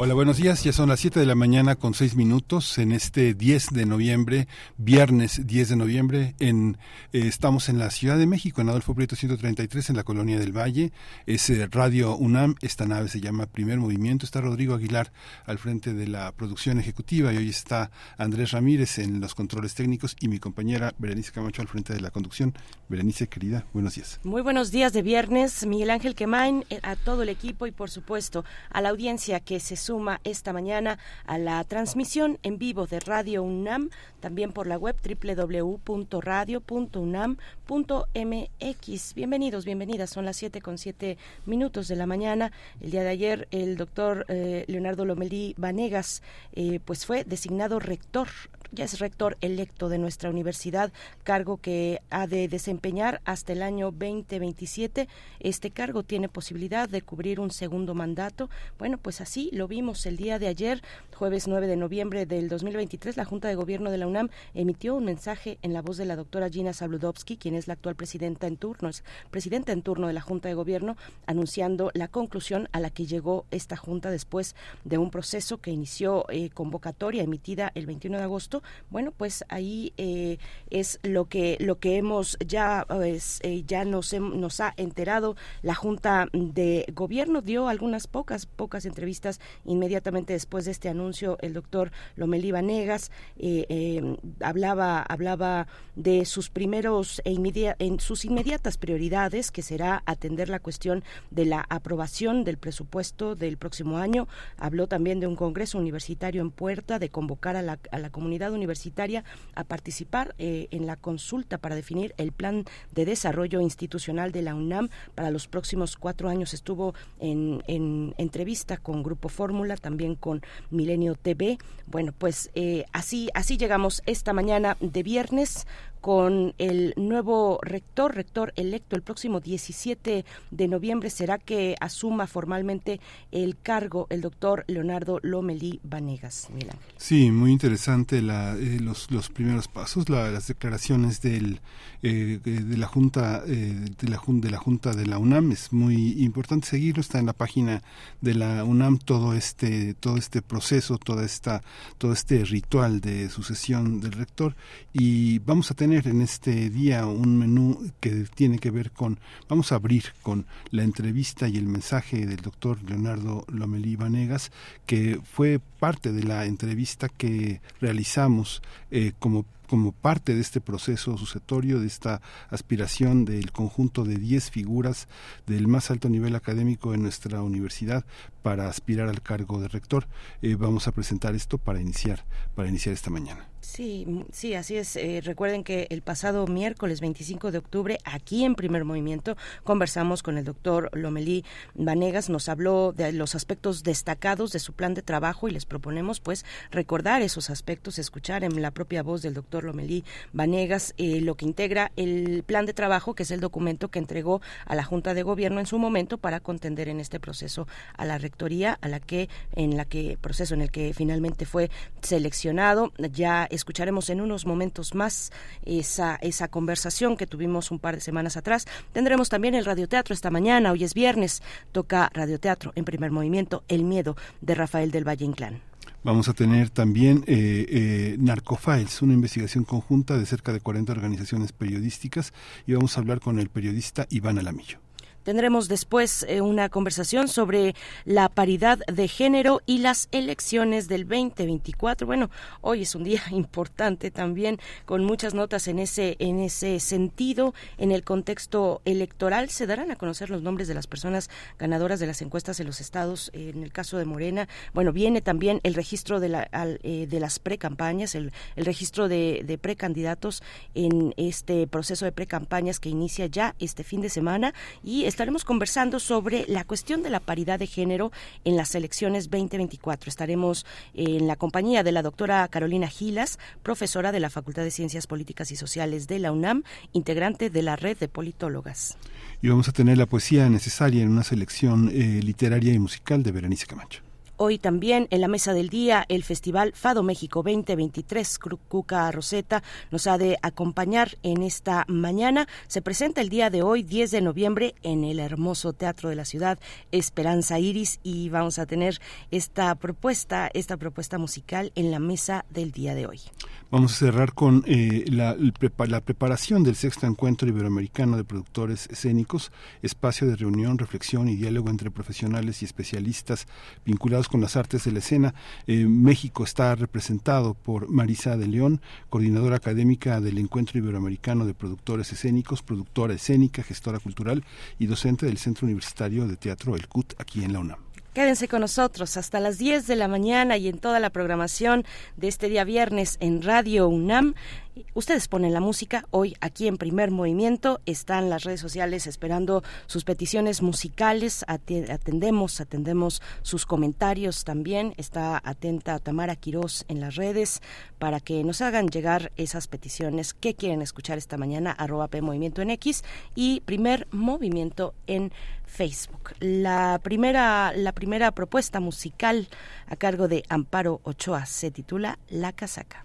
Hola, buenos días. Ya son las 7 de la mañana con 6 minutos en este 10 de noviembre, viernes 10 de noviembre. En, eh, estamos en la Ciudad de México, en Adolfo Prieto 133, en la Colonia del Valle. Es eh, Radio UNAM. Esta nave se llama Primer Movimiento. Está Rodrigo Aguilar al frente de la producción ejecutiva y hoy está Andrés Ramírez en los controles técnicos y mi compañera Berenice Camacho al frente de la conducción. Berenice, querida, buenos días. Muy buenos días de viernes. Miguel Ángel Quemain, eh, a todo el equipo y por supuesto a la audiencia que se suma esta mañana a la transmisión en vivo de Radio UNAM, también por la web www.radio.unam.mx. Bienvenidos, bienvenidas. Son las 7 con 7 minutos de la mañana. El día de ayer el doctor eh, Leonardo Lomelí Vanegas eh, pues fue designado rector ya es rector electo de nuestra universidad, cargo que ha de desempeñar hasta el año 2027. Este cargo tiene posibilidad de cubrir un segundo mandato. Bueno, pues así lo vimos el día de ayer, jueves 9 de noviembre del 2023. La Junta de Gobierno de la UNAM emitió un mensaje en la voz de la doctora Gina Sabludowski, quien es la actual presidenta en turno, es presidenta en turno de la Junta de Gobierno, anunciando la conclusión a la que llegó esta Junta después de un proceso que inició eh, convocatoria emitida el 21 de agosto bueno, pues ahí eh, es lo que lo que hemos ya pues, eh, ya nos nos ha enterado la Junta de Gobierno dio algunas pocas pocas entrevistas inmediatamente después de este anuncio el doctor Lomelí Vanegas eh, hablaba hablaba de sus primeros e en sus inmediatas prioridades que será atender la cuestión de la aprobación del presupuesto del próximo año habló también de un congreso universitario en puerta de convocar a la, comunidad universitaria a participar eh, en la consulta para definir el plan de desarrollo institucional de la UNAM para los próximos cuatro años. Estuvo en, entrevista con Grupo Fórmula, también con Milenio TV. Bueno, pues eh, así, así llegamos esta mañana de viernes con el nuevo rector, rector electo el próximo 17 de noviembre será que asuma formalmente el cargo el doctor Leonardo Lomelí Vanegas. Sí, muy interesante la, eh, los, los primeros pasos, las declaraciones del, eh, de la junta eh, de la de la junta de la UNAM es muy importante seguirlo está en la página de la UNAM todo este todo este proceso toda esta todo este ritual de sucesión del rector y vamos a tener en este día un menú que tiene que ver con, vamos a abrir con la entrevista y el mensaje del doctor Leonardo Lomelí Vanegas, que fue parte de la entrevista que realizamos eh, como como parte de este proceso sucetorio, de esta aspiración del conjunto de 10 figuras del más alto nivel académico en nuestra universidad para aspirar al cargo de rector. Eh, vamos a presentar esto para iniciar, para iniciar esta mañana. Sí, sí, así es. Eh, recuerden que el pasado miércoles 25 de octubre, aquí en Primer Movimiento, conversamos con el doctor Lomelí Vanegas, nos habló de los aspectos destacados de su plan de trabajo y les proponemos pues recordar esos aspectos, escuchar en la propia voz del doctor Lomelí Vanegas eh, lo que integra el plan de trabajo, que es el documento que entregó a la Junta de Gobierno en su momento para contender en este proceso a la rectoría, a la que, en la que, proceso en el que finalmente fue seleccionado. Ya escucharemos en unos momentos más esa, esa conversación que tuvimos un par de semanas atrás. Tendremos también el radioteatro esta mañana, hoy es viernes, toca radioteatro en primer movimiento, El miedo de Rafael del Valle Inclán. Vamos a tener también eh, eh, Narcofiles, una investigación conjunta de cerca de 40 organizaciones periodísticas y vamos a hablar con el periodista Iván Alamillo. Tendremos después eh, una conversación sobre la paridad de género y las elecciones del 2024. Bueno, hoy es un día importante también con muchas notas en ese en ese sentido. En el contexto electoral se darán a conocer los nombres de las personas ganadoras de las encuestas en los estados. En el caso de Morena, bueno, viene también el registro de, la, eh, de las precampañas, el, el registro de, de precandidatos en este proceso de precampañas que inicia ya este fin de semana y estaremos conversando sobre la cuestión de la paridad de género en las elecciones 2024. Estaremos en la compañía de la doctora Carolina Gilas, profesora de la Facultad de Ciencias Políticas y Sociales de la UNAM, integrante de la red de politólogas. Y vamos a tener la poesía necesaria en una selección eh, literaria y musical de Berenice Camacho. Hoy también en la mesa del día el Festival Fado México 2023. Cuca Roseta nos ha de acompañar en esta mañana. Se presenta el día de hoy, 10 de noviembre, en el hermoso Teatro de la Ciudad, Esperanza Iris, y vamos a tener esta propuesta, esta propuesta musical en la mesa del día de hoy. Vamos a cerrar con eh, la, la, preparación del sexto encuentro iberoamericano de productores escénicos, espacio de reunión, reflexión y diálogo entre profesionales y especialistas vinculados con las artes de la escena. Eh, México está representado por Marisa de León, coordinadora académica del Encuentro Iberoamericano de Productores Escénicos, productora escénica, gestora cultural y docente del Centro Universitario de Teatro El CUT aquí en la UNAM. Quédense con nosotros hasta las 10 de la mañana y en toda la programación de este día viernes en Radio UNAM. Ustedes ponen la música. Hoy aquí en Primer Movimiento están las redes sociales esperando sus peticiones musicales. Atendemos, atendemos sus comentarios también. Está atenta Tamara Quirós en las redes para que nos hagan llegar esas peticiones que quieren escuchar esta mañana. Arroba P Movimiento en X y Primer Movimiento en Facebook. La primera, la primera propuesta musical a cargo de Amparo Ochoa se titula La Casaca.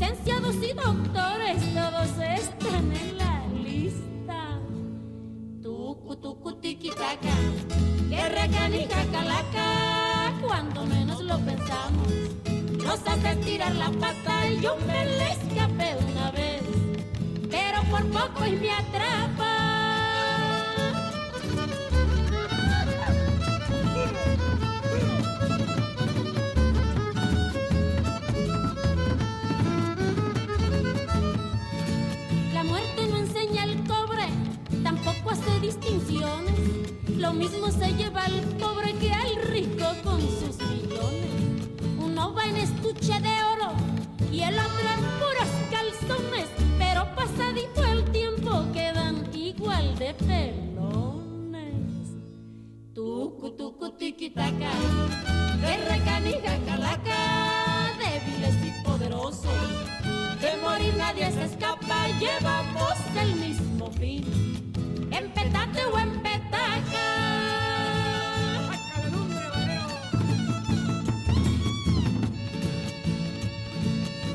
licenciados y doctores, todos están en la lista. Tucu, tucu, tiquitaca, guerra canica, calaca, cuando menos lo pensamos, nos hace tirar la pata y yo me le escapé una vez, pero por poco y me atrapa. Hace distinciones. Lo mismo se lleva al pobre que al rico con sus millones. Uno va en estuche de oro y el otro en puros calzones. Pero pasadito el tiempo quedan igual de pelones. Tucu, tucu, tiquitaca, guerra canija, calaca, débiles y poderosos. De morir nadie se escapa, llevamos el mismo fin en petate o en petaca.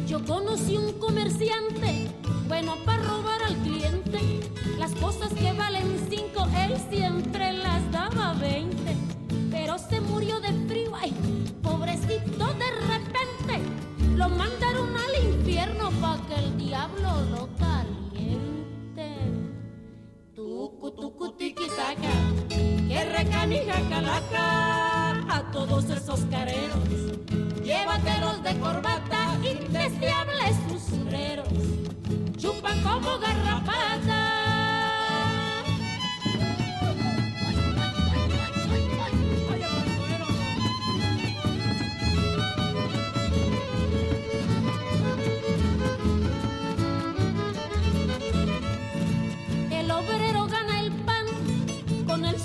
Yo conocí un comerciante, bueno para robar al cliente. Las cosas que valen cinco, él siempre las daba veinte. Pero se murió de frío, ay, pobrecito de repente. Lo mandaron al infierno para que el diablo lo Tucu, tucu, que recanija calaca a todos esos careros. Llévatelos de corbata, indeseables usureros, chupan como garrapata.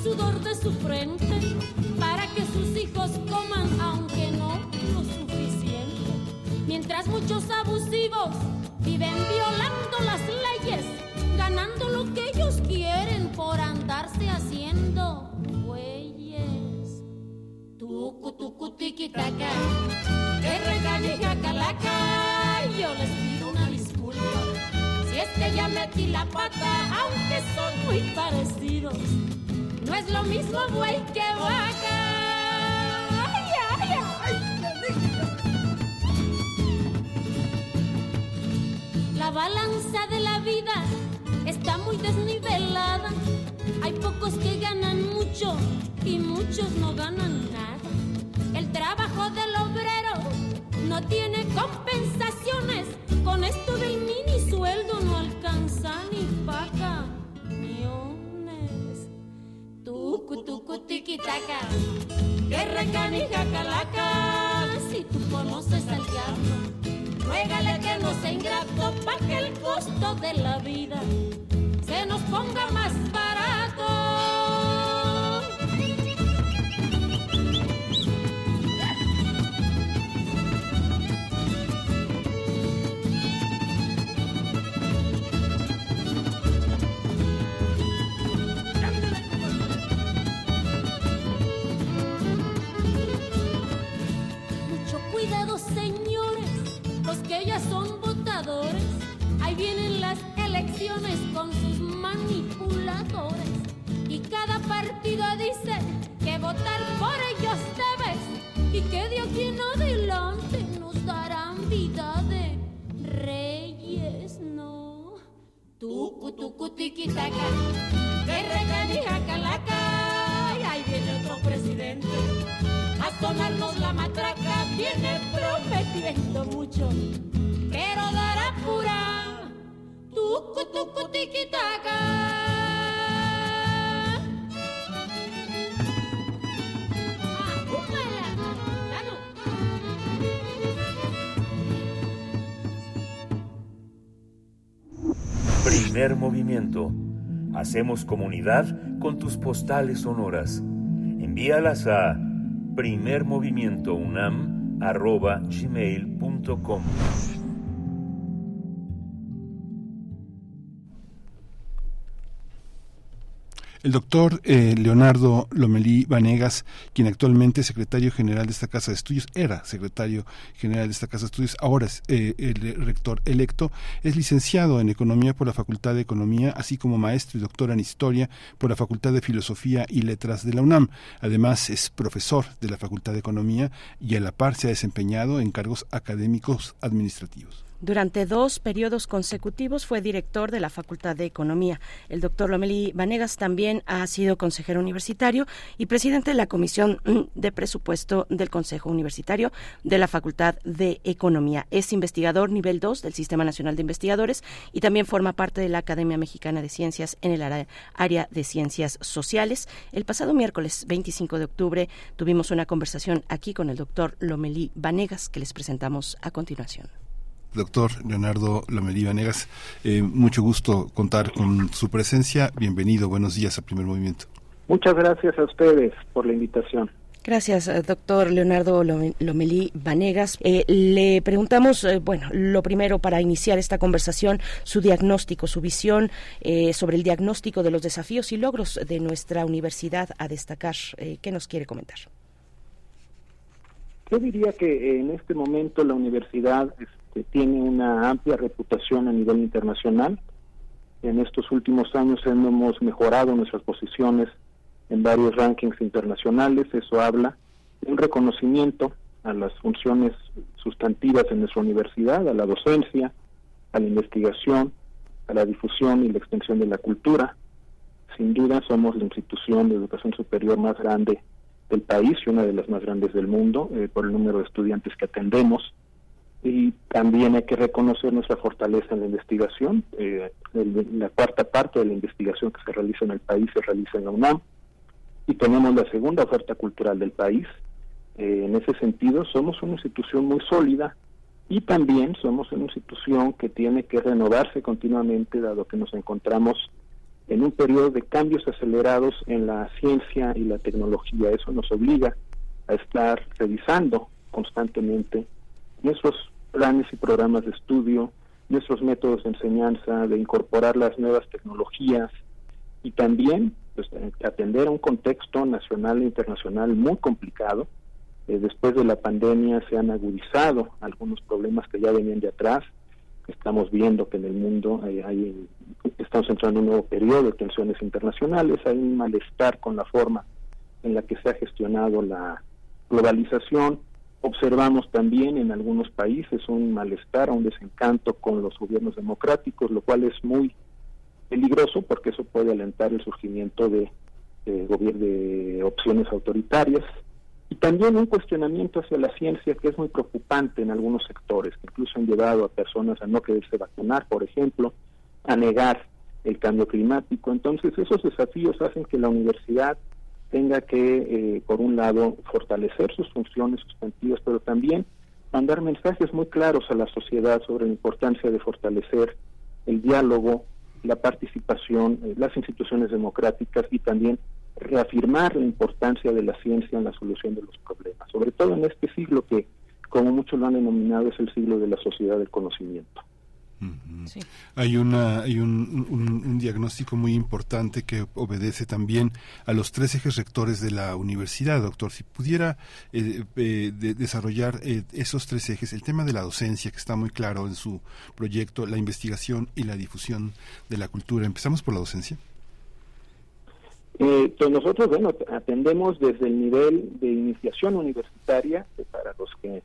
Sudor de su frente para que sus hijos coman aunque no lo suficiente. Mientras muchos abusivos viven violando las leyes, ganando lo que ellos quieren por andarse haciendo güeyes. Tucu, tucu, tiquitaca, que regalija calaca, yo les pido una disculpa. Si es que ya metí la pata, aunque son muy parecidos no es lo mismo buey que vaca. La balanza de la vida está muy desnivelada. Hay pocos que ganan mucho y muchos no ganan nada. El trabajo del obrero no tiene compensaciones. Con esto del mini sueldo no alcanza ni Tucu, tucu, tiquitaca, que recanija calaca. Si tú conoces al diablo, ruégale que no sea ingrato pa' que el costo de la vida se nos ponga más barato. Los que ya son votadores. Ahí vienen las elecciones con sus manipuladores. Y cada partido dice que votar por ellos debes. Y que de aquí en adelante nos darán vida de reyes, no. Tucu, tucu, tiquitaca, que recanija calaca. Y ahí viene otro presidente sonarnos la matraca. Viene prometiendo mucho, pero dará pura. Tucu, tucu, tiquitaca. Primer movimiento. Hacemos comunidad con tus postales sonoras. Envíalas a primermovimientounam.gmail.com El doctor eh, Leonardo Lomelí Vanegas, quien actualmente es secretario general de esta Casa de Estudios, era secretario general de esta Casa de Estudios, ahora es eh, el rector electo, es licenciado en Economía por la Facultad de Economía, así como maestro y doctor en Historia por la Facultad de Filosofía y Letras de la UNAM. Además, es profesor de la Facultad de Economía y a la par se ha desempeñado en cargos académicos administrativos. Durante dos periodos consecutivos fue director de la Facultad de Economía. El doctor Lomeli Vanegas también ha sido consejero universitario y presidente de la Comisión de Presupuesto del Consejo Universitario de la Facultad de Economía. Es investigador nivel 2 del Sistema Nacional de Investigadores y también forma parte de la Academia Mexicana de Ciencias en el área- de Ciencias Sociales. El pasado miércoles 25 de octubre tuvimos una conversación aquí con el doctor Lomeli Vanegas que les presentamos a continuación. Doctor Leonardo Lomelí Vanegas, eh, mucho gusto contar con su presencia. Bienvenido, buenos días a Primer Movimiento. Muchas gracias a ustedes por la invitación. Gracias, eh, doctor Leonardo Lome- Lomelí Vanegas. Eh, le preguntamos, eh, bueno, lo primero para iniciar esta conversación, su diagnóstico, su visión eh, sobre el diagnóstico de los desafíos y logros de nuestra universidad a destacar. Eh, ¿Qué nos quiere comentar? Yo diría que en este momento la universidad este, tiene una amplia reputación a nivel internacional. En estos últimos años hemos mejorado nuestras posiciones en varios rankings internacionales. Eso habla de un reconocimiento a las funciones sustantivas en nuestra universidad, a la docencia, a la investigación, a la difusión y la extensión de la cultura. Sin duda somos la institución de educación superior más grande del país y una de las más grandes del mundo eh, por el número de estudiantes que atendemos. Y también hay que reconocer nuestra fortaleza en la investigación. Eh, la cuarta parte de la investigación que se realiza en el país se realiza en la UNAM. Y tenemos la segunda oferta cultural del país. Eh, en ese sentido, somos una institución muy sólida y también somos una institución que tiene que renovarse continuamente, dado que nos encontramos en un periodo de cambios acelerados en la ciencia y la tecnología. Eso nos obliga a estar revisando constantemente nuestros planes y programas de estudio, nuestros métodos de enseñanza, de incorporar las nuevas tecnologías y también pues, eh, atender a un contexto nacional e internacional muy complicado. Eh, después de la pandemia se han agudizado algunos problemas que ya venían de atrás. Estamos viendo que en el mundo hay, hay- estamos entrando en un nuevo periodo de tensiones internacionales, hay un malestar con la forma en la que se ha gestionado la globalización. Observamos también en algunos países un malestar, un desencanto con los gobiernos democráticos, lo cual es muy peligroso porque eso puede alentar el surgimiento de eh, de opciones autoritarias y también un cuestionamiento hacia la ciencia que es muy preocupante en algunos sectores, que incluso han llevado a personas a no quererse vacunar, por ejemplo, a negar el cambio climático. Entonces, esos desafíos hacen que la universidad tenga que, eh, por un lado, fortalecer sus funciones sustantivas, pero también mandar mensajes muy claros a la sociedad sobre la importancia de fortalecer el diálogo, la participación, eh, las instituciones democráticas y también reafirmar la importancia de la ciencia en la solución de los problemas, sobre todo en este siglo que, como muchos lo han denominado, es el siglo de la sociedad del conocimiento. Hay, una, hay un, diagnóstico muy importante que obedece también a los tres ejes rectores de la universidad, doctor. Si pudiera eh, eh, desarrollar eh, esos tres ejes, el tema de la docencia, que está muy claro en su proyecto, la investigación y la difusión de la cultura. Empezamos por la docencia. pues nosotros, bueno, atendemos desde el nivel de iniciación universitaria, para los que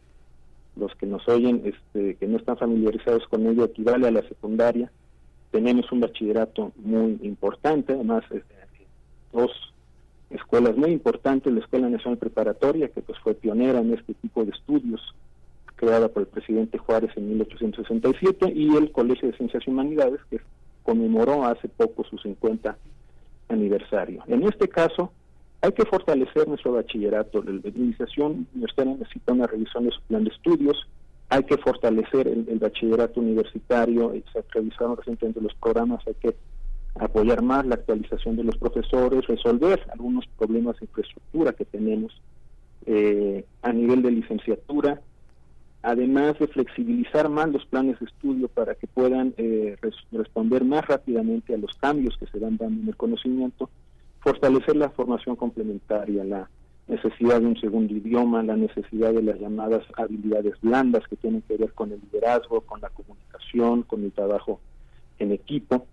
los que nos oyen, este, que no están familiarizados con ello, equivale a la secundaria. Tenemos un bachillerato muy importante, además este, dos escuelas muy importantes, la Escuela Nacional Preparatoria, que pues fue pionera en este tipo de estudios, creada por el presidente Juárez en 1867, y el Colegio de Ciencias y Humanidades, que conmemoró hace poco su 50 aniversario. En este caso, hay que fortalecer nuestro bachillerato. La administración universitaria necesita una revisión de su plan de estudios. Hay que fortalecer el, bachillerato universitario. Se revisaron recientemente los programas. Hay que apoyar más la actualización de los profesores, resolver algunos problemas de infraestructura que tenemos eh, a nivel de licenciatura, además de flexibilizar más los planes de estudio para que puedan eh, responder más rápidamente a los cambios que se van dando en el conocimiento fortalecer la formación complementaria, la necesidad de un segundo idioma, la necesidad de las llamadas habilidades blandas que tienen que ver con el liderazgo, con la comunicación, con el trabajo en equipo.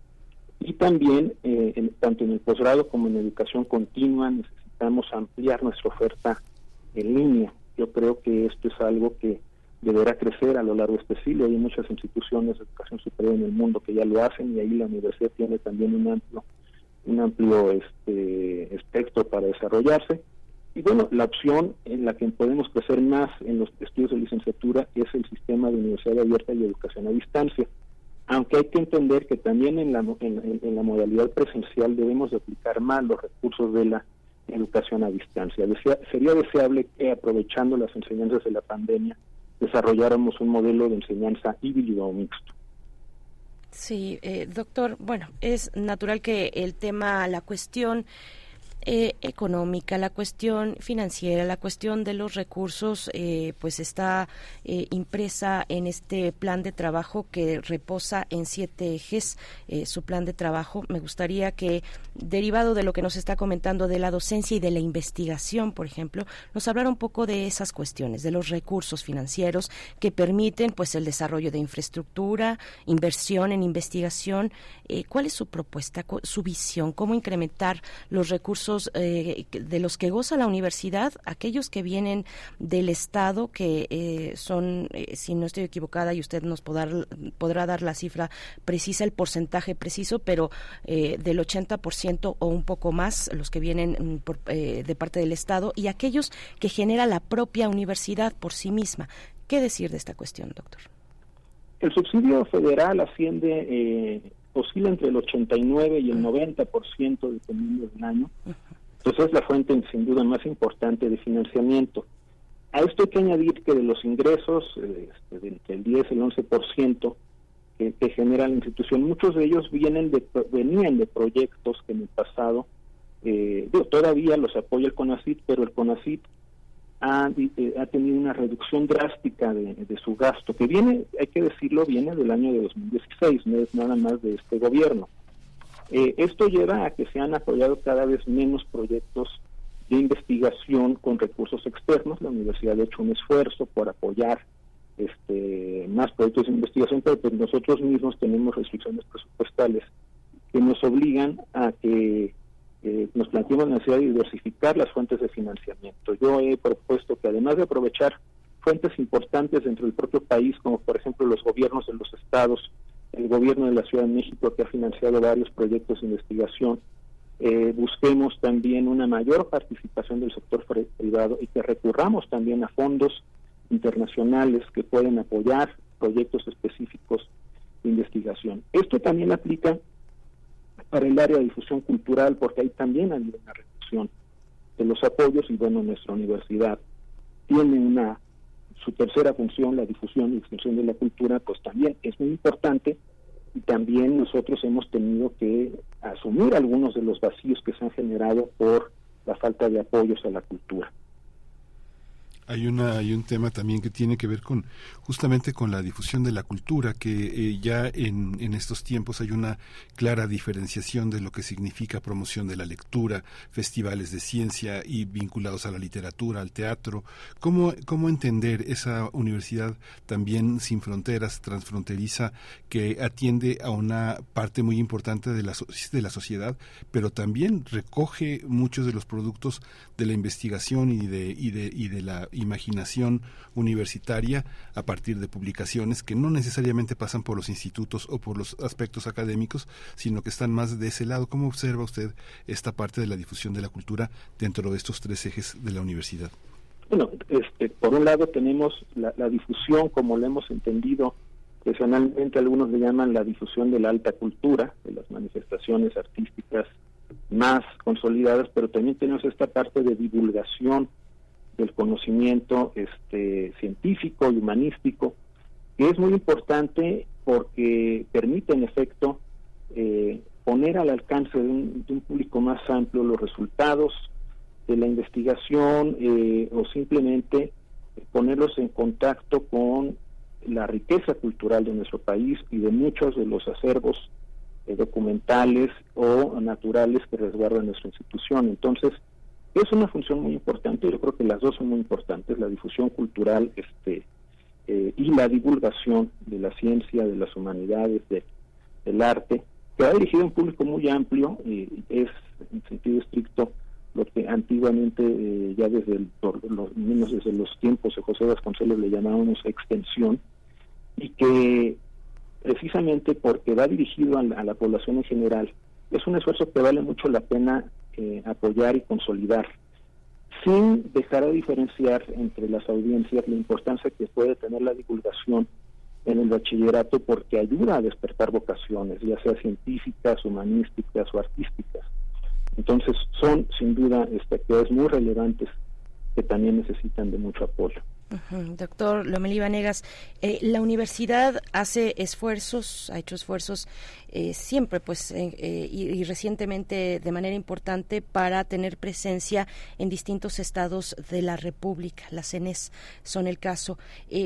Y también, eh, tanto en el posgrado como en educación continua, necesitamos ampliar nuestra oferta en línea. Yo creo que esto es algo que deberá crecer a lo largo de este siglo. Hay muchas instituciones de educación superior en el mundo que ya lo hacen y ahí la universidad tiene también un amplio un amplio este, espectro para desarrollarse. Y bueno, la opción en la que podemos crecer más en los estudios de licenciatura es el sistema de universidad abierta y educación a distancia. Aunque hay que entender que también en la, en, la modalidad presencial debemos de aplicar más los recursos de la educación a distancia. sería deseable que aprovechando las enseñanzas de la pandemia desarrolláramos un modelo de enseñanza híbrido o mixto. Sí, eh, doctor, bueno, es natural que el tema, la cuestión eh, económica, la cuestión financiera, la cuestión de los recursos, eh, pues está eh, impresa en este plan de trabajo que reposa en siete ejes. su plan de trabajo, me gustaría que, derivado de lo que nos está comentando de la docencia y de la investigación, por ejemplo, nos hablara un poco de esas cuestiones, de los recursos financieros que permiten, pues, el desarrollo de infraestructura, inversión en investigación. ¿Cuál es su propuesta, su visión, cómo incrementar los recursos eh, de los que goza la universidad, aquellos que vienen del Estado, que eh, son, eh, si no estoy equivocada, y usted nos podrá, dar la cifra precisa, el porcentaje preciso, pero del 80% o un poco más, los que vienen mm, de parte del Estado, y aquellos que genera la propia universidad por sí misma. ¿Qué decir de esta cuestión, doctor? El subsidio federal asciende oscila entre el 89 y el 90% dependiendo del año. Entonces es la fuente sin duda más importante de financiamiento. A esto hay que añadir que de los ingresos, este, entre el 10 y el 11% que, que genera la institución, muchos de ellos vienen de, venían de proyectos que en el pasado, eh, todavía los apoya el CONACIT, pero el CONACIT eh, ha, tenido una reducción drástica de, su gasto, que viene, hay que decirlo, viene del año de 2016, no es nada más de este gobierno. Eh, esto lleva a que se han apoyado cada vez menos proyectos de investigación con recursos externos. La universidad ha hecho un esfuerzo por apoyar este, más proyectos de investigación, pero pues nosotros mismos tenemos restricciones presupuestales que nos obligan a que eh, nos planteamos la necesidad de diversificar las fuentes de financiamiento. Yo he propuesto que además de aprovechar fuentes importantes dentro del propio país, como por ejemplo los gobiernos de los estados, el gobierno de la Ciudad de México que ha financiado varios proyectos de investigación, eh, busquemos también una mayor participación del sector privado y que recurramos también a fondos internacionales que pueden apoyar proyectos específicos de investigación. Esto también aplica para el área de difusión cultural porque ahí también hay una reducción de los apoyos y bueno, nuestra universidad tiene una su tercera función, la difusión y extensión de la cultura, pues también es muy importante y también nosotros hemos tenido que asumir algunos de los vacíos que se han generado por la falta de apoyos a la cultura. Hay, una, hay un tema también que tiene que ver con justamente con la difusión de la cultura, que eh, ya en, en, estos tiempos hay una clara diferenciación de lo que significa promoción de la lectura, festivales de ciencia y vinculados a la literatura, al teatro. ¿Cómo, cómo entender esa universidad también sin fronteras, transfronteriza, que atiende a una parte muy importante de la, de la sociedad, pero también recoge muchos de los productos de la investigación y de, y de, y de la imaginación universitaria a partir de publicaciones que no necesariamente pasan por los institutos o por los aspectos académicos, sino que están más de ese lado. ¿Cómo observa usted esta parte de la difusión de la cultura dentro de estos tres ejes de la universidad? Bueno, este, por un lado tenemos la, la difusión, como lo hemos entendido profesionalmente, algunos le llaman la difusión de la alta cultura, de las manifestaciones artísticas más consolidadas, pero también tenemos esta parte de divulgación del conocimiento este, científico y humanístico, que es muy importante porque permite en efecto eh, poner al alcance de un, público más amplio los resultados de la investigación eh, o simplemente ponerlos en contacto con la riqueza cultural de nuestro país y de muchos de los acervos eh, documentales o naturales que resguarda nuestra institución. Entonces, es una función muy importante, yo creo que las dos son muy importantes, la difusión cultural este, eh, y la divulgación de la ciencia, de las humanidades, de, del arte, que ha dirigido a un público muy amplio, y es en sentido estricto lo que antiguamente, eh, ya desde los, menos desde los tiempos de José Vasconcelos le llamábamos extensión, y que precisamente porque va dirigido a la población en general, es un esfuerzo que vale mucho la pena eh, apoyar y consolidar, sin dejar de diferenciar entre las audiencias la importancia que puede tener la divulgación en el bachillerato porque ayuda a despertar vocaciones, ya sea científicas, humanísticas o artísticas. Entonces son sin duda este, actividades muy relevantes que también necesitan de mucho apoyo. Doctor Lomelí Vanegas, eh, la universidad hace esfuerzos, ha hecho esfuerzos eh, siempre, pues, eh, y, recientemente de manera importante para tener presencia en distintos estados de la República. Las CENES son el caso.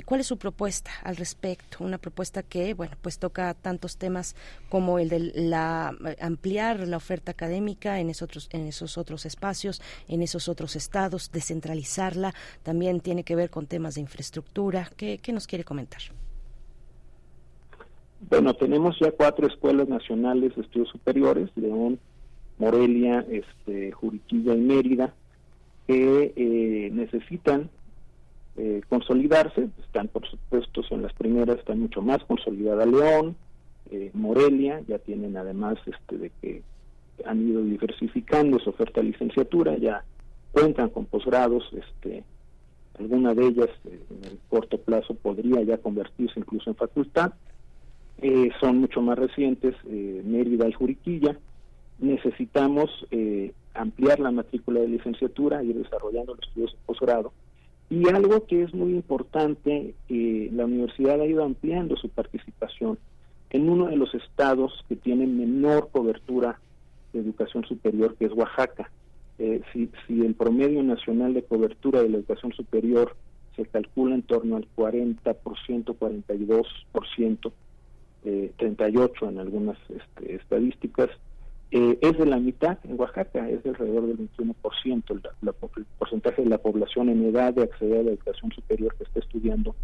¿Cuál es su propuesta al respecto? Una propuesta que, bueno, pues toca tantos temas como el de la ampliar la oferta académica en esos en esos otros espacios, en esos otros estados, descentralizarla. También tiene que ver con temas de infraestructura. ¿Qué, nos quiere comentar? Bueno, tenemos ya cuatro escuelas nacionales de estudios superiores, León, Morelia, este, Juriquilla y Mérida, que eh, necesitan eh, consolidarse, están por supuesto, son las primeras, están mucho más consolidada León, eh, Morelia, ya tienen además este de que han ido diversificando su oferta de licenciatura, ya cuentan con posgrados este, alguna de ellas eh, en el corto plazo podría ya convertirse incluso en facultad. Eh, son mucho más recientes, eh, Mérida y Juriquilla. Necesitamos ampliar la matrícula de licenciatura, ir desarrollando los estudios de posgrado. Y algo que es muy importante, la universidad ha ido ampliando su participación en uno de los estados que tienen menor cobertura de educación superior, que es Oaxaca. Eh, si, si el promedio nacional de cobertura de la educación superior se calcula en torno al 40%, 42%, eh, 38% en algunas este, estadísticas, eh, es de la mitad en Oaxaca, es de alrededor del 21%, el, el porcentaje de la población en edad de acceder a la educación superior que está estudiando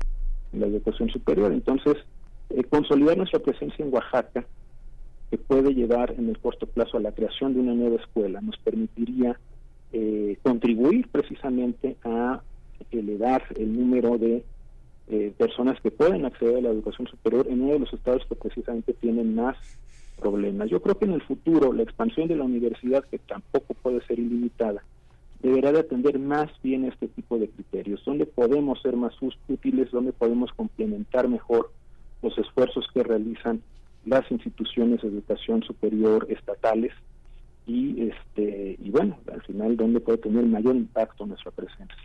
en la educación superior. Entonces, eh, consolidar nuestra presencia en Oaxaca que puede llevar en el corto plazo a la creación de una nueva escuela nos permitiría eh, contribuir precisamente a elevar el número de eh, personas que pueden acceder a la educación superior en uno de los estados que precisamente tienen más problemas. Yo creo que en el futuro la expansión de la universidad, que tampoco puede ser ilimitada, deberá de atender más bien este tipo de criterios, donde podemos ser más útiles, donde podemos complementar mejor los esfuerzos que realizan las instituciones de educación superior estatales y este y bueno, al final donde puede tener mayor impacto nuestra presencia.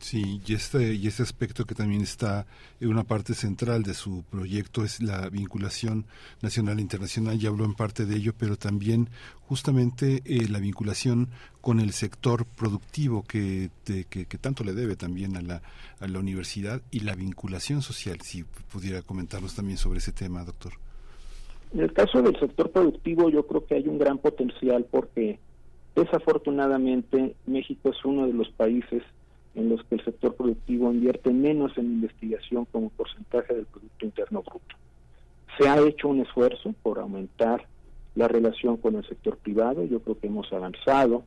Sí, y este, y este aspecto que también está en una parte central de su proyecto es la vinculación nacional e internacional, ya habló en parte de ello, pero también justamente eh, la vinculación con el sector productivo que, que, tanto le debe también a la, a la universidad y la vinculación social, si pudiera comentarnos también sobre ese tema, doctor. En el caso del sector productivo yo creo que hay un gran potencial porque desafortunadamente México es uno de los países en los que el sector productivo invierte menos en investigación como porcentaje del Producto Interno Bruto. Se ha hecho un esfuerzo por aumentar la relación con el sector privado, yo creo que hemos avanzado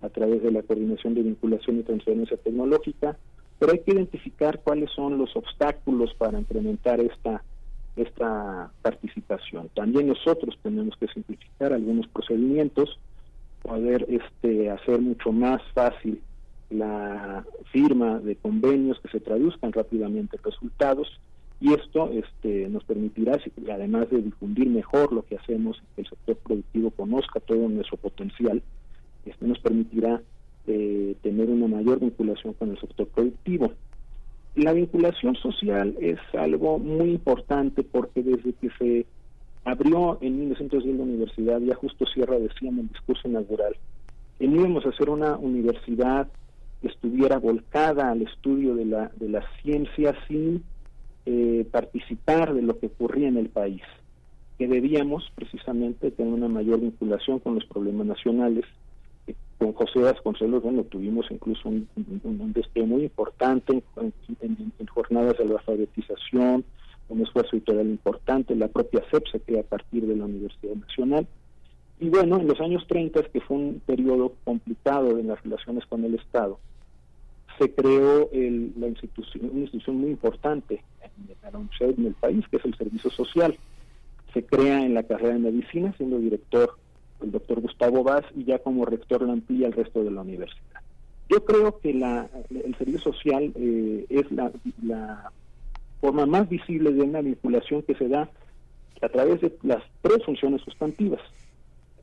a través de la coordinación de vinculación y transferencia tecnológica, pero hay que identificar cuáles son los obstáculos para incrementar esta esta participación. También nosotros tenemos que simplificar algunos procedimientos, poder este hacer mucho más fácil la firma de convenios que se traduzcan rápidamente en resultados y esto este, nos permitirá, además de difundir mejor lo que hacemos, que el sector productivo conozca todo nuestro potencial, este nos permitirá eh, tener una mayor vinculación con el sector productivo. La vinculación social es algo muy importante porque desde que se abrió en 1910 la universidad, ya justo Sierra decía en el discurso inaugural, que íbamos a hacer una universidad que estuviera volcada al estudio de la, de la ciencia sin eh, participar de lo que ocurría en el país, que debíamos precisamente tener una mayor vinculación con los problemas nacionales con José Vasconcelos, bueno, tuvimos incluso un, un, muy importante en, jornadas de alfabetización, un esfuerzo editorial importante, la propia CEP se crea a partir de la Universidad Nacional. Y bueno, en los años 30, que fue un periodo complicado en las relaciones con el Estado, se creó la institución, una institución muy importante en, en el país, que es el Servicio Social. Se crea en la carrera de medicina, siendo director el doctor Gustavo Vaz, y ya como rector la amplía el resto de la universidad. Yo creo que el servicio social eh, es la, forma más visible de una vinculación que se da a través de las tres funciones sustantivas.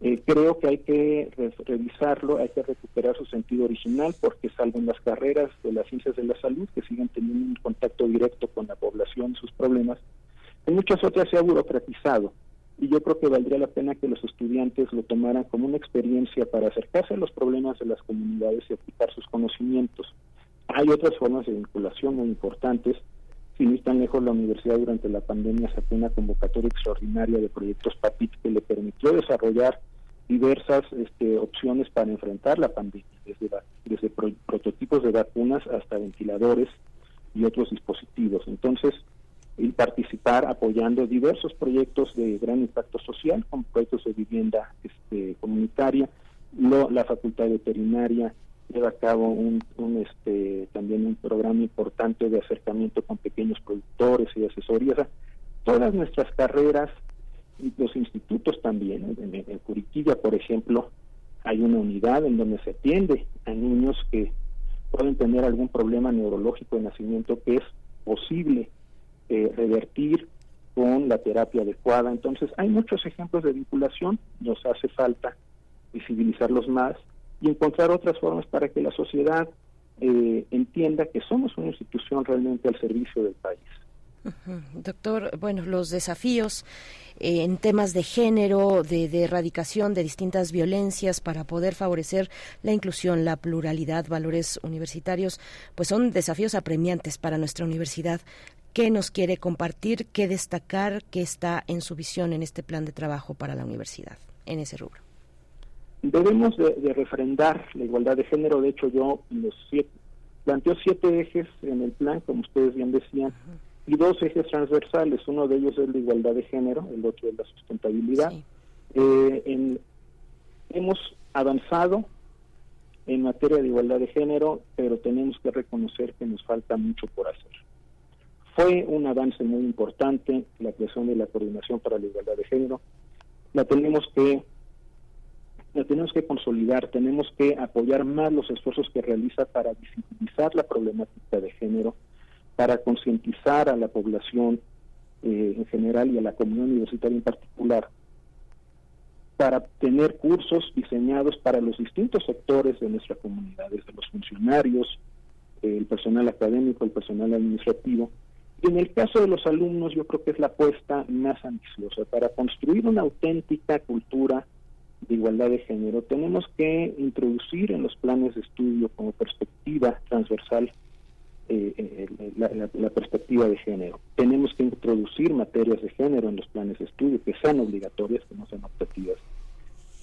Eh, creo que hay que revisarlo, hay que recuperar su sentido original, porque salvo en las carreras de las ciencias de la salud, que siguen teniendo un contacto directo con la población sus problemas, en muchas otras se ha burocratizado y yo creo que valdría la pena que los estudiantes lo tomaran como una experiencia para acercarse a los problemas de las comunidades y aplicar sus conocimientos. Hay otras formas de vinculación muy importantes. Si no están lejos, la universidad durante la pandemia sacó una convocatoria extraordinaria de proyectos PAPIT que le permitió desarrollar diversas este, opciones para enfrentar la pandemia, desde, desde prototipos de vacunas hasta ventiladores y otros dispositivos. Entonces, y participar apoyando diversos proyectos de gran impacto social, como proyectos de vivienda este, comunitaria. la Facultad Veterinaria lleva a cabo un, este, también un programa importante de acercamiento con pequeños productores y asesorías. todas nuestras carreras y los institutos también, en, en Curiquilla, por ejemplo, hay una unidad en donde se atiende a niños que pueden tener algún problema neurológico de nacimiento que es posible eh, revertir con la terapia adecuada. Entonces, hay muchos ejemplos de vinculación, nos hace falta visibilizarlos más y encontrar otras formas para que la sociedad eh, entienda que somos una institución realmente al servicio del país. Doctor, bueno, los desafíos eh, en temas de género, de, erradicación de distintas violencias para poder favorecer la inclusión, la pluralidad, valores universitarios, pues son desafíos apremiantes para nuestra universidad qué nos quiere compartir, qué destacar, qué está en su visión en este plan de trabajo para la universidad, en ese rubro. Debemos de, refrendar la igualdad de género. De hecho, yo los siete, planteo siete ejes en el plan, como ustedes bien decían, y dos ejes transversales. Uno de ellos es la igualdad de género, el otro es la sustentabilidad. Eh, hemos avanzado en materia de igualdad de género, pero tenemos que reconocer que nos falta mucho por hacer. Fue un avance muy importante la creación de la Coordinación para la Igualdad de Género. la tenemos que la tenemos que consolidar, tenemos que apoyar más los esfuerzos que realiza para visibilizar la problemática de género, para concientizar a la población eh, en general y a la comunidad universitaria en particular, para tener cursos diseñados para los distintos sectores de nuestra comunidad, desde los funcionarios, el personal académico, el personal administrativo. En el caso de los alumnos, yo creo que es la apuesta más ambiciosa para construir una auténtica cultura de igualdad de género. Tenemos que introducir en los planes de estudio como perspectiva transversal eh, eh, la, perspectiva de género. Tenemos que introducir materias de género en los planes de estudio que sean obligatorias, que no sean optativas,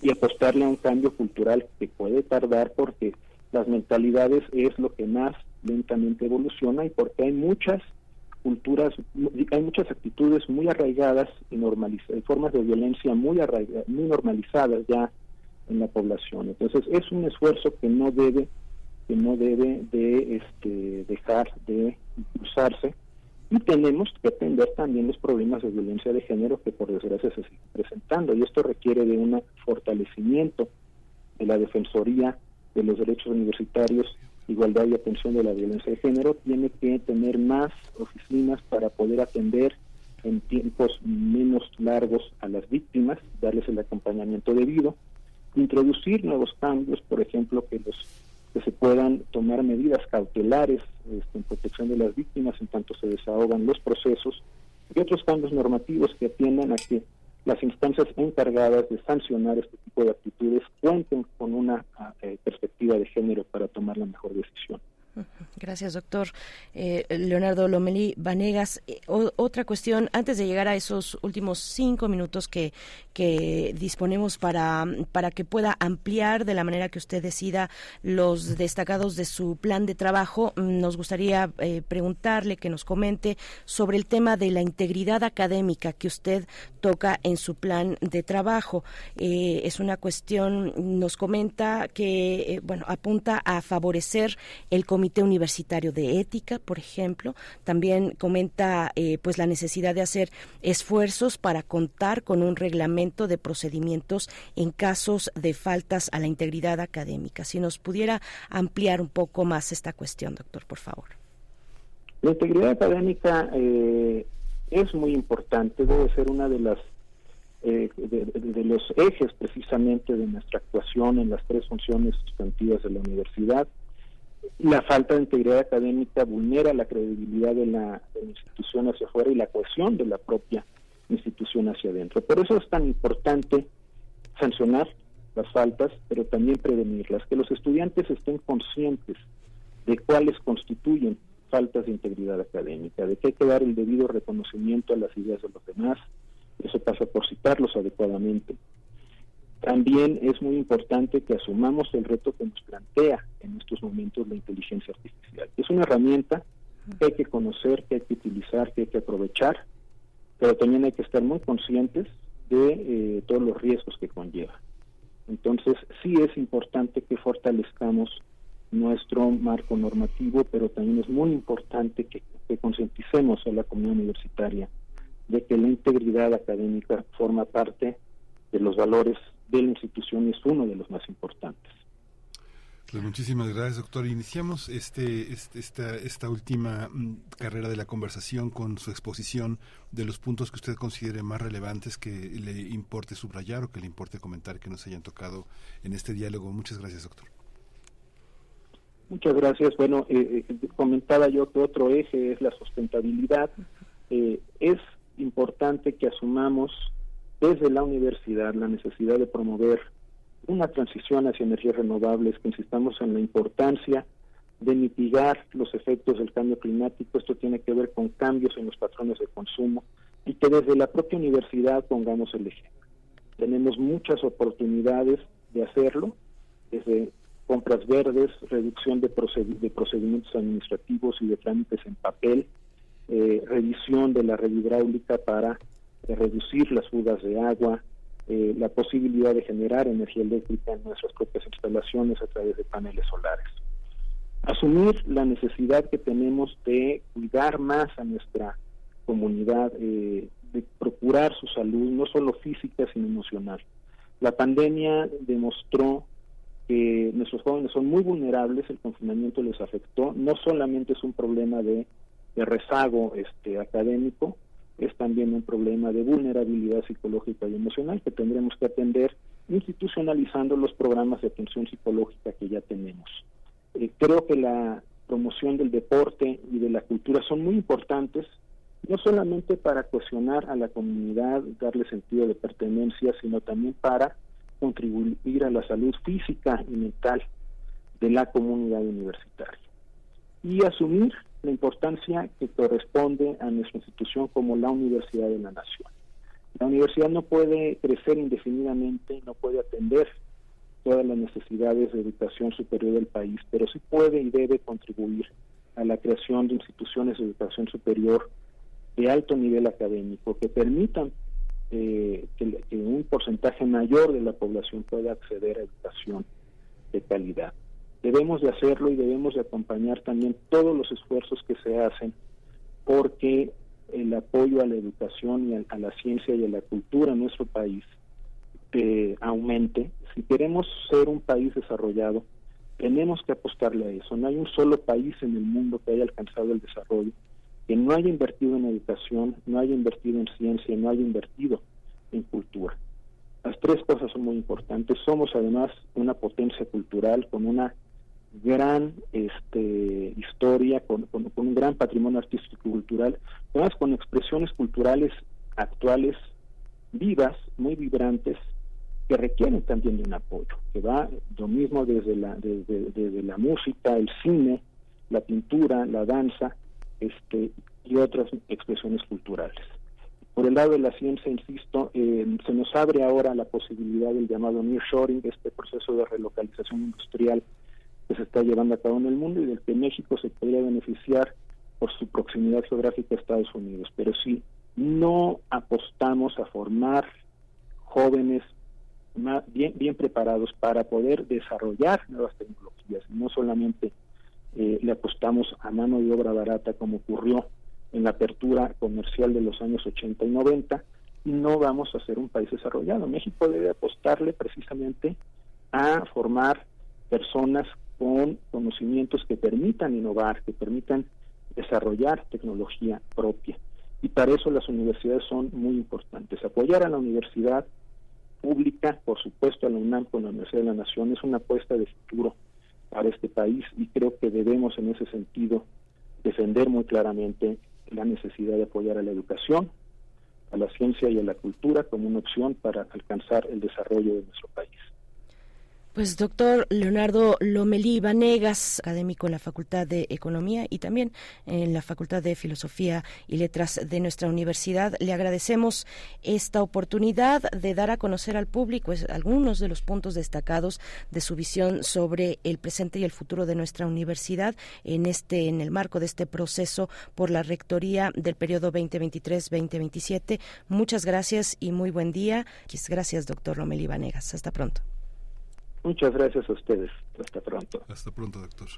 y apostarle a un cambio cultural que puede tardar porque las mentalidades es lo que más lentamente evoluciona y porque hay muchas culturas, hay muchas actitudes muy arraigadas y normalizadas, formas de violencia muy arraigadas, muy normalizadas ya en la población. Entonces es un esfuerzo que no debe que no debe de este, dejar de impulsarse y tenemos que atender también los problemas de violencia de género que por desgracia se siguen presentando y esto requiere de un fortalecimiento de la Defensoría de los Derechos Universitarios, Igualdad y Atención de la Violencia de Género, tiene que tener más oficinas para poder atender en tiempos menos largos a las víctimas, darles el acompañamiento debido, introducir nuevos cambios, por ejemplo, que los que se puedan tomar medidas cautelares este, en protección de las víctimas en tanto se desahogan los procesos y otros cambios normativos que atiendan a que las instancias encargadas de sancionar este tipo de actitudes cuenten con una eh, perspectiva de género para tomar la mejor decisión. Gracias, doctor. Eh, Leonardo Lomelí Vanegas, eh, otra cuestión, antes de llegar a esos últimos cinco minutos que, disponemos para, para que pueda ampliar de la manera que usted decida los destacados de su plan de trabajo, nos gustaría eh, preguntarle que nos comente sobre el tema de la integridad académica que usted toca en su plan de trabajo. es una cuestión, nos comenta que, bueno, apunta a favorecer el Comité Universitario de Ética, por ejemplo. También comenta eh, pues la necesidad de hacer esfuerzos para contar con un reglamento de procedimientos en casos de faltas a la integridad académica. Si nos pudiera ampliar un poco más esta cuestión, doctor, por favor. La integridad académica eh, es muy importante, debe ser una de las eh, de, los ejes precisamente de nuestra actuación en las tres funciones sustantivas de la universidad la falta de integridad académica vulnera la credibilidad de la, institución hacia afuera y la cohesión de la propia institución hacia adentro. Por eso es tan importante sancionar las faltas, pero también prevenirlas, que los estudiantes estén conscientes de cuáles constituyen faltas de integridad académica, de que hay que dar el debido reconocimiento a las ideas de los demás, eso pasa por citarlos adecuadamente, también es muy importante que asumamos el reto que nos plantea en estos momentos la inteligencia artificial. Es una herramienta que hay que conocer, que hay que utilizar, que hay que aprovechar, pero también hay que estar muy conscientes de eh, todos los riesgos que conlleva. Entonces, sí es importante que fortalezcamos nuestro marco normativo, pero también es muy importante que, que concienticemos a la comunidad universitaria de que la integridad académica forma parte de los valores de la institución es uno de los más importantes. Pues muchísimas gracias, doctor. Iniciamos este, este, esta, esta última mm, carrera de la conversación con su exposición de los puntos que usted considere más relevantes que le importe subrayar o que le importe comentar que nos hayan tocado en este diálogo. Muchas gracias, doctor. Muchas gracias. Bueno, eh, eh, comentaba yo que otro eje es la sustentabilidad. Eh, es importante que asumamos desde la universidad la necesidad de promover una transición hacia energías renovables, que insistamos en la importancia de mitigar los efectos del cambio climático. Esto tiene que ver con cambios en los patrones de consumo y que desde la propia universidad pongamos el ejemplo. Tenemos muchas oportunidades de hacerlo, desde compras verdes, reducción de, procedimientos administrativos y de trámites en papel, eh, revisión de la red hidráulica para de reducir las fugas de agua, eh, la posibilidad de generar energía eléctrica en nuestras propias instalaciones a través de paneles solares. Asumir la necesidad que tenemos de cuidar más a nuestra comunidad, eh, de procurar su salud, no solo física, sino emocional. La pandemia demostró que nuestros jóvenes son muy vulnerables, el confinamiento les afectó, no solamente es un problema de, rezago este, académico, es también un problema de vulnerabilidad psicológica y emocional que tendremos que atender institucionalizando los programas de atención psicológica que ya tenemos. Eh, creo que la promoción del deporte y de la cultura son muy importantes, no solamente para cohesionar a la comunidad, darle sentido de pertenencia, sino también para contribuir a la salud física y mental de la comunidad universitaria. Y asumir la importancia que corresponde a nuestra institución como la Universidad de la Nación. La universidad no puede crecer indefinidamente, no puede atender todas las necesidades de educación superior del país, pero sí puede y debe contribuir a la creación de instituciones de educación superior de alto nivel académico que permitan eh, que, un porcentaje mayor de la población pueda acceder a educación de calidad. Debemos de hacerlo y debemos de acompañar también todos los esfuerzos que se hacen porque el apoyo a la educación y a, la ciencia y a la cultura en nuestro país eh, aumente. Si queremos ser un país desarrollado, tenemos que apostarle a eso. No hay un solo país en el mundo que haya alcanzado el desarrollo que no haya invertido en educación, no haya invertido en ciencia, no haya invertido en cultura. Las tres cosas son muy importantes. Somos además una potencia cultural con una gran este, historia, con, un gran patrimonio artístico y cultural, además con expresiones culturales actuales, vivas, muy vibrantes, que requieren también de un apoyo, que va lo mismo desde la, desde la música, el cine, la pintura, la danza, este, y otras expresiones culturales. Por el lado de la ciencia, insisto, eh, se nos abre ahora la posibilidad del llamado nearshoring, este proceso de relocalización industrial que se está llevando a cabo en el mundo y del que México se podría beneficiar por su proximidad geográfica a Estados Unidos. Pero si no apostamos a formar jóvenes bien, bien preparados para poder desarrollar nuevas tecnologías, no solamente eh, le apostamos a mano de obra barata como ocurrió en la apertura comercial de los años 80 y 90, no vamos a ser un país desarrollado. México debe apostarle precisamente a formar personas con conocimientos que permitan innovar, que permitan desarrollar tecnología propia. Y para eso las universidades son muy importantes. Apoyar a la universidad pública, por supuesto a la UNAM con la Universidad de la Nación, es una apuesta de futuro para este país y creo que debemos en ese sentido defender muy claramente la necesidad de apoyar a la educación, a la ciencia y a la cultura como una opción para alcanzar el desarrollo de nuestro país. Pues doctor Leonardo Lomelí Vanegas, académico en la Facultad de Economía y también en la Facultad de Filosofía y Letras de nuestra universidad, le agradecemos esta oportunidad de dar a conocer al público algunos de los puntos destacados de su visión sobre el presente y el futuro de nuestra universidad en este en el marco de este proceso por la rectoría del periodo 2023-2027. Muchas gracias y muy buen día. Gracias, doctor Lomelí Vanegas. Hasta pronto. Muchas gracias a ustedes. Hasta pronto. Hasta pronto, doctor.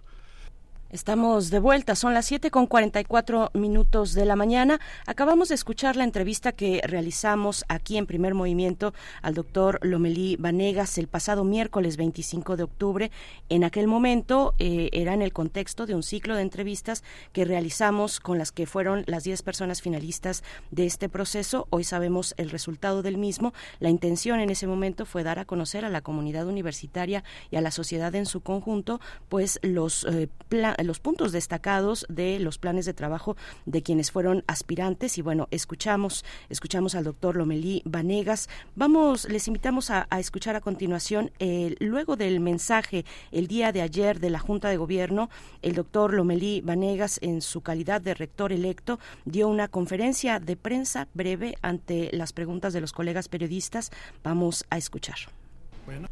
Estamos de vuelta, son las 7 con 44 minutos de la mañana. Acabamos de escuchar la entrevista que realizamos aquí en primer movimiento al doctor Lomelí Vanegas el pasado miércoles 25 de octubre. En aquel momento eh, era en el contexto de un ciclo de entrevistas que realizamos con las que fueron las 10 personas finalistas de este proceso. Hoy sabemos el resultado del mismo. La intención en ese momento fue dar a conocer a la comunidad universitaria y a la sociedad en su conjunto, pues los eh, planes los puntos destacados de los planes de trabajo de quienes fueron aspirantes y bueno, escuchamos, escuchamos al doctor Lomelí Vanegas. Vamos, les invitamos a, escuchar a continuación, eh, luego del mensaje el día de ayer de la Junta de Gobierno, el doctor Lomelí Vanegas, en su calidad de rector electo, dio una conferencia de prensa breve ante las preguntas de los colegas periodistas. Vamos a escuchar. Bueno,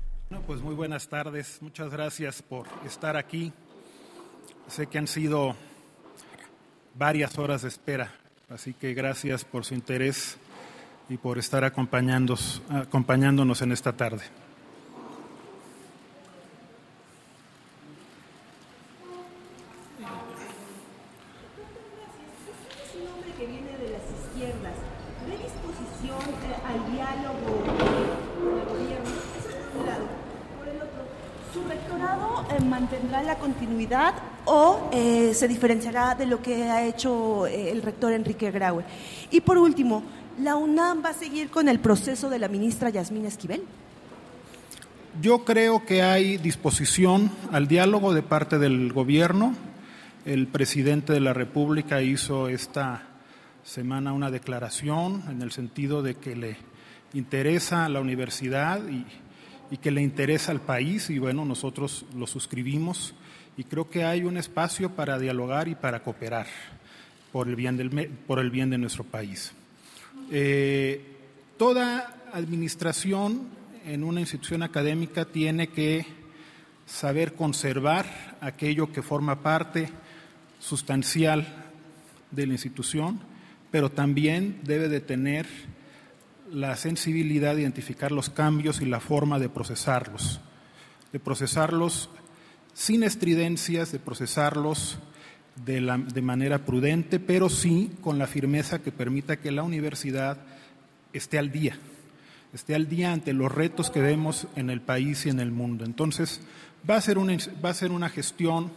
pues muy buenas tardes. Muchas gracias por estar aquí Sé que han sido varias horas de espera, así que gracias por su interés y por estar acompañándonos, en esta tarde. ¿Ve disposición eh, al diálogo con el gobierno? Eso es por un lado. Por el otro, ¿su rectorado eh, mantendrá la continuidad o eh, se diferenciará de lo que ha hecho eh, el rector Enrique Graue? Y por último, ¿la UNAM va a seguir con el proceso de la ministra Yasmín Esquivel? Yo creo que hay disposición al diálogo de parte del gobierno. El presidente de la República hizo esta semana una declaración en el sentido de que le interesa a la universidad y, y que le interesa al país y bueno, nosotros lo suscribimos y creo que hay un espacio para dialogar y para cooperar por el bien, del, por el bien de nuestro país. Eh, toda administración en una institución académica tiene que saber conservar aquello que forma parte sustancial de la institución, pero también debe de tener la sensibilidad de identificar los cambios y la forma de procesarlos, de procesarlos sin estridencias, de procesarlos de, la, de, manera prudente, pero sí con la firmeza que permita que la universidad esté al día, esté al día ante los retos que vemos en el país y en el mundo. Entonces, va a ser una, va a ser una gestión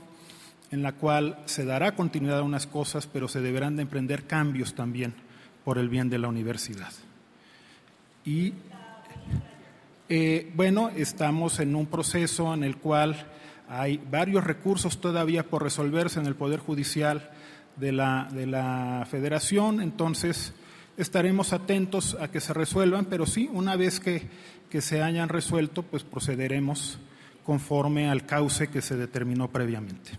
en la cual se dará continuidad a unas cosas, pero se deberán de emprender cambios también por el bien de la universidad. Y eh, bueno, estamos en un proceso en el cual hay varios recursos todavía por resolverse en el Poder Judicial de la, de la Federación, entonces estaremos atentos a que se resuelvan, pero sí, una vez que, que se hayan resuelto, pues procederemos conforme al cauce que se determinó previamente.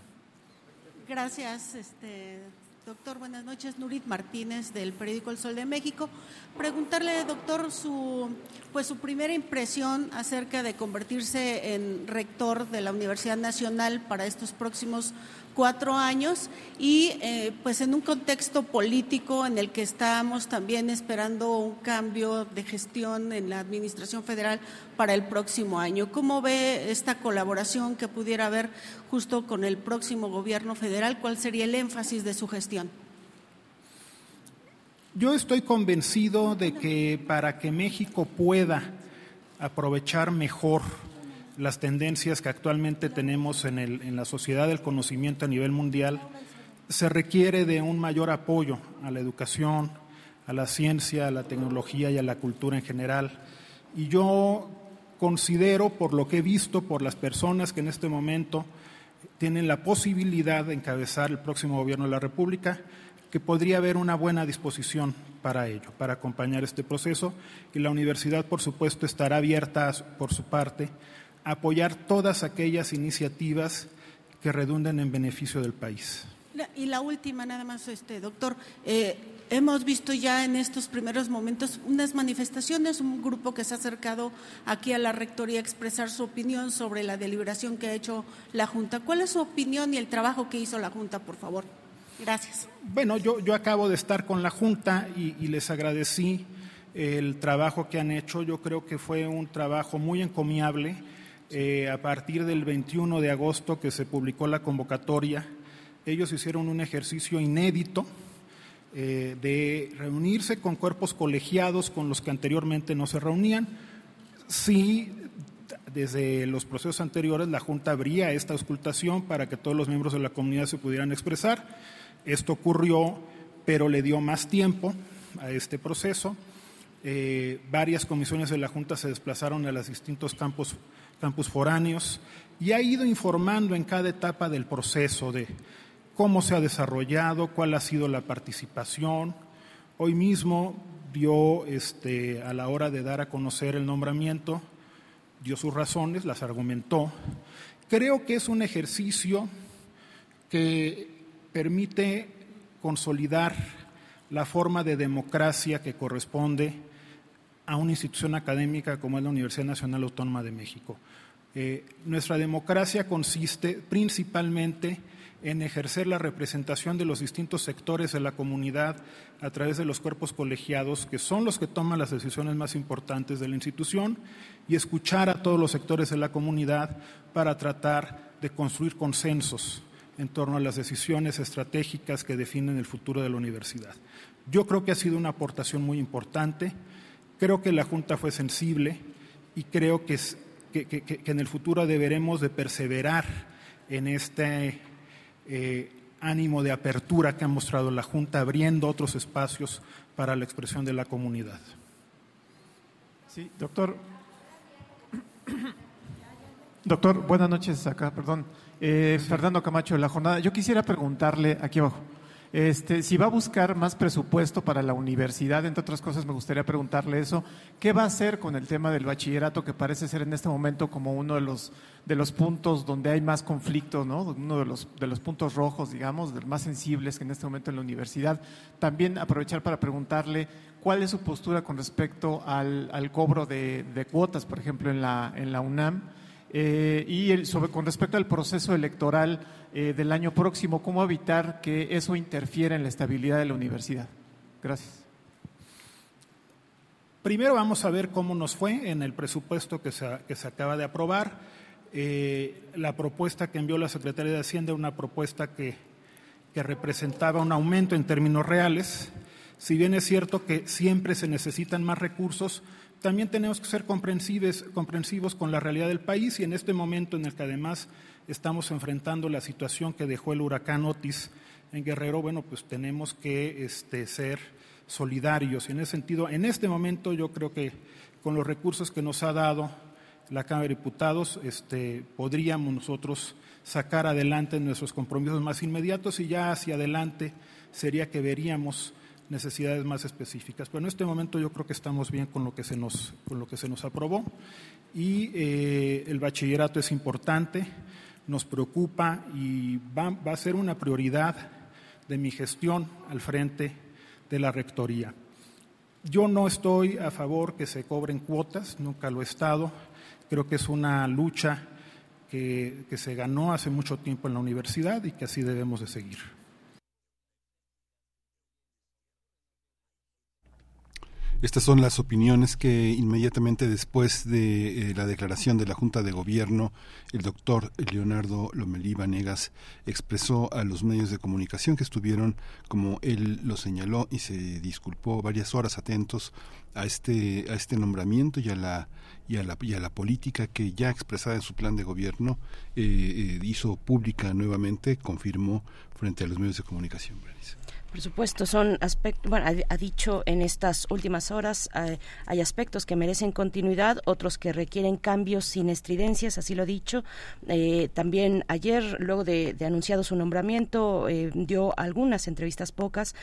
Gracias, este, doctor. Buenas noches. Nurit Martínez del periódico El Sol de México. Preguntarle, doctor, su, pues, su primera impresión acerca de convertirse en rector de la Universidad Nacional para estos próximos cuatro años y eh, pues en un contexto político en el que estamos también esperando un cambio de gestión en la Administración Federal para el próximo año. ¿Cómo ve esta colaboración que pudiera haber justo con el próximo gobierno federal? ¿Cuál sería el énfasis de su gestión? Yo estoy convencido de que para que México pueda aprovechar mejor las tendencias que actualmente tenemos en, el, en, la sociedad del conocimiento a nivel mundial, se requiere de un mayor apoyo a la educación, a la ciencia, a la tecnología y a la cultura en general. Y yo considero, por lo que he visto, por las personas que en este momento tienen la posibilidad de encabezar el próximo gobierno de la República, que podría haber una buena disposición para ello, para acompañar este proceso. Y la universidad, por supuesto, estará abierta por su parte apoyar todas aquellas iniciativas que redunden en beneficio del país. Y la última, nada más, este doctor, eh, hemos visto ya en estos primeros momentos unas manifestaciones, un grupo que se ha acercado aquí a la rectoría a expresar su opinión sobre la deliberación que ha hecho la Junta. ¿Cuál es su opinión y el trabajo que hizo la Junta, por favor? Gracias. Bueno, yo, yo acabo de estar con la Junta y, y les agradecí el trabajo que han hecho. Yo creo que fue un trabajo muy encomiable eh, a partir del 21 de agosto que se publicó la convocatoria, ellos hicieron un ejercicio inédito eh, de reunirse con cuerpos colegiados con los que anteriormente no se reunían. Sí, desde los procesos anteriores la Junta abría esta auscultación para que todos los miembros de la comunidad se pudieran expresar. Esto ocurrió, pero le dio más tiempo a este proceso. Eh, varias comisiones de la Junta se desplazaron a los distintos campos campus foráneos, y ha ido informando en cada etapa del proceso de cómo se ha desarrollado, cuál ha sido la participación. Hoy mismo dio, este, a la hora de dar a conocer el nombramiento, dio sus razones, las argumentó. Creo que es un ejercicio que permite consolidar la forma de democracia que corresponde a una institución académica como es la Universidad Nacional Autónoma de México. Eh, nuestra democracia consiste principalmente en ejercer la representación de los distintos sectores de la comunidad a través de los cuerpos colegiados, que son los que toman las decisiones más importantes de la institución, y escuchar a todos los sectores de la comunidad para tratar de construir consensos en torno a las decisiones estratégicas que definen el futuro de la universidad. Yo creo que ha sido una aportación muy importante, creo que la Junta fue sensible y creo que, en el futuro deberemos de perseverar en este eh, ánimo de apertura que ha mostrado la Junta, abriendo otros espacios para la expresión de la comunidad. Sí, doctor. Doctor, buenas noches acá, perdón. Eh, Fernando Camacho de la jornada. Yo quisiera preguntarle aquí abajo. Este, si va a buscar más presupuesto para la universidad, entre otras cosas, me gustaría preguntarle eso. ¿Qué va a hacer con el tema del bachillerato, que parece ser en este momento como uno de los, de los puntos donde hay más conflicto, ¿no? uno de los, de los puntos rojos, digamos, de los más sensibles que en este momento en la universidad? También aprovechar para preguntarle cuál es su postura con respecto al, al cobro de, de, cuotas, por ejemplo, en la, en la UNAM. Eh, y sobre, con respecto al proceso electoral eh, del año próximo, ¿cómo evitar que eso interfiera en la estabilidad de la universidad? Gracias. Primero vamos a ver cómo nos fue en el presupuesto que se, que se acaba de aprobar. Eh, la propuesta que envió la Secretaría de Hacienda, una propuesta que, que representaba un aumento en términos reales. Si bien es cierto que siempre se necesitan más recursos, también tenemos que ser comprensivos con la realidad del país y en este momento en el que además estamos enfrentando la situación que dejó el huracán Otis en Guerrero, bueno, pues tenemos que este, ser solidarios. Y en ese sentido, en este momento yo creo que con los recursos que nos ha dado la Cámara de Diputados, este, podríamos nosotros sacar adelante nuestros compromisos más inmediatos y ya hacia adelante sería que veríamos necesidades más específicas. Pero en este momento yo creo que estamos bien con lo que se nos, con lo que se nos aprobó y eh, el bachillerato es importante, nos preocupa y va, va a ser una prioridad de mi gestión al frente de la Rectoría. Yo no estoy a favor que se cobren cuotas, nunca lo he estado. Creo que es una lucha que, que se ganó hace mucho tiempo en la universidad y que así debemos de seguir. Estas son las opiniones que inmediatamente después de eh, la declaración de la Junta de Gobierno, el doctor Leonardo Lomelí Vanegas expresó a los medios de comunicación que estuvieron, como él lo señaló, y se disculpó varias horas atentos a este, a este nombramiento y a la y a la, y a la política que ya expresada en su plan de gobierno eh, eh, hizo pública nuevamente, confirmó frente a los medios de comunicación. Por supuesto, son aspectos, bueno, ha, dicho en estas últimas horas, eh, hay aspectos que merecen continuidad, otros que requieren cambios sin estridencias, así lo ha dicho. Eh, también ayer, luego de, anunciado su nombramiento, eh, dio algunas entrevistas pocas,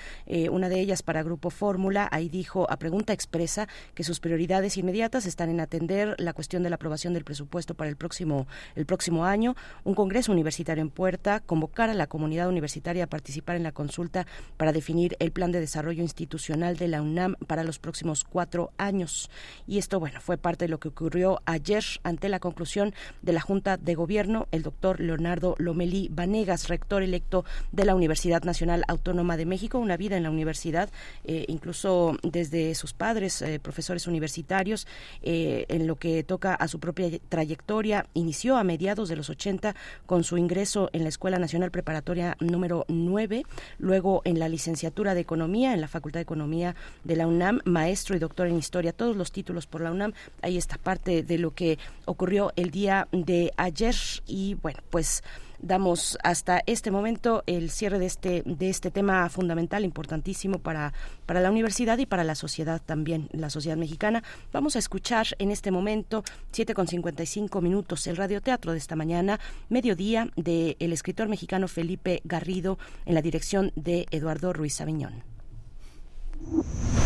una de ellas para Grupo Fórmula, ahí dijo a pregunta expresa que sus prioridades inmediatas están en atender la cuestión de la aprobación del presupuesto para el próximo, el próximo año, un congreso universitario en puerta, convocar a la comunidad universitaria a participar en la consulta para definir el plan de desarrollo institucional de la UNAM para los próximos cuatro años. Y esto, bueno, fue parte de lo que ocurrió ayer ante la conclusión de la Junta de Gobierno. El doctor Leonardo Lomelí Vanegas, rector electo de la Universidad Nacional Autónoma de México, una vida en la universidad, eh, incluso desde sus padres, eh, profesores universitarios, eh, en lo que toca a su propia trayectoria, inició a mediados de los 80 con su ingreso en la Escuela Nacional Preparatoria número 9, luego en la licenciatura de Economía en la Facultad de Economía de la UNAM, maestro y doctor en Historia, todos los títulos por la UNAM. Ahí está parte de lo que ocurrió el día de ayer y bueno, pues damos hasta este momento el cierre de este de este tema fundamental importantísimo para para la universidad y para la sociedad también la sociedad mexicana. Vamos a escuchar en este momento siete con cinco minutos el radioteatro de esta mañana mediodía de el escritor mexicano Felipe Garrido en la dirección de Eduardo Ruiz Aviñón.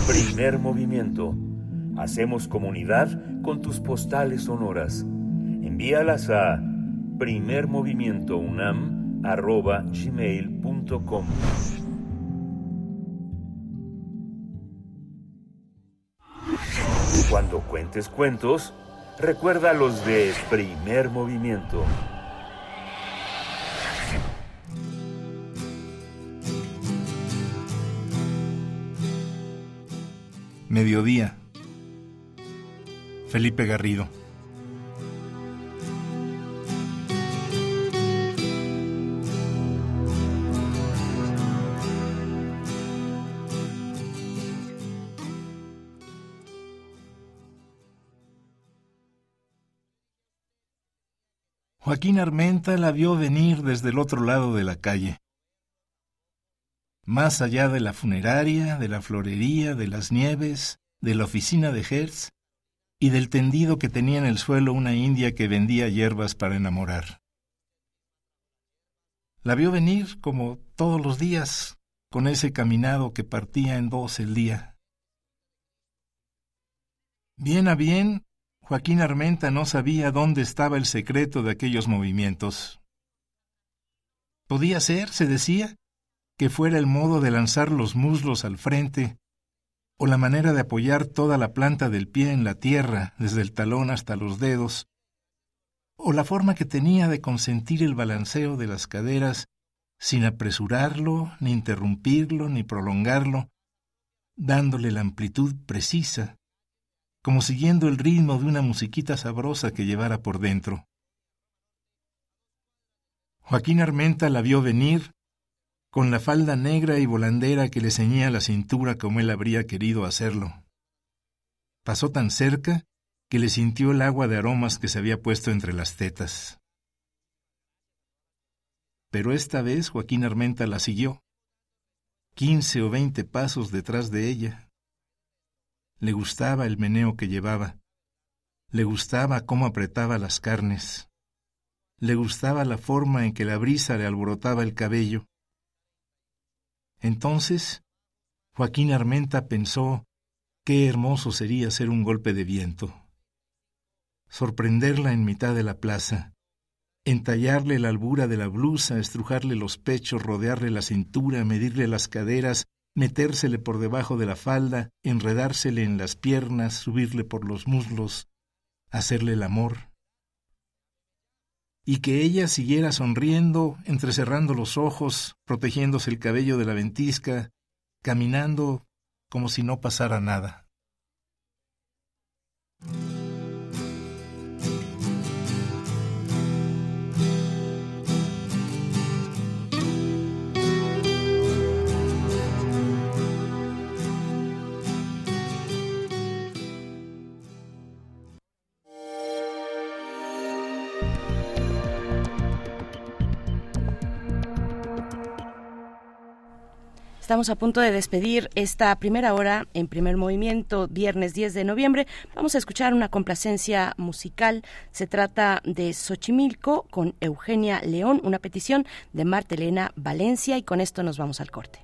Primer movimiento. Hacemos comunidad con tus postales sonoras. Envíalas a primermovimientounam.gmail.com Cuando cuentes cuentos, recuerda los de primer movimiento. Mediodía. Felipe Garrido. Joaquín Armenta la vio venir desde el otro lado de la calle. Más allá de la funeraria, de la florería, de las nieves, de la oficina de Hertz y del tendido que tenía en el suelo una india que vendía hierbas para enamorar. La vio venir como todos los días, con ese caminado que partía en dos el día. Bien a bien, Joaquín Armenta no sabía dónde estaba el secreto de aquellos movimientos. Podía ser, se decía, que fuera el modo de lanzar los muslos al frente, o la manera de apoyar toda la planta del pie en la tierra, desde el talón hasta los dedos, o la forma que tenía de consentir el balanceo de las caderas sin apresurarlo, ni interrumpirlo, ni prolongarlo, dándole la amplitud precisa, como siguiendo el ritmo de una musiquita sabrosa que llevara por dentro. Joaquín Armenta la vio venir, con la falda negra y volandera que le ceñía la cintura como él habría querido hacerlo. Pasó tan cerca que le sintió el agua de aromas que se había puesto entre las tetas. Pero esta vez Joaquín Armenta la siguió, quince o veinte pasos detrás de ella. Le gustaba el meneo que llevaba, le gustaba cómo apretaba las carnes, le gustaba la forma en que la brisa le alborotaba el cabello. Entonces, Joaquín Armenta pensó qué hermoso sería ser un golpe de viento, sorprenderla en mitad de la plaza, entallarle la albura de la blusa, estrujarle los pechos, rodearle la cintura, medirle las caderas, metérsele por debajo de la falda, enredársele en las piernas, subirle por los muslos, hacerle el amor. Y que ella siguiera sonriendo, entrecerrando los ojos, protegiéndose el cabello de la ventisca, caminando como si no pasara nada. Estamos a punto de despedir esta primera hora en primer movimiento, viernes 10 de noviembre. Vamos a escuchar una complacencia musical. Se trata de Xochimilco con Eugenia León, una petición de Marta Elena Valencia y con esto nos vamos al corte.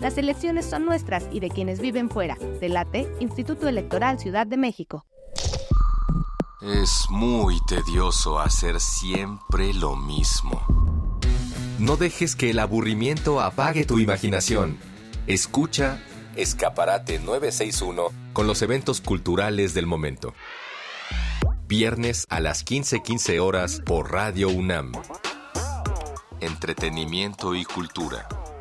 Las elecciones son nuestras y de quienes viven fuera. Delate, Instituto Electoral Ciudad de México. Es muy tedioso hacer siempre lo mismo. No dejes que el aburrimiento apague tu imaginación. Escucha Escaparate 961 con los eventos culturales del momento. Viernes a las 15:15 horas por Radio UNAM. Entretenimiento y cultura.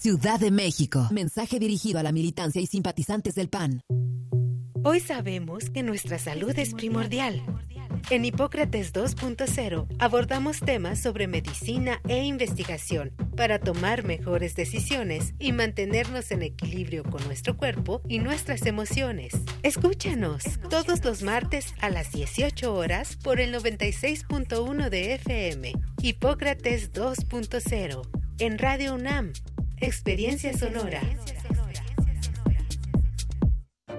Ciudad de México. Mensaje dirigido a la militancia y simpatizantes del PAN. Hoy sabemos que nuestra salud es primordial. En Hipócrates 2.0 abordamos temas sobre medicina e investigación para tomar mejores decisiones y mantenernos en equilibrio con nuestro cuerpo y nuestras emociones. Escúchanos todos los martes a las 18 horas por el 96.1 de FM. Hipócrates 2.0 en Radio UNAM Experiencia Sonora.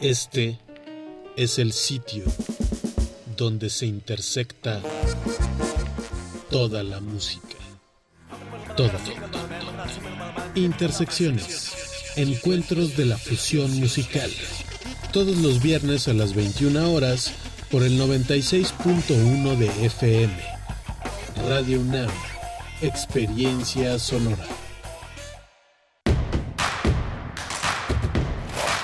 Este es el sitio donde se intersecta toda la música. Toda, Intersecciones. Encuentros de la fusión musical. Todos los viernes a las 21 horas por el 96.1 de FM. Radio UNAM. Experiencia sonora.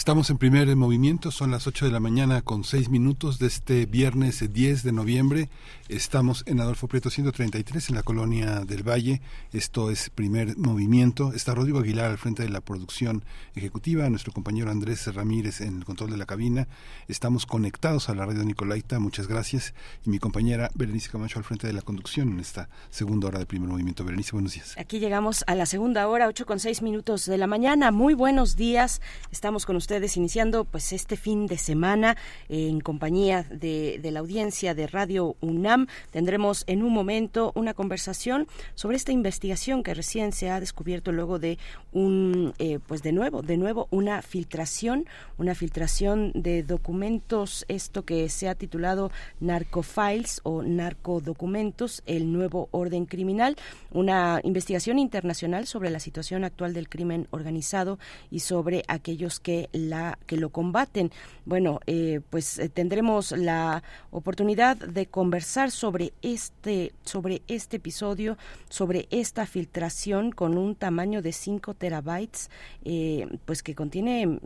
Estamos en primer movimiento, son las 8 de la mañana con 6 minutos de este viernes 10 de noviembre. Estamos en Adolfo Prieto 133 en la colonia del Valle. Esto es primer movimiento. Está Rodrigo Aguilar al frente de la producción ejecutiva, nuestro compañero Andrés Ramírez en el control de la cabina. Estamos conectados a la radio Nicolaita, muchas gracias. Y mi compañera Berenice Camacho al frente de la conducción en esta segunda hora de primer movimiento. Berenice, buenos días. Aquí llegamos a la segunda hora, 8 con 6 minutos de la mañana. Muy buenos días. Estamos con ustedes iniciando pues este fin de semana en compañía de, de, la audiencia de Radio UNAM. Tendremos en un momento una conversación sobre esta investigación que recién se ha descubierto luego de un eh, pues de nuevo, de nuevo una filtración, una filtración de documentos, esto que se ha titulado Narcofiles o Narcodocumentos, el nuevo orden criminal, una investigación internacional sobre la situación actual del crimen organizado y sobre aquellos que la que lo combaten. Bueno, eh, pues eh, tendremos la oportunidad de conversar sobre este sobre este episodio, sobre esta filtración con un tamaño de 5 terabytes, eh, pues que contiene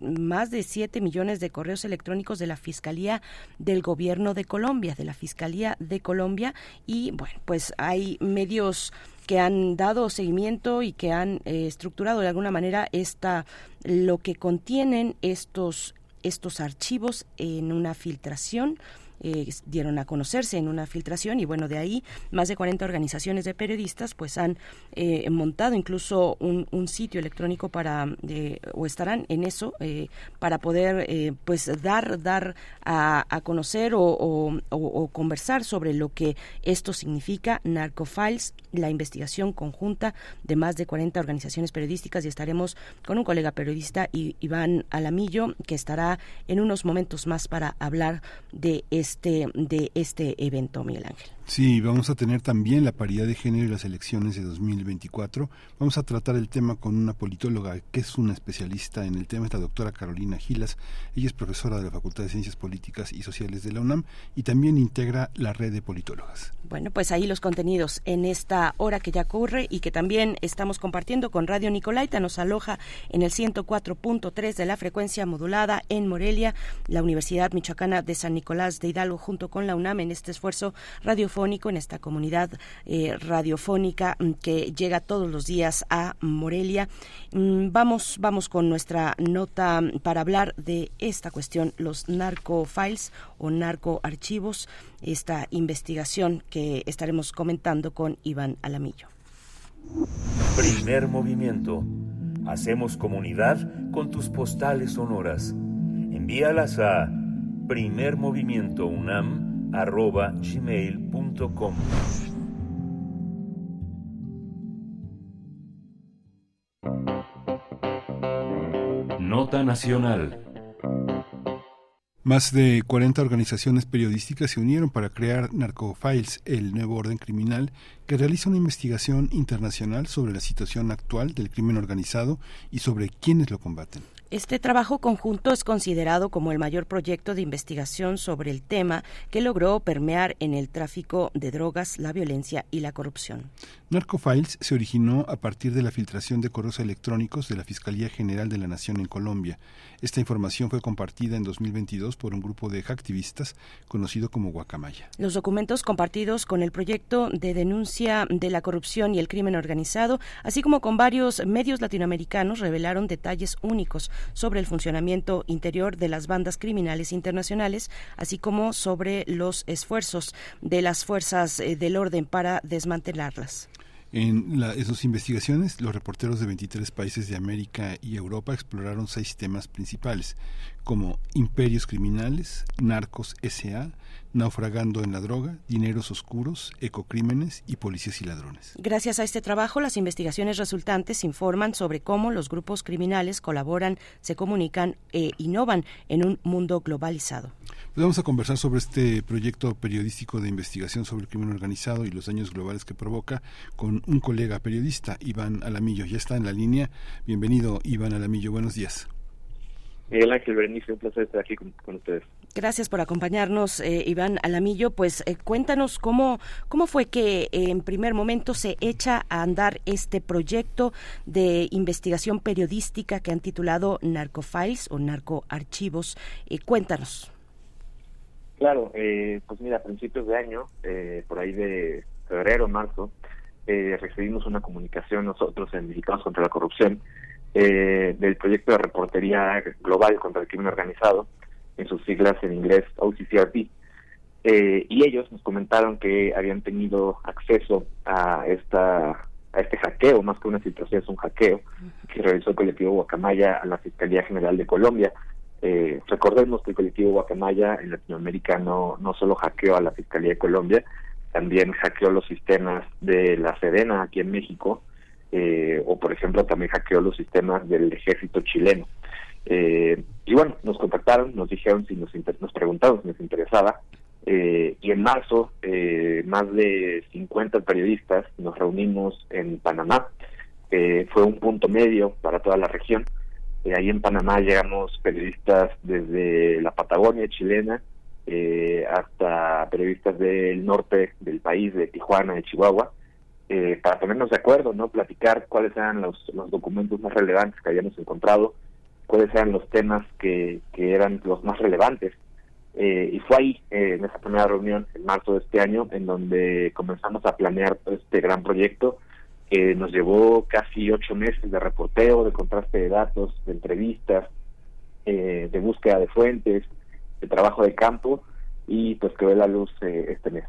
más de 7 millones de correos electrónicos de la Fiscalía del Gobierno de Colombia, de la Fiscalía de Colombia y bueno, pues hay medios que han dado seguimiento y que han eh, estructurado de alguna manera esta lo que contienen estos estos archivos en una filtración eh, dieron a conocerse en una filtración y bueno, de ahí más de 40 organizaciones de periodistas pues han eh, montado incluso un, sitio electrónico para, eh, o estarán en eso, para poder pues dar, dar a, conocer o, conversar sobre lo que esto significa, Narcofiles, la investigación conjunta de más de 40 organizaciones periodísticas. Y estaremos con un colega periodista, Iván Alamillo, que estará en unos momentos más para hablar de este este, de este evento, Miguel Ángel. Sí, vamos a tener también la paridad de género y las elecciones de 2024. Vamos a tratar el tema con una politóloga que es una especialista en el tema, es la doctora Carolina Gilas. Ella es profesora de la Facultad de Ciencias Políticas y Sociales de la UNAM y también integra la red de politólogas. Bueno, pues ahí los contenidos en esta hora que ya ocurre y que también estamos compartiendo con Radio Nicolaita. Nos aloja en el 104.3 de la frecuencia modulada en Morelia, la Universidad Michoacana de San Nicolás de Hidalgo junto con la UNAM en este esfuerzo radiofónico en esta comunidad eh, radiofónica mm, que llega todos los días a Morelia. Mm, vamos, vamos con nuestra nota para hablar de esta cuestión, los narcofiles o narcoarchivos, esta investigación que estaremos comentando con Iván Alamillo. Primer movimiento. Hacemos comunidad con tus postales sonoras. Envíalas a primermovimientounam arroba gmail.com. Nota Nacional. Más de 40 organizaciones periodísticas se unieron para crear Narcofiles, el nuevo orden criminal, que realiza una investigación internacional sobre la situación actual del crimen organizado y sobre quiénes lo combaten. Este trabajo conjunto es considerado como el mayor proyecto de investigación sobre el tema que logró permear en el tráfico de drogas, la violencia y la corrupción. Narcofiles se originó a partir de la filtración de correos electrónicos de la Fiscalía General de la Nación en Colombia. Esta información fue compartida en 2022 por un grupo de activistas conocido como Guacamaya. Los documentos compartidos con el proyecto de denuncia de la corrupción y el crimen organizado, así como con varios medios latinoamericanos, revelaron detalles únicos sobre el funcionamiento interior de las bandas criminales internacionales, así como sobre los esfuerzos de las fuerzas eh, del orden para desmantelarlas. En, la, sus investigaciones, los reporteros de 23 países de América y Europa exploraron seis temas principales, como imperios criminales, narcos SA, naufragando en la droga, dineros oscuros, ecocrímenes y policías y ladrones. Gracias a este trabajo, las investigaciones resultantes informan sobre cómo los grupos criminales colaboran, se comunican e innovan en un mundo globalizado. Pues vamos a conversar sobre este proyecto periodístico de investigación sobre el crimen organizado y los daños globales que provoca con un colega periodista, Iván Alamillo. Ya está en la línea. Bienvenido, Iván Alamillo. Buenos días. Miguel Ángel Berenice, un placer estar aquí con, ustedes. Gracias por acompañarnos, eh, Iván Alamillo. Pues eh, cuéntanos cómo, cómo fue que en primer momento se echa a andar este proyecto de investigación periodística que han titulado Narcofiles o Narcoarchivos. Eh, cuéntanos. Claro, pues mira, a principios de año, por ahí de febrero, marzo, recibimos una comunicación nosotros en Mexicanos contra la Corrupción eh, del proyecto de reportería global contra el crimen organizado, en sus siglas en inglés OCCRP. Eh, y ellos nos comentaron que habían tenido acceso a esta a este hackeo, más que una situación es un hackeo, que realizó el colectivo Guacamaya a la Fiscalía General de Colombia. Eh, recordemos que el colectivo Guacamaya en Latinoamérica no, no solo hackeó a la Fiscalía de Colombia, también hackeó los sistemas de la Sedena aquí en México, eh, o por ejemplo también hackeó los sistemas del ejército chileno. Eh, y bueno, nos contactaron, nos dijeron si nos, nos preguntaron si nos interesaba, eh, y en marzo más de 50 periodistas nos reunimos en Panamá. fue un punto medio para toda la región. Ahí en Panamá llegamos periodistas desde la Patagonia chilena hasta periodistas del norte del país, de Tijuana, de Chihuahua, eh, para ponernos de acuerdo, no platicar cuáles eran los, documentos más relevantes que habíamos encontrado, cuáles eran los temas que, eran los más relevantes. Eh, y fue ahí, eh, en esa primera reunión, en marzo de este año, en donde comenzamos a planear este gran proyecto que nos llevó casi ocho meses de reporteo, de contraste de datos, de entrevistas, de búsqueda de fuentes, de trabajo de campo y pues que ve la luz este mes.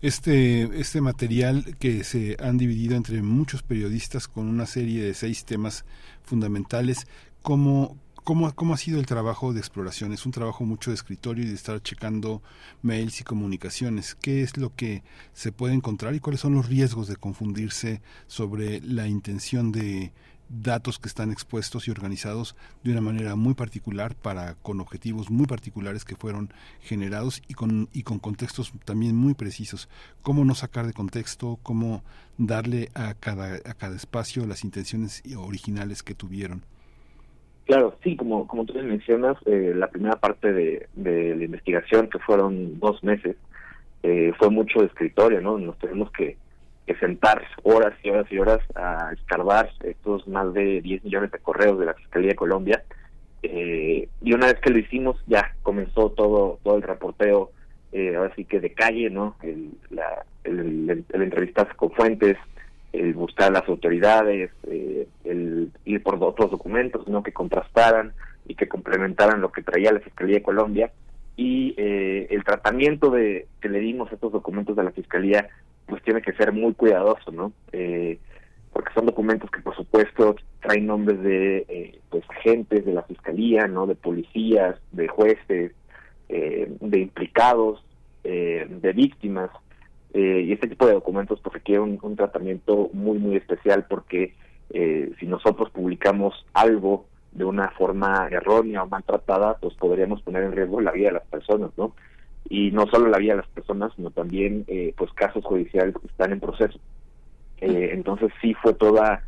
Este, este material que se han dividido entre muchos periodistas con una serie de seis temas fundamentales, ¿cómo, cómo, cómo ha sido el trabajo de exploración? Es un trabajo mucho de escritorio y de estar checando mails y comunicaciones. ¿Qué es lo que se puede encontrar y cuáles son los riesgos de confundirse sobre la intención de datos que están expuestos y organizados de una manera muy particular para con objetivos muy particulares que fueron generados y con y con contextos también muy precisos cómo no sacar de contexto cómo darle a cada a cada espacio las intenciones originales que tuvieron claro sí como como tú mencionas eh, la primera parte de, de, la investigación que fueron dos meses eh, fue mucho de escritorio no nos tenemos que sentar horas y horas y horas a escarbar estos más de 10 millones de correos de la Fiscalía de Colombia. Eh, y una vez que lo hicimos, ya comenzó todo todo el reporteo, eh, ahora sí que de calle, ¿no? El, la, el, entrevistarse con fuentes, el buscar a las autoridades, eh, el ir por otros documentos, ¿no? Que contrastaran y que complementaran lo que traía la Fiscalía de Colombia. Y el tratamiento de que le dimos a estos documentos de la Fiscalía pues tiene que ser muy cuidadoso, ¿no? Eh, porque son documentos que por supuesto traen nombres de eh, pues agentes de la fiscalía, ¿no? De policías, de jueces, eh, de implicados, de víctimas. Y este tipo de documentos pues requiere un, un tratamiento muy muy especial porque si nosotros publicamos algo de una forma errónea o maltratada, pues podríamos poner en riesgo la vida de las personas, ¿no? y no solo la vida de las personas, sino también eh, pues casos judiciales que están en proceso. Eh, entonces sí fue toda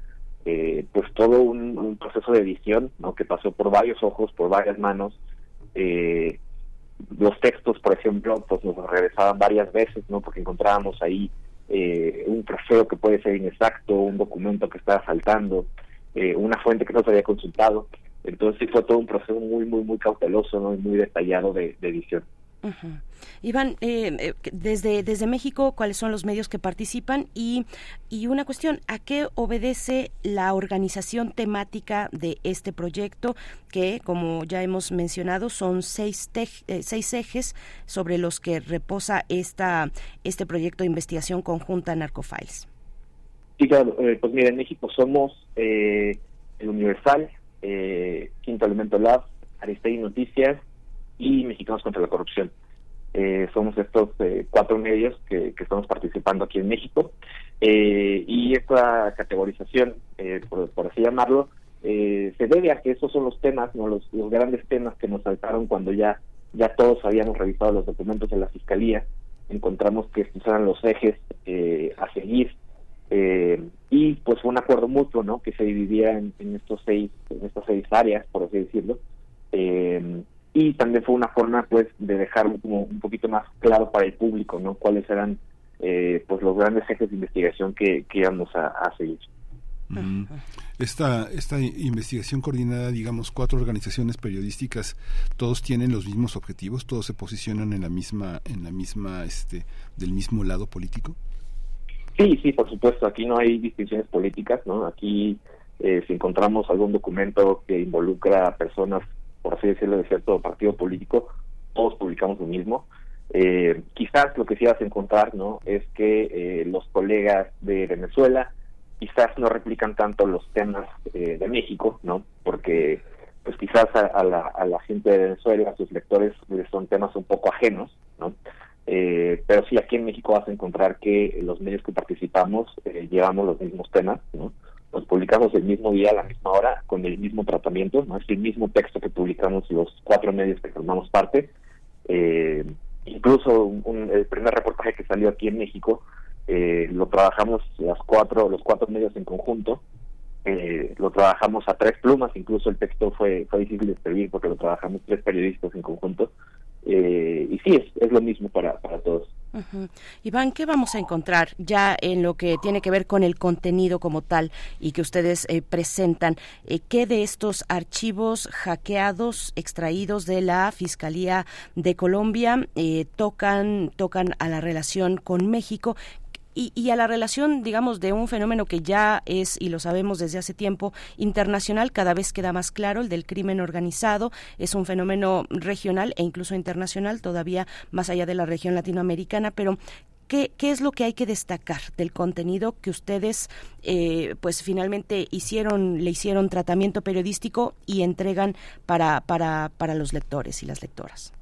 eh, pues todo un, proceso de edición ¿no? que pasó por varios ojos, por varias manos. Los textos, por ejemplo, pues nos regresaban varias veces, ¿no? porque encontrábamos ahí un trofeo que puede ser inexacto, un documento que estaba faltando, una fuente que no se había consultado. Entonces sí fue todo un proceso muy, muy, muy cauteloso ¿no? y muy detallado de edición. Iván, eh, eh, desde, desde México, ¿cuáles son los medios que participan? Y, y una cuestión, ¿a qué obedece la organización temática de este proyecto? Que, como ya hemos mencionado, son seis, eh, seis ejes sobre los que reposa esta, este proyecto de investigación conjunta Narcofiles. Sí, claro. pues mira, en México somos el Universal, Quinto Elemento Lab, Aristegui Noticias, y Mexicanos contra la Corrupción. Eh, somos estos eh, cuatro medios que, estamos participando aquí en México eh, y esta categorización, por, así llamarlo, se debe a que esos son los temas, no los, grandes temas que nos saltaron cuando ya ya todos habíamos revisado los documentos de la fiscalía, encontramos que estos eran los ejes a seguir y pues fue un acuerdo mutuo, ¿no? Que se dividía en, estos seis, en estas seis áreas, por así decirlo. Y también fue una forma, pues, de dejar como un poquito más claro para el público, ¿no? Cuáles eran, eh, pues, los grandes ejes de investigación que, íbamos a, seguir. Esta, esta investigación coordinada, digamos, cuatro organizaciones periodísticas, todos tienen los mismos objetivos, todos se posicionan en la misma, en la misma, este, del mismo lado político. Sí, sí, por supuesto. Aquí no hay distinciones políticas, ¿no? Aquí, eh, si encontramos algún documento que involucra a personas, por así decirlo, de cierto partido político, todos publicamos lo mismo. Eh, quizás lo que sí vas a encontrar, ¿no? Es que eh, los colegas de Venezuela quizás no replican tanto los temas de México, ¿no? Porque, pues quizás a, la, a la gente de Venezuela, a sus lectores, son temas un poco ajenos, ¿no? Eh, pero sí, aquí en México vas a encontrar que los medios que participamos eh, llevamos los mismos temas, ¿no? Los publicamos el mismo día, a la misma hora, con el mismo tratamiento, ¿no? Es el mismo texto que publicamos los cuatro medios que formamos parte. Eh, incluso el primer reportaje que salió aquí en México eh, lo trabajamos las cuatro, los cuatro medios en conjunto. lo trabajamos a tres plumas, incluso el texto fue, fue difícil de escribir porque lo trabajamos tres periodistas en conjunto. Eh, y sí, es, es, lo mismo para, para todos. Iván, ¿qué vamos a encontrar ya en lo que tiene que ver con el contenido como tal y que ustedes eh, presentan? Eh, ¿Qué de estos archivos hackeados, extraídos de la Fiscalía de Colombia, tocan, tocan a la relación con México? Y, a la relación, digamos, de un fenómeno que ya es, y lo sabemos desde hace tiempo, internacional, cada vez queda más claro, el del crimen organizado, es un fenómeno regional e incluso internacional, todavía más allá de la región latinoamericana, pero ¿Qué, ¿qué, es lo que hay que destacar del contenido que ustedes eh, pues finalmente hicieron le hicieron tratamiento periodístico y entregan para para para los lectores y las lectoras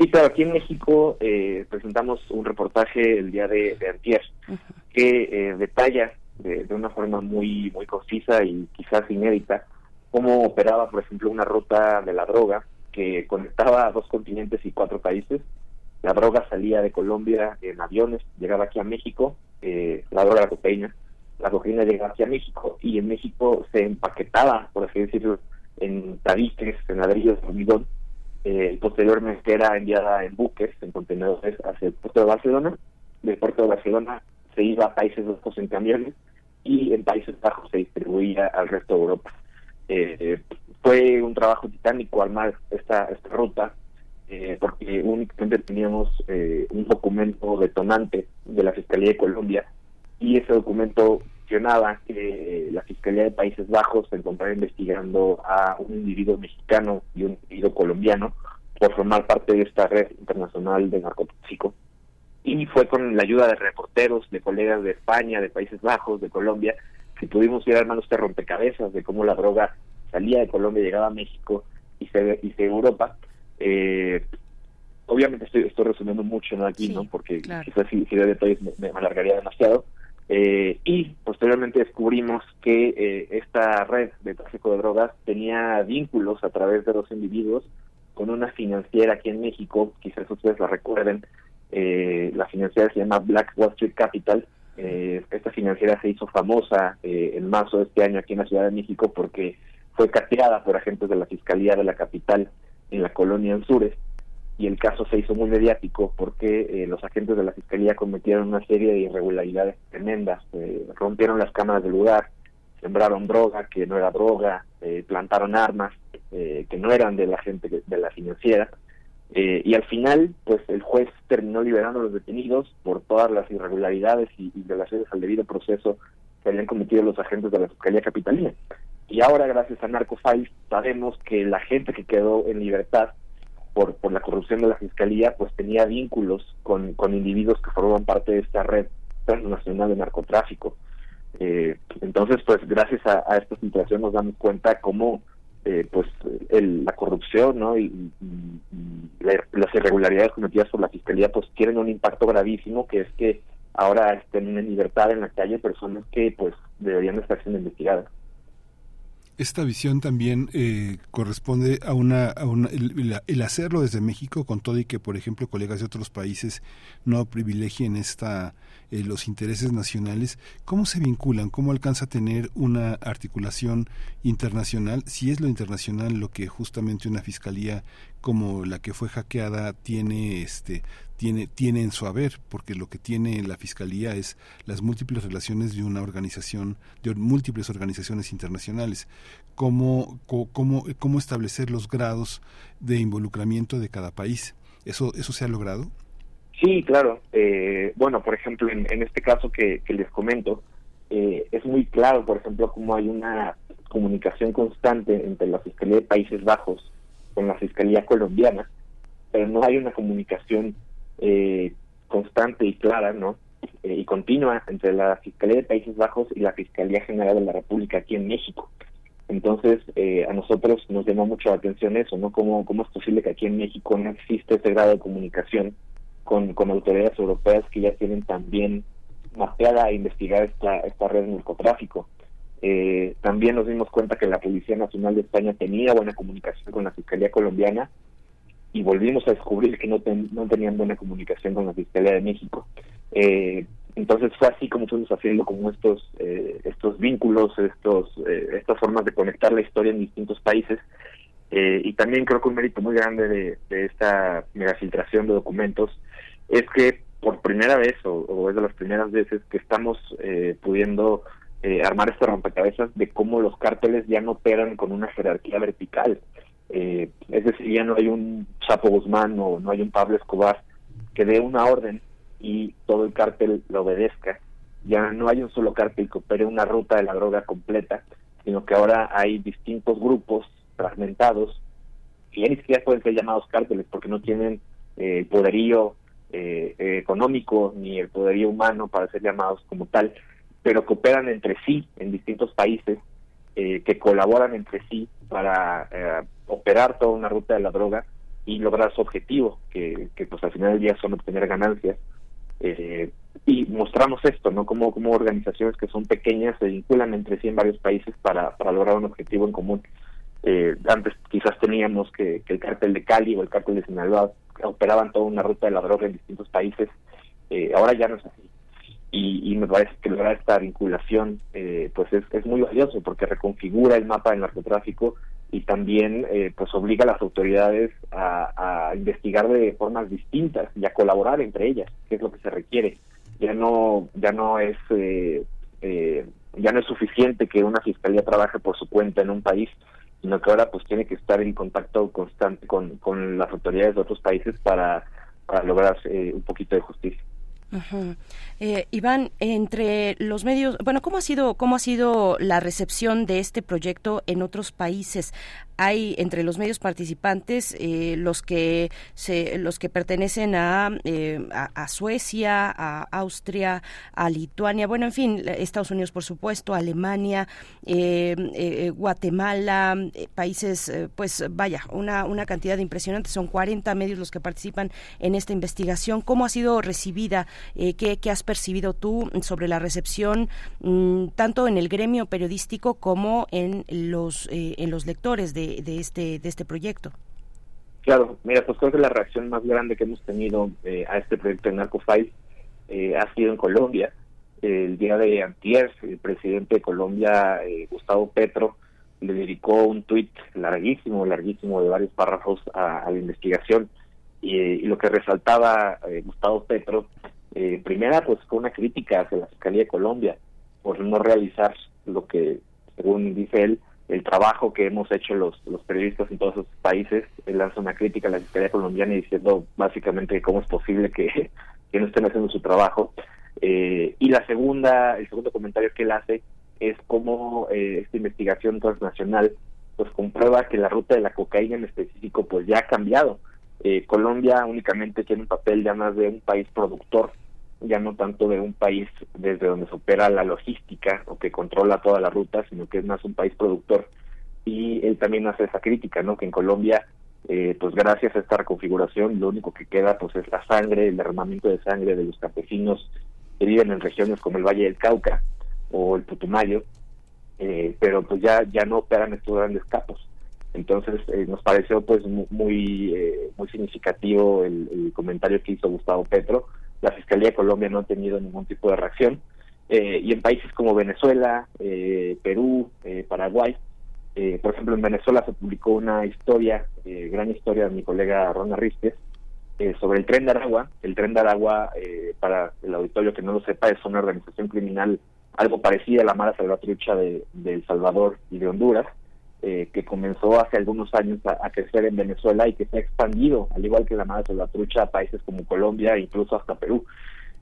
Sí, pero aquí en México eh, presentamos un reportaje el día de, de antier que eh, detalla de, una forma muy muy concisa y quizás inédita cómo operaba, por ejemplo, una ruta de la droga que conectaba a dos continentes y cuatro países. La droga salía de Colombia en aviones, llegaba aquí a México, eh, la droga la cocaína, la cocaína llegaba aquí a México y en México se empaquetaba, por así decirlo, en tabiques, en ladrillos de hormigón eh, posteriormente era enviada en buques, en contenedores hacia el puerto de Barcelona. Del puerto de Barcelona se iba a Países Bajos en camiones y en Países Bajos se distribuía al resto de Europa. Eh, fue un trabajo titánico armar esta, esta ruta eh, porque únicamente teníamos eh, un documento detonante de la Fiscalía de Colombia y ese documento mencionaba que la Fiscalía de Países Bajos se encontraba investigando a un individuo mexicano y un individuo colombiano por formar parte de esta red internacional de narcotráfico. Y fue con la ayuda de reporteros, de colegas de España, de Países Bajos, de Colombia, que pudimos ir armando este rompecabezas de cómo la droga salía de Colombia, llegaba a México y se, y se Europa. Eh, obviamente estoy, estoy resumiendo mucho ¿no? aquí, ¿no? Porque quizás si, si de detalles me, me alargaría demasiado. Eh, y posteriormente descubrimos que eh, esta red de tráfico de drogas tenía vínculos a través de dos individuos con una financiera aquí en México, quizás ustedes la recuerden, eh, la financiera se llama Black Wall Street Capital. esta financiera se hizo famosa en marzo de este año aquí en la Ciudad de México porque fue cateada por agentes de la Fiscalía de la capital en la colonia Anzures y el caso se hizo muy mediático porque eh, los agentes de la fiscalía cometieron una serie de irregularidades tremendas, eh, rompieron las cámaras del lugar, sembraron droga que no era droga, eh, plantaron armas que no eran de la gente de la financiera y al final pues el juez terminó liberando a los detenidos por todas las irregularidades y, y violaciones al debido proceso que habían cometido los agentes de la fiscalía capitalina. Y ahora gracias a Narcofiles sabemos que la gente que quedó en libertad por, por la corrupción de la fiscalía, pues tenía vínculos con, con individuos que formaban parte de esta red transnacional de narcotráfico. Eh, entonces, pues gracias a, esta situación nos damos cuenta cómo eh, pues la corrupción ¿no? y, las irregularidades cometidas por la fiscalía pues tienen un impacto gravísimo que es que ahora estén en libertad en la calle personas que pues deberían estar siendo investigadas. Esta visión también eh, corresponde a una, a una el, hacerlo desde México con todo y que por ejemplo colegas de otros países no privilegien esta eh, los intereses nacionales cómo se vinculan cómo alcanza a tener una articulación internacional si es lo internacional lo que justamente una fiscalía como la que fue hackeada tiene este tiene, tiene en su haber, porque lo que tiene la Fiscalía es las múltiples relaciones de una organización, de múltiples organizaciones internacionales. Cómo, cómo, cómo establecer los grados de involucramiento de cada país. ¿Eso, eso se ha logrado? Sí, claro. Eh, bueno, por ejemplo, en, este caso que, les comento, eh, es muy claro, por ejemplo, cómo hay una comunicación constante entre la Fiscalía de Países Bajos con la Fiscalía colombiana, pero no hay una comunicación eh, constante y clara, ¿no? Eh, y continua entre la Fiscalía de Países Bajos y la Fiscalía General de la República aquí en México. Entonces, eh, a nosotros nos llamó mucho la atención eso, ¿no? ¿Cómo, ¿Cómo es posible que aquí en México no existe ese grado de comunicación con, con autoridades europeas que ya tienen también mapeada a investigar esta, esta red de narcotráfico? Eh, también nos dimos cuenta que la Policía Nacional de España tenía buena comunicación con la Fiscalía Colombiana y volvimos a descubrir que no, no tenían buena comunicación con la Fiscalía de México. Eh, entonces fue así como fuimos haciendo como estos eh, estos vínculos, estos eh, estas formas de conectar la historia en distintos países. y también creo que un mérito muy grande de, esta megafiltración de documentos es que por primera vez, o, es de las primeras veces, que estamos pudiendo armar este rompecabezas de cómo los cárteles ya no operan con una jerarquía vertical, eh, es decir, ya no hay un Chapo Guzmán o no hay un Pablo Escobar que dé una orden y todo el cártel lo obedezca. Ya no hay un solo cártel que opere una ruta de la droga completa, sino que ahora hay distintos grupos fragmentados y ya ni pueden ser llamados cárteles porque no tienen eh, poderío eh, económico ni el poderío humano para ser llamados como tal, pero que operan entre sí en distintos países, que colaboran entre sí para operar toda una ruta de la droga y lograr su objetivo, que, que pues al final del día son obtener ganancias. Eh, y mostramos esto, ¿no? Como, como organizaciones que son pequeñas se vinculan entre sí en varios países para, para lograr un objetivo en común. Eh, antes quizás teníamos que, que, el cártel de Cali o el cártel de Sinaloa operaban toda una ruta de la droga en distintos países. Eh, ahora ya no es así. Y, y, me parece que lograr esta vinculación eh, pues es, muy valioso porque reconfigura el mapa del narcotráfico y también eh, pues obliga a las autoridades a, investigar de formas distintas y a colaborar entre ellas que es lo que se requiere. Ya no ya no es eh, eh, ya no es suficiente que una fiscalía trabaje por su cuenta en un país sino que ahora pues tiene que estar en contacto constante con, con las autoridades de otros países para, para lograr un poquito de justicia eh, Iván, entre los medios, bueno, ¿cómo ha sido cómo ha sido la recepción de este proyecto en otros países? Hay entre los medios participantes eh, los que se, los que pertenecen a, eh, a, Suecia, a Austria, a Lituania, bueno, en fin, Estados Unidos, por supuesto, Alemania, Guatemala, países, pues vaya, una una cantidad de impresionantes. Son 40 medios los que participan en esta investigación. ¿Cómo ha sido recibida? Eh, ¿qué, has percibido tú sobre la recepción mm, tanto en el gremio periodístico como en los eh, en los lectores de, de este de este proyecto? Claro, mira, pues creo que la reacción más grande que hemos tenido eh, a este proyecto de Narcofile eh, ha sido en Colombia. El día de antier, el presidente de Colombia, Gustavo Petro, le dedicó un tuit larguísimo, larguísimo de varios párrafos a, la investigación y, y, lo que resaltaba Gustavo Petro eh, primera, pues fue una crítica hacia la Fiscalía de Colombia por no realizar lo que, según dice él, el trabajo que hemos hecho los, los periodistas en todos esos países. Él lanza una crítica a la Fiscalía colombiana diciendo básicamente cómo es posible que, no estén haciendo su trabajo. Eh, y la segunda, el segundo comentario que él hace es cómo eh, esta investigación transnacional pues comprueba que la ruta de la cocaína en específico pues ya ha cambiado eh, Colombia únicamente tiene un papel ya más de un país productor, ya no tanto de un país desde donde se opera la logística o que controla toda la ruta, sino que es más un país productor. Y él también hace esa crítica, ¿no? Que en Colombia, eh, pues gracias a esta reconfiguración, lo único que queda pues es la sangre, el derramamiento de sangre de los campesinos que viven en regiones como el Valle del Cauca o el Putumayo, pero pues ya ya no operan estos grandes capos. Entonces nos pareció pues muy muy significativo el, el, comentario que hizo Gustavo Petro. La Fiscalía de Colombia no ha tenido ningún tipo de reacción. y en países como Venezuela, Perú, Paraguay, eh, por ejemplo, en Venezuela se publicó una historia, eh, gran historia de mi colega Ron Arristes, eh, sobre el Tren de Aragua. El Tren de Aragua, para el auditorio que no lo sepa, es una organización criminal algo parecida a la Mara Salvatrucha de, de El Salvador y de Honduras, que comenzó hace algunos años a, crecer en Venezuela y que se ha expandido, al igual que la Mara Salvatrucha, a países como Colombia e incluso hasta Perú.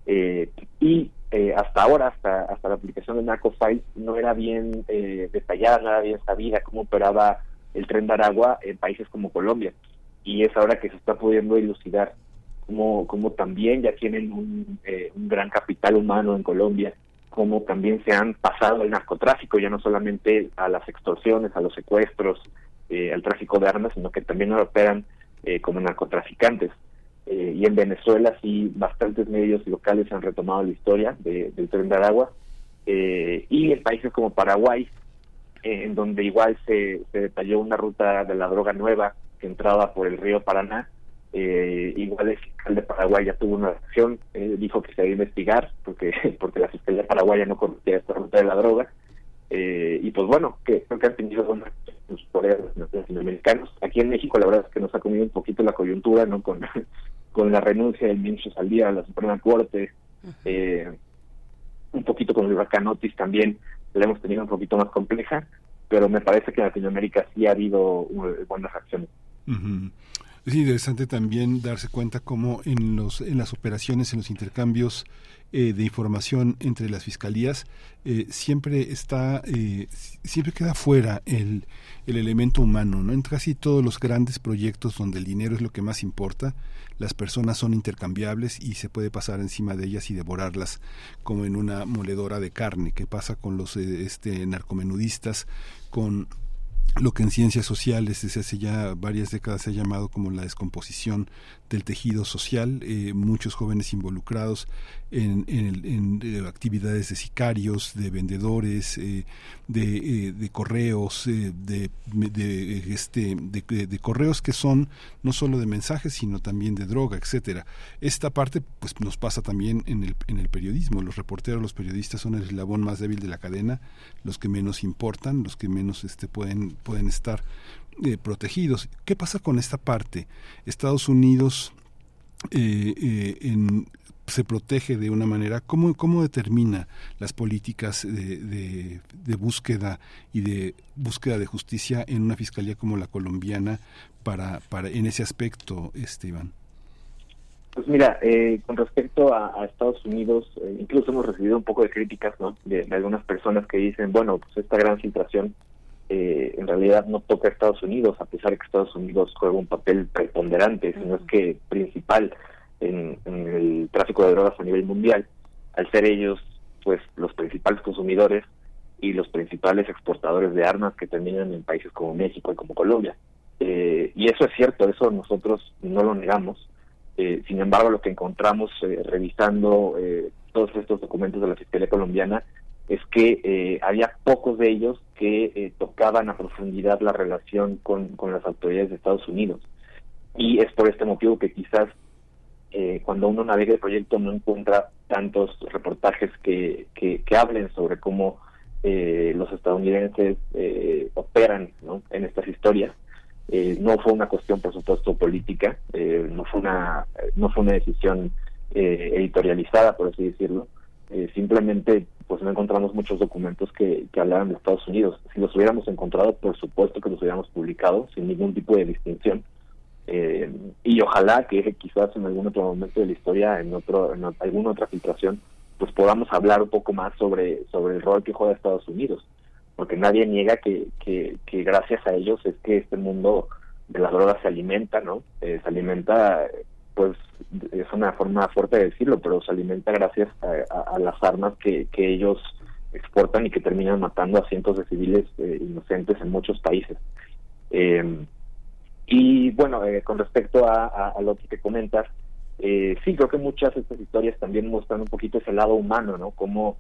y eh, hasta ahora, hasta, hasta la aplicación de NarcoFiles, no era bien eh, detallada, no era bien sabida cómo operaba el tren de Aragua en países como Colombia. Y es ahora que se está pudiendo dilucidar cómo, cómo también ya tienen un, eh, un gran capital humano en Colombia, cómo también se han pasado el narcotráfico, ya no solamente a las extorsiones, a los secuestros, al tráfico de armas, sino que también operan como narcotraficantes. Eh, y en Venezuela sí bastantes medios locales han retomado la historia del tren de Aragua eh, y en países como Paraguay eh, en donde igual se, detalló una ruta de la droga nueva que entraba por el río Paraná igual el fiscal de Paraguay ya tuvo una reacción dijo que se debe investigar porque porque la fiscalía paraguaya no conocía esta ruta de la droga y pues bueno que creo que han tenido buenas por los latinoamericanos. Aquí en México la verdad es que nos ha comido un poquito la coyuntura no con con la renuncia del ministro Saldía a la Suprema Corte, eh, un poquito con el huracán Otis también la hemos tenido un poquito más compleja, pero me parece que en Latinoamérica sí ha habido eh, buenas acciones. Es interesante también darse cuenta cómo en, los, en las operaciones, en los intercambios eh, de información entre las fiscalías, eh, siempre está, eh, siempre queda fuera el, el elemento humano, ¿no? En casi todos los grandes proyectos donde el dinero es lo que más importa, las personas son intercambiables y se puede pasar encima de ellas y devorarlas como en una moledora de carne, que pasa con los este, narcomenudistas, con lo que en ciencias sociales desde hace ya varias décadas se ha llamado como la descomposición del tejido social, eh, muchos jóvenes involucrados en, en, eh, actividades de sicarios, de vendedores, eh, de, de, correos, de, de, este, de, correos que son no solo de mensajes, sino también de droga, etcétera. Esta parte pues nos pasa también en el, en el periodismo. Los reporteros, los periodistas son el eslabón más débil de la cadena, los que menos importan, los que menos este, pueden, pueden estar protegidos. ¿Qué pasa con esta parte? Estados Unidos eh, eh, se protege de una manera, ¿cómo, cómo determina las políticas de, de, búsqueda y de búsqueda de justicia en una fiscalía como la colombiana para, para en ese aspecto, Esteban? Pues mira, eh, con respecto a, Estados Unidos, incluso hemos recibido un poco de críticas ¿no? de, algunas personas que dicen, bueno, pues esta gran filtración en realidad no toca a Estados Unidos, a pesar de que Estados Unidos juega un papel preponderante, sino es que principal en, el tráfico de drogas a nivel mundial, al ser ellos pues los principales consumidores y los principales exportadores de armas que terminan en países como México y como Colombia. Eh, y eso es cierto, eso nosotros no lo negamos. Eh, sin embargo, lo que encontramos eh, revisando todos estos documentos de la Fiscalía colombiana es que había pocos de ellos que tocaban a profundidad la relación con, con las autoridades de Estados Unidos. Y es por este motivo que quizás eh, cuando uno navega el proyecto no encuentra tantos reportajes que, que, hablen sobre cómo eh, los estadounidenses eh, operan en estas historias. no fue una cuestión, por supuesto, política, no fue una no fue una decisión editorializada, por así decirlo. simplemente, pues no encontramos muchos documentos que, que hablaran de Estados Unidos. Si los hubiéramos encontrado, por supuesto que los hubiéramos publicado sin ningún tipo de distinción eh, y ojalá que quizás en algún otro momento de la historia, en otro en alguna otra filtración, pues podamos hablar un poco más sobre, sobre el rol que juega Estados Unidos, porque nadie niega que, que, gracias a ellos es que este mundo de la droga se alimenta, ¿no? Eh, se alimenta, pues es una forma fuerte de decirlo, pero se alimenta gracias a, las armas que, que ellos exportan y que terminan matando a cientos de civiles eh, inocentes en muchos países. Eh, y bueno, eh, con respecto a, lo que te comentas, eh, sí, creo que muchas de estas historias también muestran un poquito ese lado humano, ¿no? Cómo,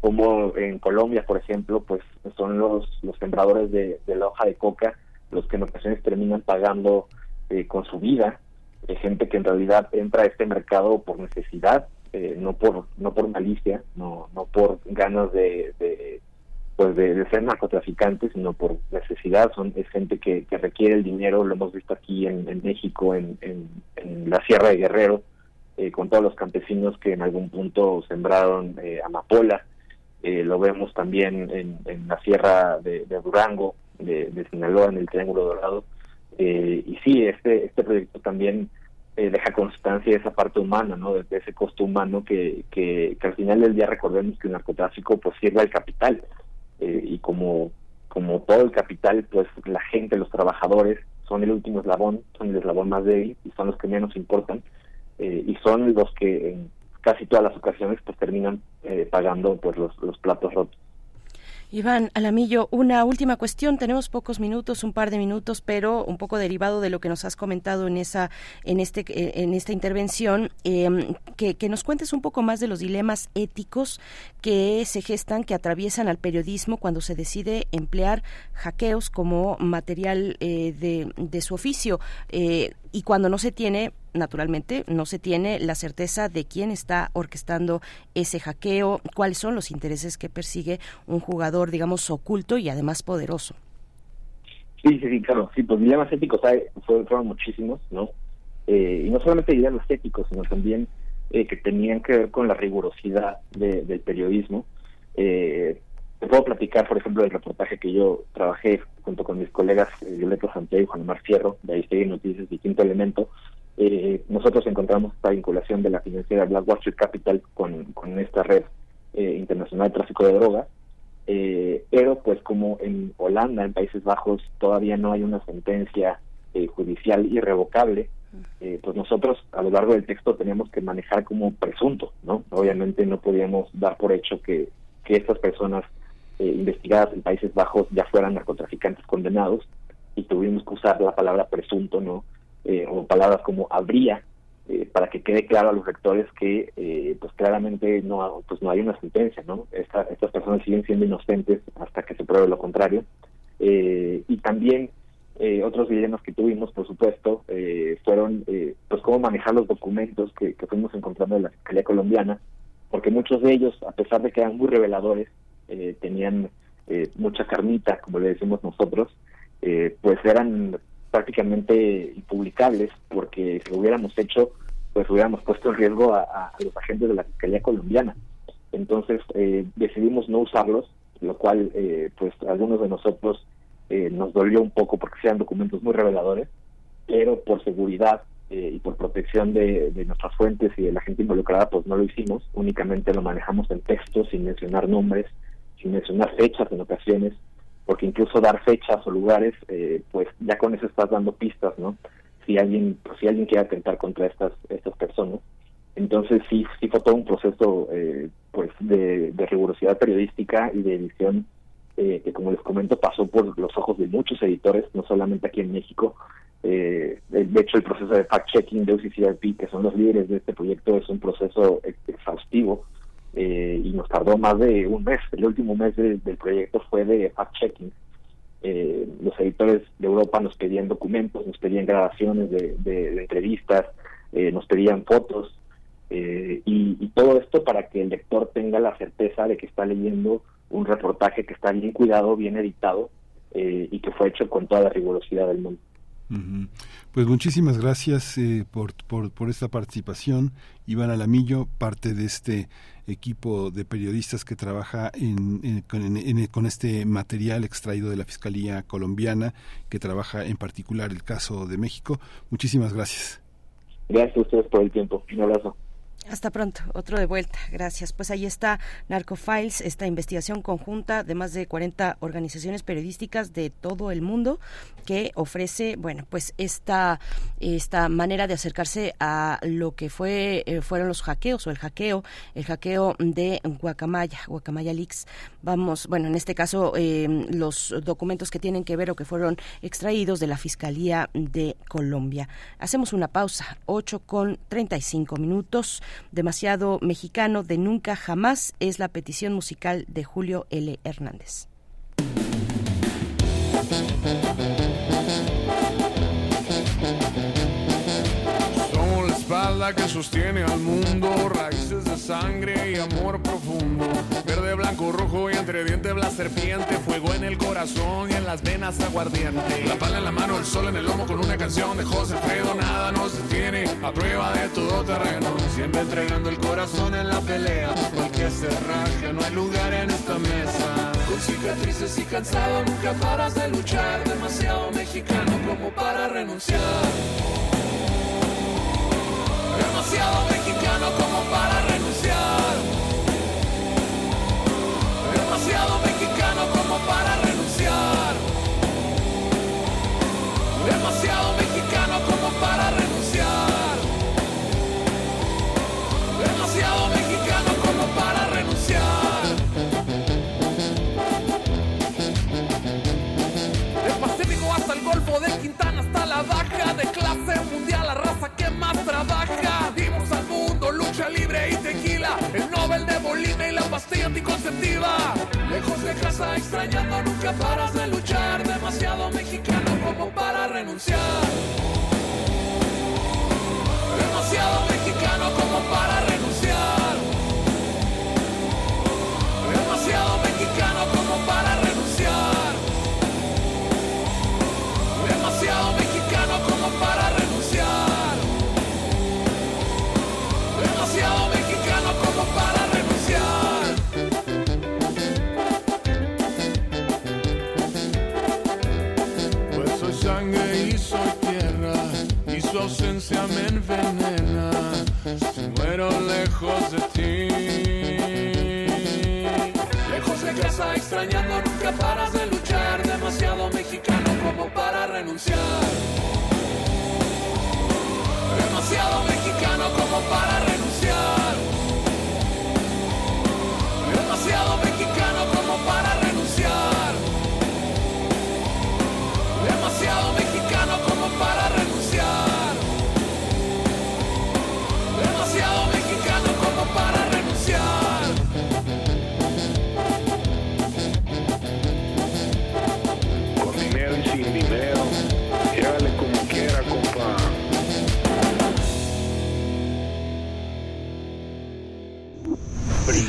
como en Colombia, por ejemplo, pues son los, los sembradores de, la hoja de coca los que en ocasiones terminan pagando eh, con su vida, eh, gente que en realidad entra a este mercado por necesidad, eh, no por no por malicia, no no por ganas de, de pues de, ser narcotraficantes, sino por necesidad, son es gente que, requiere el dinero, lo hemos visto aquí en, México, en, en, la Sierra de Guerrero, con todos los campesinos que en algún punto sembraron amapola, eh, lo vemos también en, la sierra de, Durango, de, Sinaloa, en el Triángulo Dorado. Eh, y sí, este, este proyecto también eh, deja constancia de esa parte humana, ¿no? de, ese costo humano que, que, al final del día recordemos que el narcotráfico pues sirve al capital. y como, como todo el capital, pues la gente, los trabajadores, son el último eslabón, son el eslabón más débil y son los que menos importan. y son los que casi todas las ocasiones pues terminan eh, pagando pues los, los platos rotos. Iván Alamillo, una última cuestión. Tenemos pocos minutos, un par de minutos, pero un poco derivado de lo que nos has comentado en esa, en este, eh, en esta intervención, em, que, nos cuentes un poco más de los dilemas éticos que se gestan, que atraviesan al periodismo cuando se decide emplear hackeos como material eh, de, de, su oficio y cuando no se tiene naturalmente no se tiene la certeza de quién está orquestando ese hackeo, cuáles son los intereses que persigue un jugador, digamos, oculto y además poderoso. Sí, sí, sí, claro. Sí, pues dilemas éticos hay, fueron, muchísimos, ¿no? Eh, y no solamente dilemas éticos, sino también eh, que tenían que ver con la rigurosidad del periodismo. Eh, te puedo platicar, por ejemplo, del reportaje que yo trabajé junto con mis colegas Violeta Santiago y Juan Omar Fierro, de ahí sigue Noticias Distinto Elemento. Eh, nosotros encontramos esta vinculación de la financiera Black Wall Street Capital con, con esta red eh, internacional de tráfico de drogas, eh, pero pues como en Holanda, en Países Bajos, todavía no hay una sentencia judicial irrevocable, pues nosotros a lo largo del texto teníamos que manejar como presunto, ¿no? Obviamente no podíamos dar por hecho que, que estas personas eh, investigadas en Países Bajos ya fueran narcotraficantes condenados y tuvimos que usar la palabra presunto, ¿no? Eh, o palabras como habría eh, para que quede claro a los rectores que pues claramente no pues no hay una sentencia, ¿no? estas personas siguen siendo inocentes hasta que se pruebe lo contrario. y también otros dilemas que tuvimos, por supuesto, fueron pues cómo manejar los documentos que, que fuimos encontrando en la Fiscalía colombiana, porque muchos de ellos, a pesar de que eran muy reveladores, eh, tenían eh, mucha carnita, como le decimos nosotros, eh, pues eran prácticamente impublicables, porque si lo hubiéramos hecho, pues hubiéramos puesto en riesgo a, los agentes de la Fiscalía colombiana. Entonces decidimos no usarlos, lo cual pues algunos de nosotros nos dolió un poco porque sean documentos muy reveladores, pero por seguridad y por protección de, de, nuestras fuentes y de la gente involucrada, pues no lo hicimos, únicamente lo manejamos en texto sin mencionar nombres, sin mencionar fechas en ocasiones, porque incluso dar fechas o lugares, eh, pues ya con eso estás dando pistas, ¿no? Si alguien, pues, si alguien quiere atentar contra estas estas personas, entonces sí sí fue todo un proceso, eh, pues de, rigurosidad periodística y de edición eh, que como les comento pasó por los ojos de muchos editores, no solamente aquí en México. de hecho, el proceso de fact-checking de UCCRP, que son los líderes de este proyecto, es un proceso exhaustivo eh, y nos tardó más de un mes. El último mes del proyecto fue de fact-checking. Eh, los editores de Europa nos pedían documentos, nos pedían grabaciones de, entrevistas, eh, nos pedían fotos y, y, todo esto para que el lector tenga la certeza de que está leyendo un reportaje que está bien cuidado, bien editado y que fue hecho con toda la rigurosidad del mundo. Pues muchísimas gracias eh, por, por, esta participación. Iván Alamillo, parte de este equipo de periodistas que trabaja en, con este material extraído de la Fiscalía colombiana, que trabaja en particular el caso de México. Muchísimas gracias. Gracias a ustedes por el tiempo. Un abrazo. Hasta pronto, otro de vuelta. Gracias. Pues ahí está Narcofiles, esta investigación conjunta de más de 40 organizaciones periodísticas de todo el mundo que ofrece, bueno, pues esta esta manera de acercarse a lo que fue eh, fueron los hackeos o el hackeo, el hackeo de Guacamaya, Guacamaya Leaks. Vamos, bueno, en este caso em, los documentos que tienen que ver o que fueron extraídos de la Fiscalía de Colombia. Hacemos una pausa, 8 con 35 minutos. Demasiado mexicano de Nunca Jamás es la petición musical de Julio L. Hernández. Que sostiene al mundo, raíces de sangre y amor profundo. Verde, blanco, rojo y entre dientes la serpiente, fuego en el corazón y en las venas aguardiente. La pala en la mano, el sol en el lomo con una canción de José Fredo, nada nos detiene, a prueba de todo terreno. Siempre entregando el corazón en la pelea, cualquier cerraje, no hay lugar en esta mesa. Con cicatrices y cansado, nunca paras de luchar, demasiado mexicano como para renunciar demasiado mexicano como para el Nobel de Bolina y la pastilla anticonceptiva. Lejos de casa, extrañando, nunca paras de luchar. Demasiado mexicano como para renunciar. Su ausencia me envenena. Muero lejos de ti. Lejos de casa extrañando nunca paras de luchar. Demasiado mexicano como para renunciar. Demasiado mexicano como para renunciar. Demasiado mexicano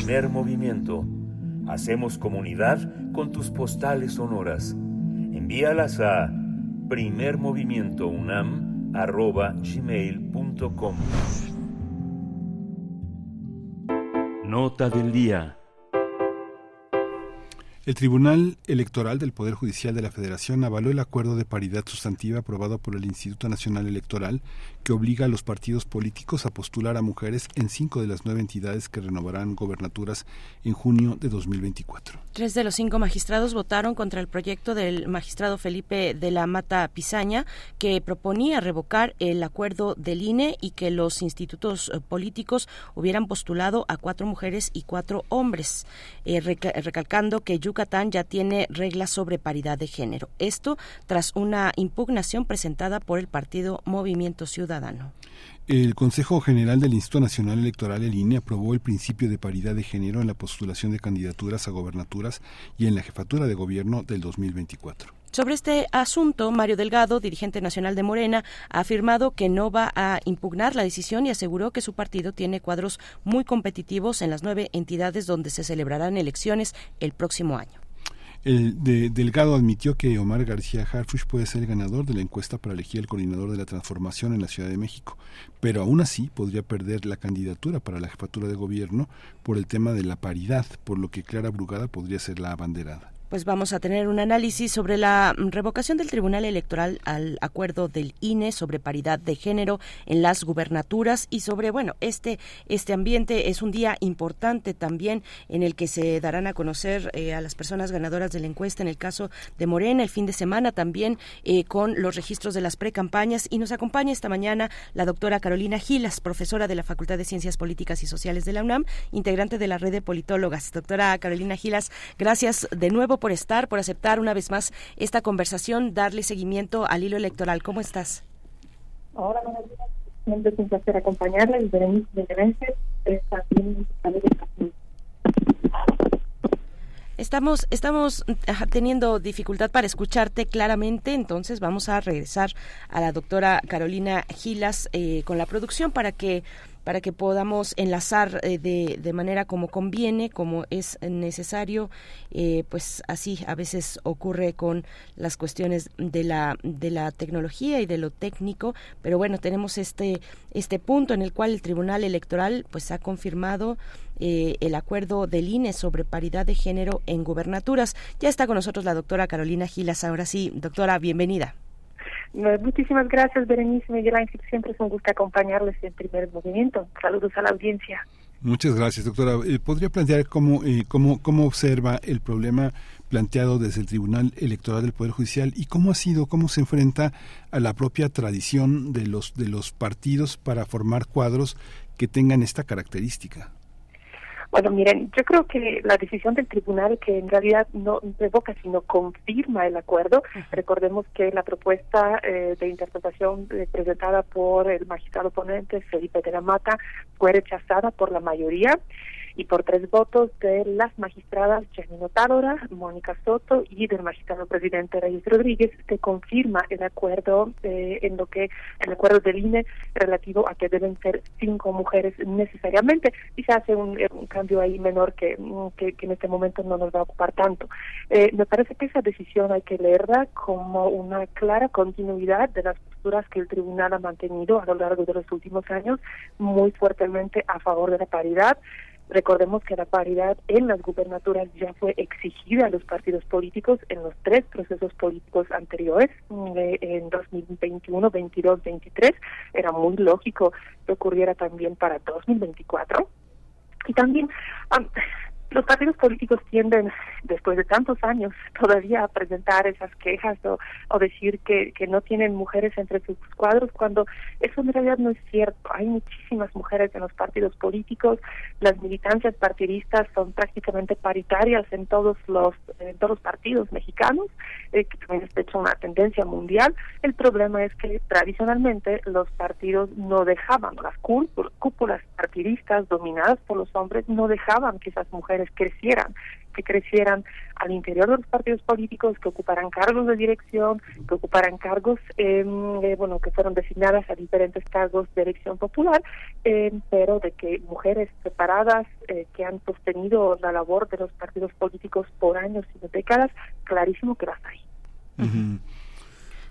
Primer movimiento. Hacemos comunidad con tus postales sonoras. Envíalas a primermovimientounam.gmail.com Nota del día. El Tribunal Electoral del Poder Judicial de la Federación avaló el acuerdo de paridad sustantiva aprobado por el Instituto Nacional Electoral que obliga a los partidos políticos a postular a mujeres en cinco de las nueve entidades que renovarán gobernaturas en junio de 2024. Tres de los cinco magistrados votaron contra el proyecto del magistrado Felipe de la Mata Pizaña, que proponía revocar el acuerdo del INE y que los institutos eh, políticos hubieran postulado a cuatro mujeres y cuatro hombres, eh, reca- recalcando que Yucatán ya tiene reglas sobre paridad de género. Esto tras una impugnación presentada por el partido Movimiento Ciudadano. El Consejo General del Instituto Nacional Electoral, el INE, aprobó el principio de paridad de género en la postulación de candidaturas a gobernaturas y en la jefatura de gobierno del 2024. Sobre este asunto, Mario Delgado, dirigente nacional de Morena, ha afirmado que no va a impugnar la decisión y aseguró que su partido tiene cuadros muy competitivos en las nueve entidades donde se celebrarán elecciones el próximo año. El de- Delgado admitió que Omar García Harfuch puede ser el ganador de la encuesta para elegir el coordinador de la transformación en la Ciudad de México, pero aún así podría perder la candidatura para la jefatura de gobierno por el tema de la paridad, por lo que Clara Brugada podría ser la abanderada. Pues vamos a tener un análisis sobre la revocación del Tribunal Electoral al acuerdo del INE sobre paridad de género en las gubernaturas y sobre, bueno, este, este ambiente es un día importante también en el que se darán a conocer eh, a las personas ganadoras de la encuesta en el caso de Morena el fin de semana también eh, con los registros de las precampañas y nos acompaña esta mañana la doctora Carolina Gilas, profesora de la Facultad de Ciencias Políticas y Sociales de la UNAM, integrante de la red de politólogas. Doctora Carolina Gilas, gracias de nuevo por estar, por aceptar una vez más esta conversación, darle seguimiento al hilo electoral. ¿Cómo estás? Hola, buenos días. siempre es un placer acompañarles. Berenice de Estamos, estamos teniendo dificultad para escucharte claramente, entonces vamos a regresar a la doctora Carolina Gilas eh, con la producción para que para que podamos enlazar eh, de, de, manera como conviene, como es necesario, eh, pues así a veces ocurre con las cuestiones de la de la tecnología y de lo técnico, pero bueno tenemos este este punto en el cual el Tribunal Electoral pues ha confirmado eh, el acuerdo del INE sobre paridad de género en gubernaturas. Ya está con nosotros la doctora Carolina Gilas. Ahora sí, doctora, bienvenida. Muchísimas gracias, Berenice Miguel Ángel. Siempre es un gusto acompañarles en primer movimiento. Saludos a la audiencia. Muchas gracias, doctora. Eh, ¿Podría plantear cómo, eh, cómo, cómo observa el problema planteado desde el Tribunal Electoral del Poder Judicial y cómo ha sido, cómo se enfrenta a la propia tradición de los, de los partidos para formar cuadros que tengan esta característica? Bueno, miren, yo creo que la decisión del tribunal que en realidad no revoca, sino confirma el acuerdo. Recordemos que la propuesta eh, de interpretación eh, presentada por el magistrado ponente Felipe de la Mata fue rechazada por la mayoría y por tres votos de las magistradas Janino Tálora, Mónica Soto y del magistrado presidente Reyes Rodríguez se confirma el acuerdo eh, en lo que el acuerdo del INE relativo a que deben ser cinco mujeres necesariamente y se hace un, cambio ahí menor que, que, en este momento no nos va a ocupar tanto. Eh, me parece que esa decisión hay que leerla como una clara continuidad de las posturas que el tribunal ha mantenido a lo largo de los últimos años muy fuertemente a favor de la paridad Recordemos que la paridad en las gubernaturas ya fue exigida a los partidos políticos en los tres procesos políticos anteriores, mm, en 2021, 22, 23. Era muy lógico que ocurriera también para 2024. Y también los partidos políticos tienden, después de tantos años, todavía a presentar esas quejas o, decir que, que, no tienen mujeres entre sus cuadros, cuando eso en realidad no es cierto. Hay muchísimas mujeres en los partidos políticos, las militancias partidistas son prácticamente paritarias en todos los, en todos los partidos mexicanos, eh, que también es de hecho una tendencia mundial. El problema es que tradicionalmente los partidos no dejaban, las cúpulas partidistas dominadas por los hombres no dejaban que esas mujeres crecieran, que crecieran al interior de los partidos políticos, que ocuparan cargos de dirección, que ocuparan cargos, em, eh, bueno, que fueron designadas a diferentes cargos de elección popular, em, pero de que mujeres preparadas eh, que han sostenido la labor de los partidos políticos por años y décadas, clarísimo que las hay.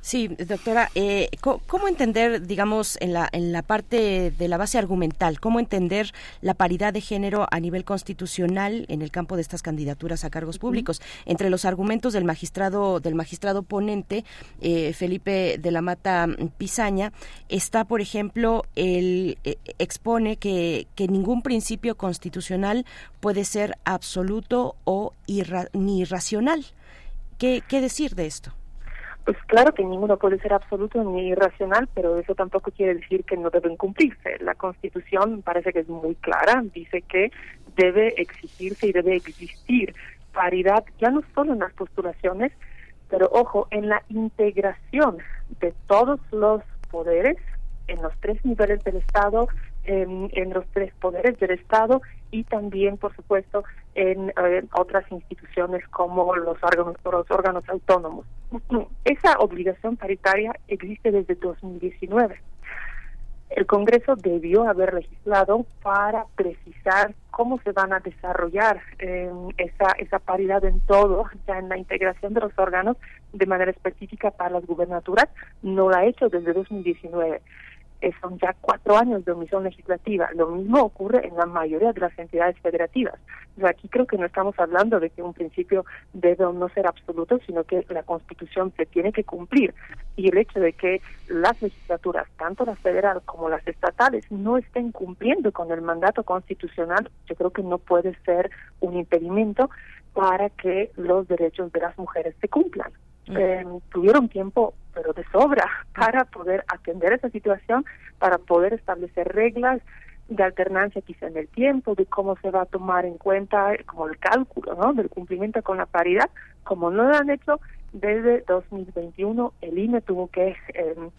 Sí, doctora, eh, ¿cómo entender, digamos, en la, en la parte de la base argumental, cómo entender la paridad de género a nivel constitucional en el campo de estas candidaturas a cargos públicos? Entre los argumentos del magistrado, del magistrado ponente, eh, Felipe de la Mata Pizaña, está, por ejemplo, el eh, expone que, que ningún principio constitucional puede ser absoluto o ni irracional. ¿Qué, ¿Qué decir de esto? Pues claro que ninguno puede ser absoluto ni irracional, pero eso tampoco quiere decir que no deben cumplirse. La Constitución parece que es muy clara, dice que debe existirse y debe existir paridad, ya no solo en las postulaciones, pero ojo, en la integración de todos los poderes, en los tres niveles del Estado, en, los tres poderes del Estado y también, por supuesto, en otras instituciones como los órganos, los órganos autónomos. Esa obligación paritaria existe desde 2019. El Congreso debió haber legislado para precisar cómo se van a desarrollar eh, esa, esa paridad en todo, ya en la integración de los órganos de manera específica para las gubernaturas. No lo ha hecho desde 2019 son ya cuatro años de omisión legislativa. Lo mismo ocurre en la mayoría de las entidades federativas. aquí creo que no estamos hablando de que un principio debe o no ser absoluto, sino que la Constitución se tiene que cumplir. Y el hecho de que las legislaturas, tanto las federales como las estatales, no estén cumpliendo con el mandato constitucional, yo creo que no puede ser un impedimento para que los derechos de las mujeres se cumplan. Eh, tuvieron tiempo, pero de sobra, para poder atender esa situación, para poder establecer reglas de alternancia quizá en el tiempo, de cómo se va a tomar en cuenta como el cálculo ¿no? del cumplimiento con la paridad, como no lo han hecho desde 2021, el INE tuvo que eh,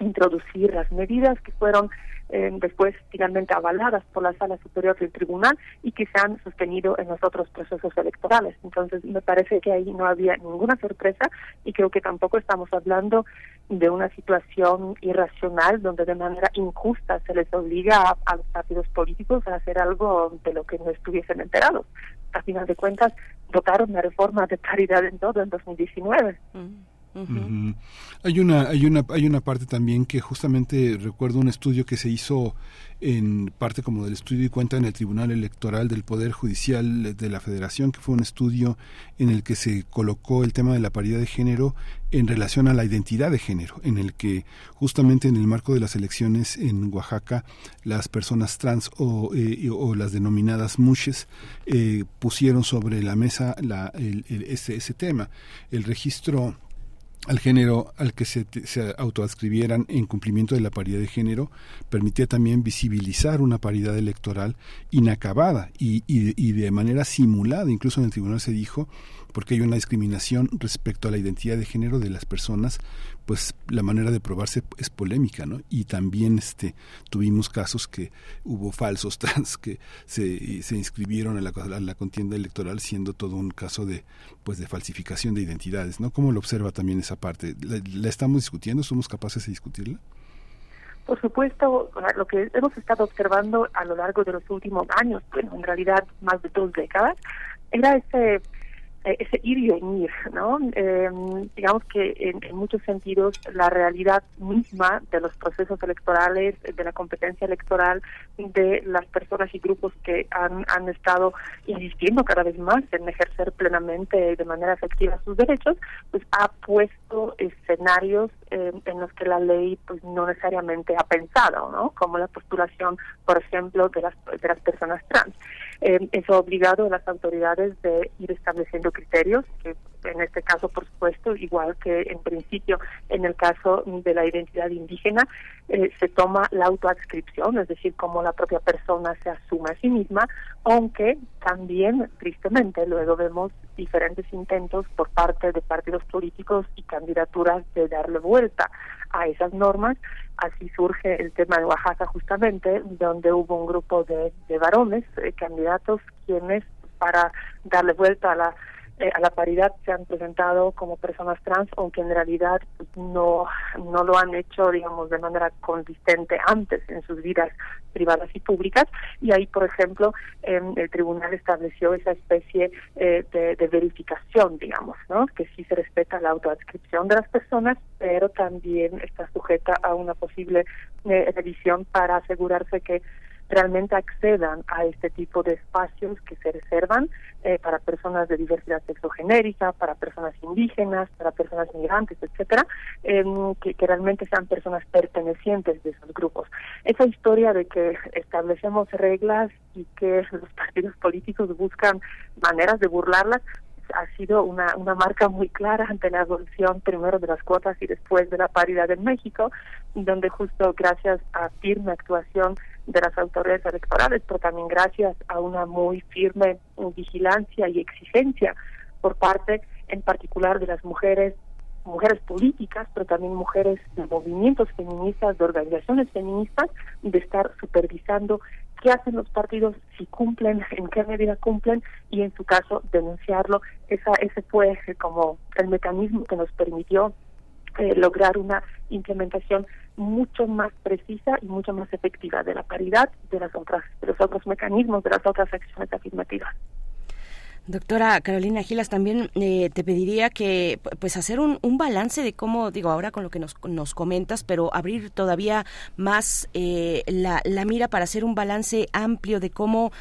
introducir las medidas que fueron eh, después finalmente avaladas por la Sala Superior del Tribunal y que se han sostenido en los otros procesos electorales. Entonces, me parece que ahí no había ninguna sorpresa y creo que tampoco estamos hablando de una situación irracional donde de manera injusta se les obliga a, los partidos políticos a hacer algo de lo que no estuviesen enterados. A final de cuentas, votaron la reforma de paridad en todo en 2019. Hay una hay una hay una parte también que justamente recuerdo un estudio que se hizo en parte como del estudio y cuenta en el Tribunal Electoral del Poder Judicial de la Federación, que fue un estudio en el que se colocó el tema de la paridad de género en relación a la identidad de género, en el que justamente en el marco de las elecciones en Oaxaca las personas trans o, eh, o las denominadas mushes eh, pusieron sobre la mesa ese, ese tema. El registro al género al que se, se, autoadscribieran en cumplimiento de la paridad de género permitía también visibilizar una paridad electoral inacabada y, y, y de manera simulada. Incluso en el tribunal se dijo porque hay una discriminación respecto a la identidad de género de las personas, pues la manera de probarse es polémica, ¿no? Y también este tuvimos casos que hubo falsos trans que se, se inscribieron a la, contienda electoral siendo todo un caso de pues de falsificación de identidades, ¿no? ¿Cómo lo observa también esa parte? ¿La, la estamos discutiendo? ¿Somos capaces de discutirla? Por supuesto, lo que hemos estado observando a lo largo de los últimos años, bueno, en realidad más de dos décadas, era ese eh, ese ir y venir, ¿no? Eh, digamos que en, en, muchos sentidos la realidad misma de los procesos electorales, de la competencia electoral, de las personas y grupos que han, han estado insistiendo cada vez más en ejercer plenamente de manera efectiva sus derechos, pues ha puesto escenarios eh, en los que la ley pues no necesariamente ha pensado, ¿no? Como la postulación, por ejemplo, de las, de las personas trans. Eh, eso ha obligado a las autoridades de ir estableciendo criterios, que en este caso, por supuesto, igual que en principio en el caso de la identidad indígena, eh, se toma la autoadscripción, es decir, cómo la propia persona se asume a sí misma, aunque también, tristemente, luego vemos diferentes intentos por parte de partidos políticos y candidaturas de darle vuelta a esas normas. Así surge el tema de Oaxaca justamente, donde hubo un grupo de, de varones, eh, candidatos, quienes para darle vuelta a la eh, a la paridad se han presentado como personas trans, aunque en realidad no, no lo han hecho, digamos, de manera consistente antes en sus vidas privadas y públicas. Y ahí, por ejemplo, eh, el tribunal estableció esa especie eh, de, de, verificación, digamos, ¿no? Que sí se respeta la autoadscripción de las personas, pero también está sujeta a una posible eh, revisión para asegurarse que realmente accedan a este tipo de espacios que se reservan eh, para personas de diversidad sexogenérica, para personas indígenas, para personas migrantes, etcétera, eh, que, que, realmente sean personas pertenecientes de esos grupos. Esa historia de que establecemos reglas y que los partidos políticos buscan maneras de burlarlas, ha sido una, una marca muy clara ante la evolución primero de las cuotas y después de la paridad en México, donde justo gracias a firme actuación de las autoridades electorales, pero también gracias a una muy firme vigilancia y exigencia por parte en particular de las mujeres mujeres políticas, pero también mujeres de movimientos feministas, de organizaciones feministas, de estar supervisando qué hacen los partidos, si cumplen, en qué medida cumplen y en su caso denunciarlo. Esa, ese fue como el mecanismo que nos permitió eh, lograr una implementación mucho más precisa y mucho más efectiva de la paridad de las otras de los otros mecanismos de las otras acciones afirmativas. Doctora Carolina Gilas, también eh, te pediría que pues hacer un, un, balance de cómo, digo, ahora con lo que nos, nos comentas, pero abrir todavía más eh, la, la mira para hacer un balance amplio de cómo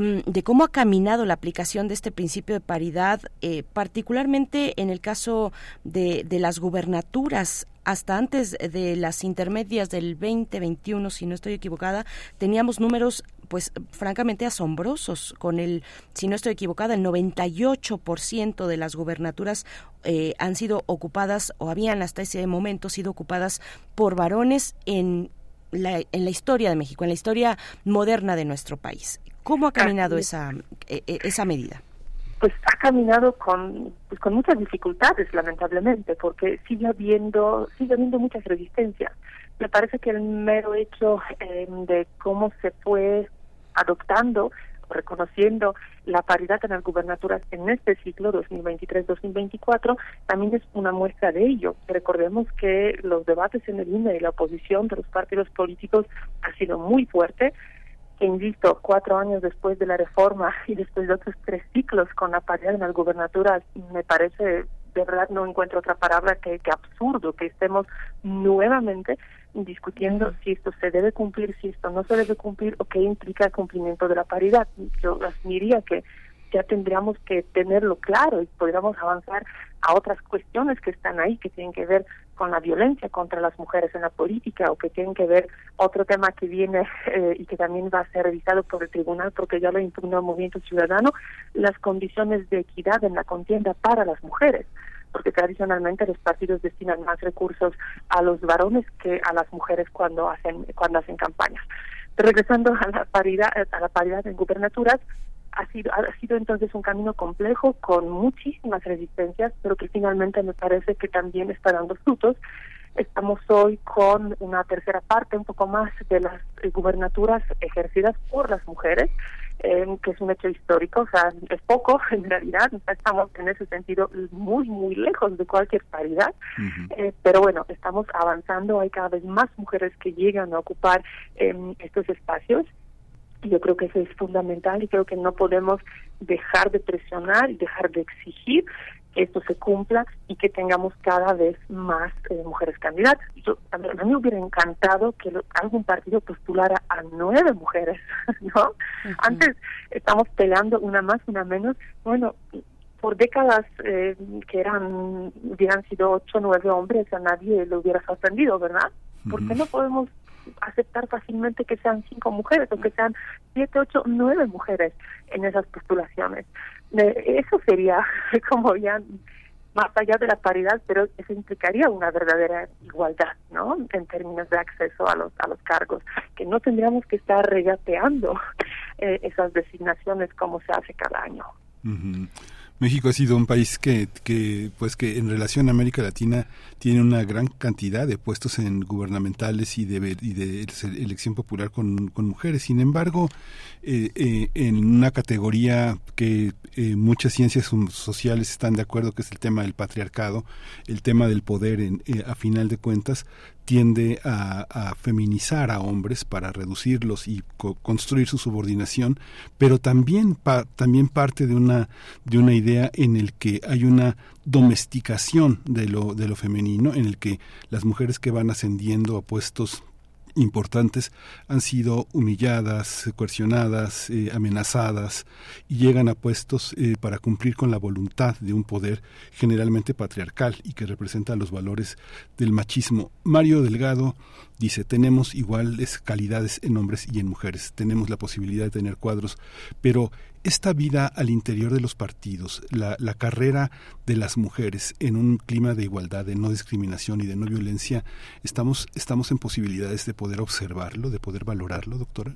de cómo ha caminado la aplicación de este principio de paridad, eh, particularmente en el caso de, de las gubernaturas. Hasta antes de las intermedias del 2021, si no estoy equivocada, teníamos números pues francamente asombrosos con el, si no estoy equivocada, el 98% de las gubernaturas eh, han sido ocupadas o habían hasta ese momento sido ocupadas por varones en la, en la historia de México, en la historia moderna de nuestro país. ¿Cómo ha caminado esa, e, e, esa medida? pues ha caminado con pues, con muchas dificultades lamentablemente porque sigue habiendo sigue habiendo muchas resistencias me parece que el mero hecho eh, de cómo se fue adoptando reconociendo la paridad en las gubernaturas en este ciclo 2023-2024 también es una muestra de ello. Recordemos que los debates en el INE y la oposición de los partidos políticos ha sido muy fuerte que insisto, cuatro años después de la reforma y después de otros tres ciclos con la paridad en las gubernaturas, me parece, de verdad no encuentro otra palabra que, que absurdo que estemos nuevamente discutiendo si esto se debe cumplir, si esto no se debe cumplir o qué implica el cumplimiento de la paridad. Yo asumiría que ya tendríamos que tenerlo claro y podríamos avanzar a otras cuestiones que están ahí, que tienen que ver con la violencia contra las mujeres en la política o que tienen que ver otro tema que viene eh, y que también va a ser revisado por el tribunal porque ya lo impugnó el movimiento ciudadano, las condiciones de equidad en la contienda para las mujeres porque tradicionalmente los partidos destinan más recursos a los varones que a las mujeres cuando hacen cuando hacen campañas. Regresando a la paridad a la paridad en gubernaturas, ha sido, ha sido entonces un camino complejo con muchísimas resistencias, pero que finalmente me parece que también está dando frutos. Estamos hoy con una tercera parte, un poco más, de las eh, gubernaturas ejercidas por las mujeres, eh, que es un hecho histórico, o sea, es poco en realidad, estamos en ese sentido muy, muy lejos de cualquier paridad, eh, pero bueno, estamos avanzando, hay cada vez más mujeres que llegan a ocupar estos espacios yo creo que eso es fundamental y creo que no podemos dejar de presionar y dejar de exigir que esto se cumpla y que tengamos cada vez más eh, mujeres candidatas. Yo, a, mí, me hubiera encantado que algún partido postulara a nueve mujeres, ¿no? Antes estamos peleando una más, una menos. Bueno, por décadas eh, que eran hubieran sido ocho, nueve hombres, a nadie le hubiera sorprendido, ¿verdad? ¿Por qué no podemos aceptar fácilmente que sean cinco mujeres o que sean siete, ocho, nueve mujeres en esas postulaciones. Eso sería como ya más allá de la paridad, pero eso implicaría una verdadera igualdad, ¿no? En términos de acceso a los a los cargos, que no tendríamos que estar regateando eh, esas designaciones como se hace cada año. México ha sido un país que, que, pues que en relación a América Latina tiene una gran cantidad de puestos en gubernamentales y de, elección popular con, con mujeres. Sin embargo, eh, eh, en una categoría que eh, muchas ciencias sociales están de acuerdo, que es el tema del patriarcado, el tema del poder en, a final de cuentas, tiende a, feminizar a hombres para reducirlos y construir su subordinación, pero también también parte de una de una idea en el que hay una domesticación de lo de lo femenino, en el que las mujeres que van ascendiendo a puestos importantes han sido humilladas, coercionadas, eh, amenazadas y llegan a puestos eh, para cumplir con la voluntad de un poder generalmente patriarcal y que representa los valores del machismo. Mario Delgado dice, tenemos iguales calidades en hombres y en mujeres, tenemos la posibilidad de tener cuadros, pero esta vida al interior de los partidos, la, carrera de las mujeres en un clima de igualdad, de no discriminación y de no violencia, ¿estamos, estamos en posibilidades de poder observarlo, de poder valorarlo, doctora?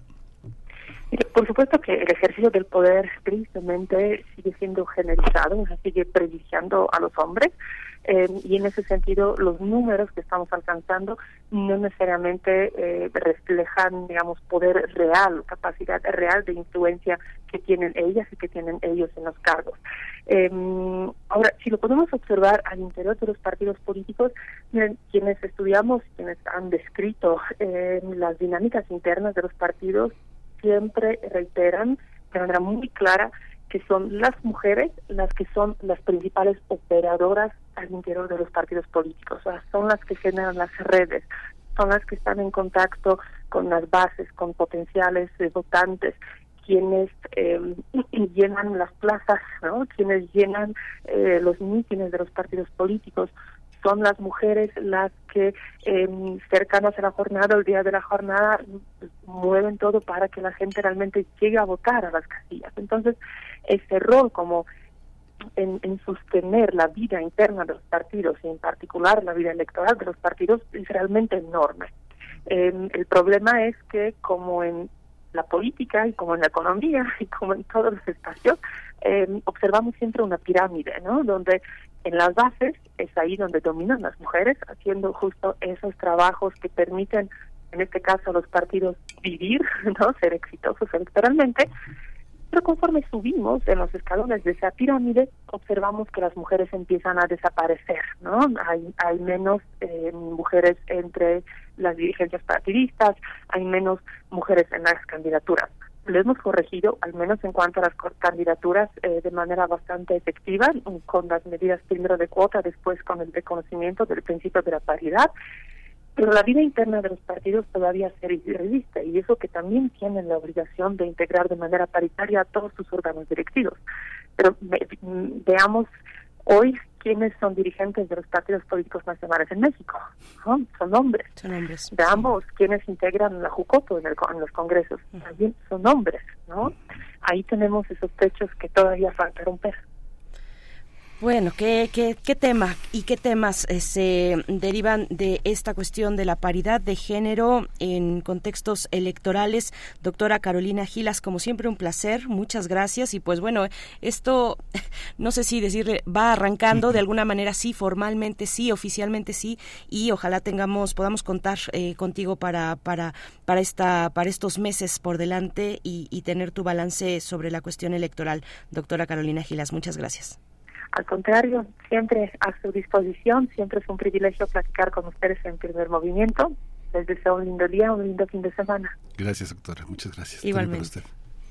Por supuesto que el ejercicio del poder tristemente sigue siendo generalizado, sigue privilegiando a los hombres. Eh, y en ese sentido los números que estamos alcanzando no necesariamente eh, reflejan, digamos, poder real, capacidad real de influencia que tienen ellas y que tienen ellos en los cargos. Eh, ahora, si lo podemos observar al interior de los partidos políticos, miren, quienes estudiamos, quienes han descrito las dinámicas internas de los partidos, siempre reiteran de manera muy clara que son las mujeres las que son las principales operadoras al interior de los partidos políticos, o sea, son las que generan las redes, son las que están en contacto con las bases, con potenciales votantes, quienes eh, llenan las plazas, ¿no? quienes llenan eh, los mítines de los partidos políticos, son las mujeres las que eh, cercanas a la jornada, el día de la jornada, mueven todo para que la gente realmente llegue a votar a las casillas. Entonces, ese rol como en, en, sostener la vida interna de los partidos y en particular la vida electoral de los partidos es realmente enorme. Eh, el problema es que como en la política y como en la economía y como en todos los espacios, eh, observamos siempre una pirámide, ¿no? Donde en las bases es ahí donde dominan las mujeres, haciendo justo esos trabajos que permiten, en este caso, a los partidos vivir, ¿no? Ser exitosos electoralmente. Pero conforme subimos en los escalones de esa pirámide, observamos que las mujeres empiezan a desaparecer, ¿no? Hay, hay menos eh, mujeres entre las dirigencias partidistas, hay menos mujeres en las candidaturas. Lo hemos corregido, al menos en cuanto a las candidaturas, eh, de manera bastante efectiva, con las medidas primero de cuota, después con el reconocimiento del principio de la paridad pero la vida interna de los partidos todavía se resiste y eso que también tienen la obligación de integrar de manera paritaria a todos sus órganos directivos. Pero veamos hoy quiénes son dirigentes de los partidos políticos nacionales en México. Son hombres. Son hombres. Veamos quiénes integran la JUCOPO en, en los congresos. También son hombres. ¿no? Ahí tenemos esos techos que todavía falta romper. Bueno, ¿qué, qué, qué tema y qué temas eh, se derivan de esta cuestión de la paridad de género en contextos electorales? Doctora Carolina Gilas, como siempre un placer, muchas gracias. Y pues bueno, esto, no sé si decirle, va arrancando de alguna manera sí, formalmente sí, oficialmente sí, y ojalá tengamos, podamos contar eh, contigo para, para, para, esta, para estos meses por delante y, y tener tu balance sobre la cuestión electoral. Doctora Carolina Gilas, muchas gracias. Al contrario, siempre a su disposición, siempre es un privilegio platicar con ustedes en primer movimiento. Les deseo un lindo día, un lindo fin de semana. Gracias, doctora. Muchas gracias. Igualmente.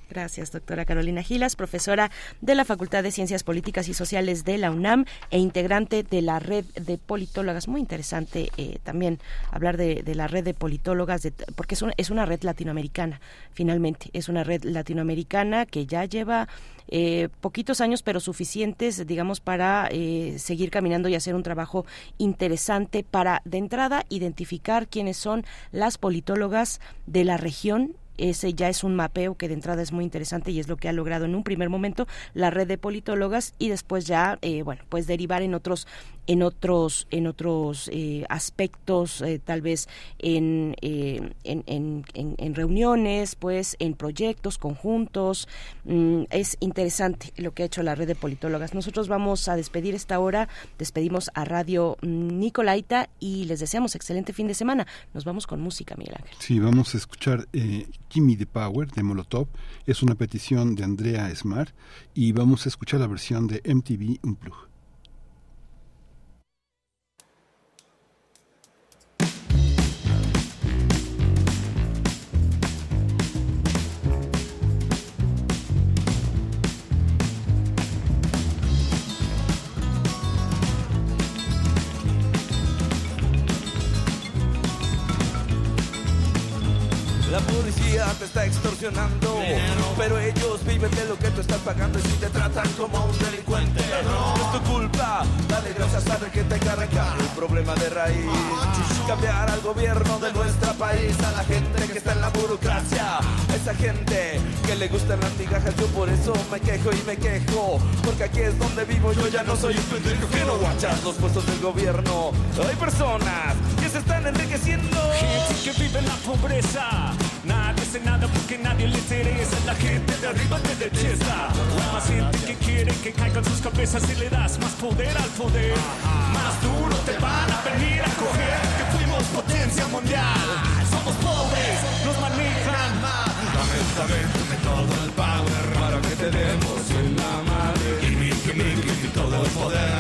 Gracias, doctora Carolina Gilas, profesora de la Facultad de Ciencias Políticas y Sociales de la UNAM e integrante de la red de politólogas. Muy interesante eh, también hablar de, la red de politólogas, de, porque es una, es una red latinoamericana, finalmente. Es una red latinoamericana que ya lleva eh, poquitos años, pero suficientes, digamos, para eh, seguir caminando y hacer un trabajo interesante para, de entrada, identificar quiénes son las politólogas de la región ese ya es un mapeo que de entrada es muy interesante y es lo que ha logrado en un primer momento la red de politólogas y después ya eh, bueno pues derivar en otros en otros en otros eh, aspectos eh, tal vez en, en, en, en, reuniones pues en proyectos conjuntos. Mm, es interesante lo que ha hecho la red de politólogas. Nosotros vamos a despedir esta hora. Despedimos a Radio Nicolaita y les deseamos excelente fin de semana. Nos vamos con música Miguel Ángel. Sí vamos a escuchar Gimme the Power de Molotov. Es una petición de Andrea Smart y vamos a escuchar la versión de MTV Unplugged. Policía te está extorsionando, pero ellos viven de lo que tú estás pagando y si te tratan como un delincuente, no. Es tu culpa. Dale gracias a que te arrancar el problema de raíz. Cambiar al gobierno de nuestro país, a la gente que está en la burocracia, esa gente que le gustan las migajas. Yo por eso me quejo y me quejo, porque aquí es donde vivo. Yo ya no soy un pendejo que no guachas los puestos del gobierno. Hay personas que se están enriqueciendo, gente que vive en la pobreza. Nadie hace nada porque nadie le interesa. La gente de arriba te detesta. Hay más gente que quiere que caigan sus cabezas y le das más poder al poder. Más duro te van a venir a coger que fuimos potencia mundial. Somos pobres, nos manejan. Dame, dame, dame todo el power para que te demos en la madre. Gimme, gimme, gimme todo el poder.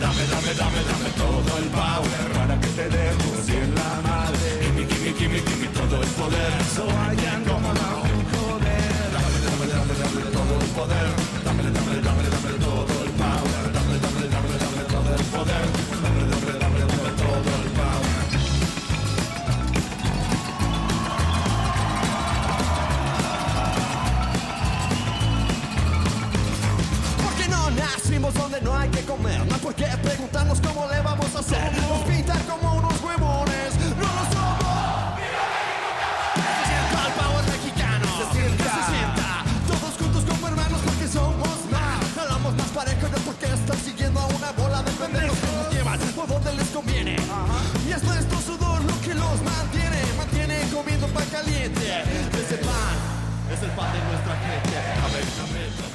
Dame, dame, dame, dame todo el power para que te demos en la madre. Gimme, gimme, gimme, gimme todo el poder. So I can go. Dame, dame, dame, dame todo el poder. Donde no hay que comer. No hay por qué preguntarnos cómo le vamos a hacer. Nos pintan como unos huevones. No lo somos. Se sienta el power mexicano. Se sienta. Se sienta. Todos juntos como hermanos porque somos más. Jalamos más parejo no porque están siguiendo a una bola de pendejos que nos llevan por donde les conviene. Y es nuestro sudor lo que los mantiene. Mantiene comiendo para es el pan de nuestra gente. Amén, amén, dame todo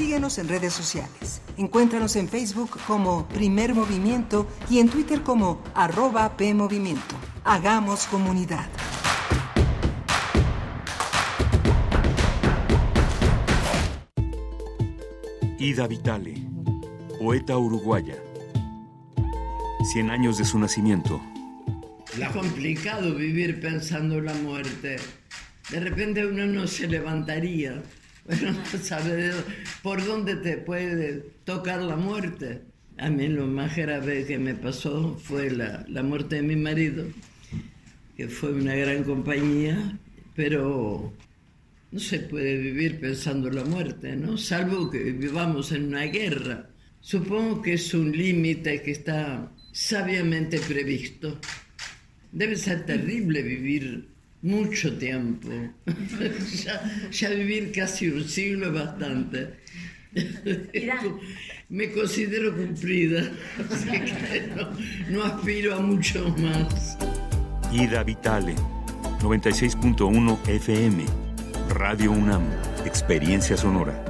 Síguenos en redes sociales. Encuéntranos en Facebook como Primer Movimiento y en Twitter como arroba PMovimiento. Hagamos comunidad. Ida Vitale, poeta uruguaya. Cien años de su nacimiento. Es complicado vivir pensando la muerte. De repente uno no se levantaría, sabe de- por dónde te puede tocar la muerte. A mí lo más grave que me pasó fue la, la muerte de mi marido, que fue una gran compañía, pero no se puede vivir pensando la muerte, ¿no? Salvo que vivamos en una guerra. Supongo que es un límite que está sabiamente previsto. Debe ser terrible vivir mucho tiempo. ya, ya vivir casi un siglo es bastante. Me considero cumplida, así que no, no aspiro a mucho más. Ida Vitale, 96.1 FM. Radio UNAM, Experiencia Sonora.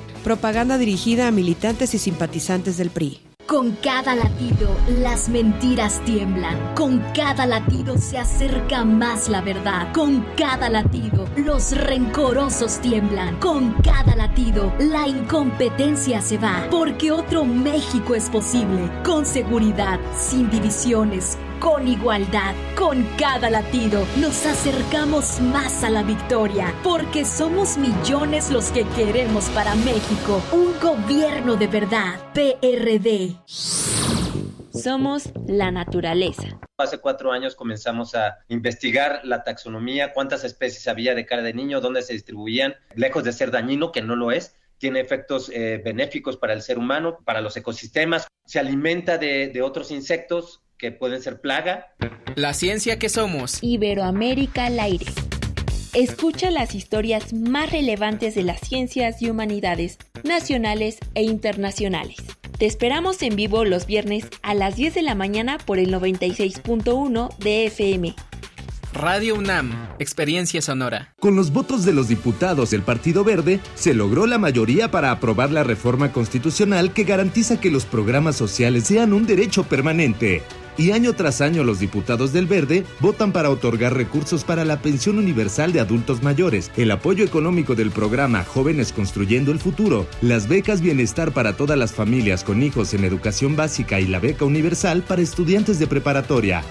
Propaganda dirigida a militantes y simpatizantes del PRI. Con cada latido, las mentiras tiemblan. Con cada latido se acerca más la verdad. Con cada latido, los rencorosos tiemblan. Con cada latido, la incompetencia se va. Porque otro México es posible. Con seguridad, sin divisiones. Con igualdad, con cada latido, nos acercamos más a la victoria, porque somos millones los que queremos para México un gobierno de verdad. PRD. Somos la naturaleza. Hace cuatro años comenzamos a investigar la taxonomía, cuántas especies había de cara de niño, dónde se distribuían, lejos de ser dañino, que no lo es, tiene efectos eh, benéficos para el ser humano, para los ecosistemas, se alimenta de, de otros insectos que pueden ser plaga. La ciencia que somos. Iberoamérica al aire. Escucha las historias más relevantes de las ciencias y humanidades, nacionales e internacionales. Te esperamos en vivo los viernes a las 10 de la mañana por el 96.1 de FM. Radio UNAM, experiencia sonora. Con los votos de los diputados del Partido Verde, se logró la mayoría para aprobar la reforma constitucional que garantiza que los programas sociales sean un derecho permanente. Y año tras año los diputados del Verde votan para otorgar recursos para la pensión universal de adultos mayores, el apoyo económico del programa Jóvenes Construyendo el Futuro, las becas bienestar para todas las familias con hijos en educación básica y la beca universal para estudiantes de preparatoria.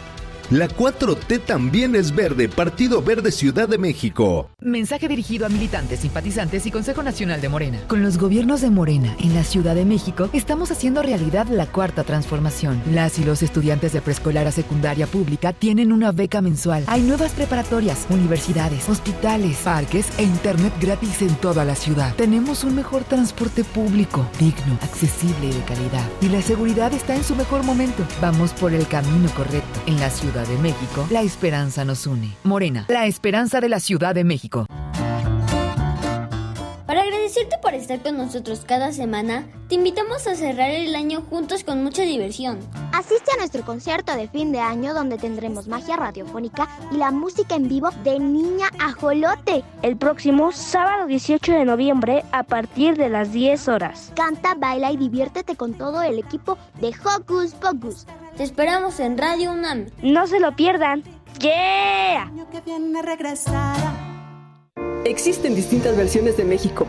La 4T también es verde, Partido Verde Ciudad de México. Mensaje dirigido a militantes, simpatizantes y Consejo Nacional de Morena. Con los gobiernos de Morena en la Ciudad de México, estamos haciendo realidad la cuarta transformación. Las y los estudiantes de preescolar a secundaria pública tienen una beca mensual. Hay nuevas preparatorias, universidades, hospitales, parques e internet gratis en toda la ciudad. Tenemos un mejor transporte público, digno, accesible y de calidad. Y la seguridad está en su mejor momento. Vamos por el camino correcto. En la Ciudad de México, la esperanza nos une. Morena, la esperanza de la Ciudad de México. Agradecerte por estar con nosotros cada semana, te invitamos a cerrar el año juntos con mucha diversión. Asiste a nuestro concierto de fin de año donde tendremos magia radiofónica y la música en vivo de Niña Ajolote. El próximo sábado 18 de noviembre a partir de las 10 horas. Canta, baila y diviértete con todo el equipo de Hocus Pocus. Te esperamos en Radio UNAM. No se lo pierdan. ¡Yeah! que viene regresará. Existen distintas versiones de México.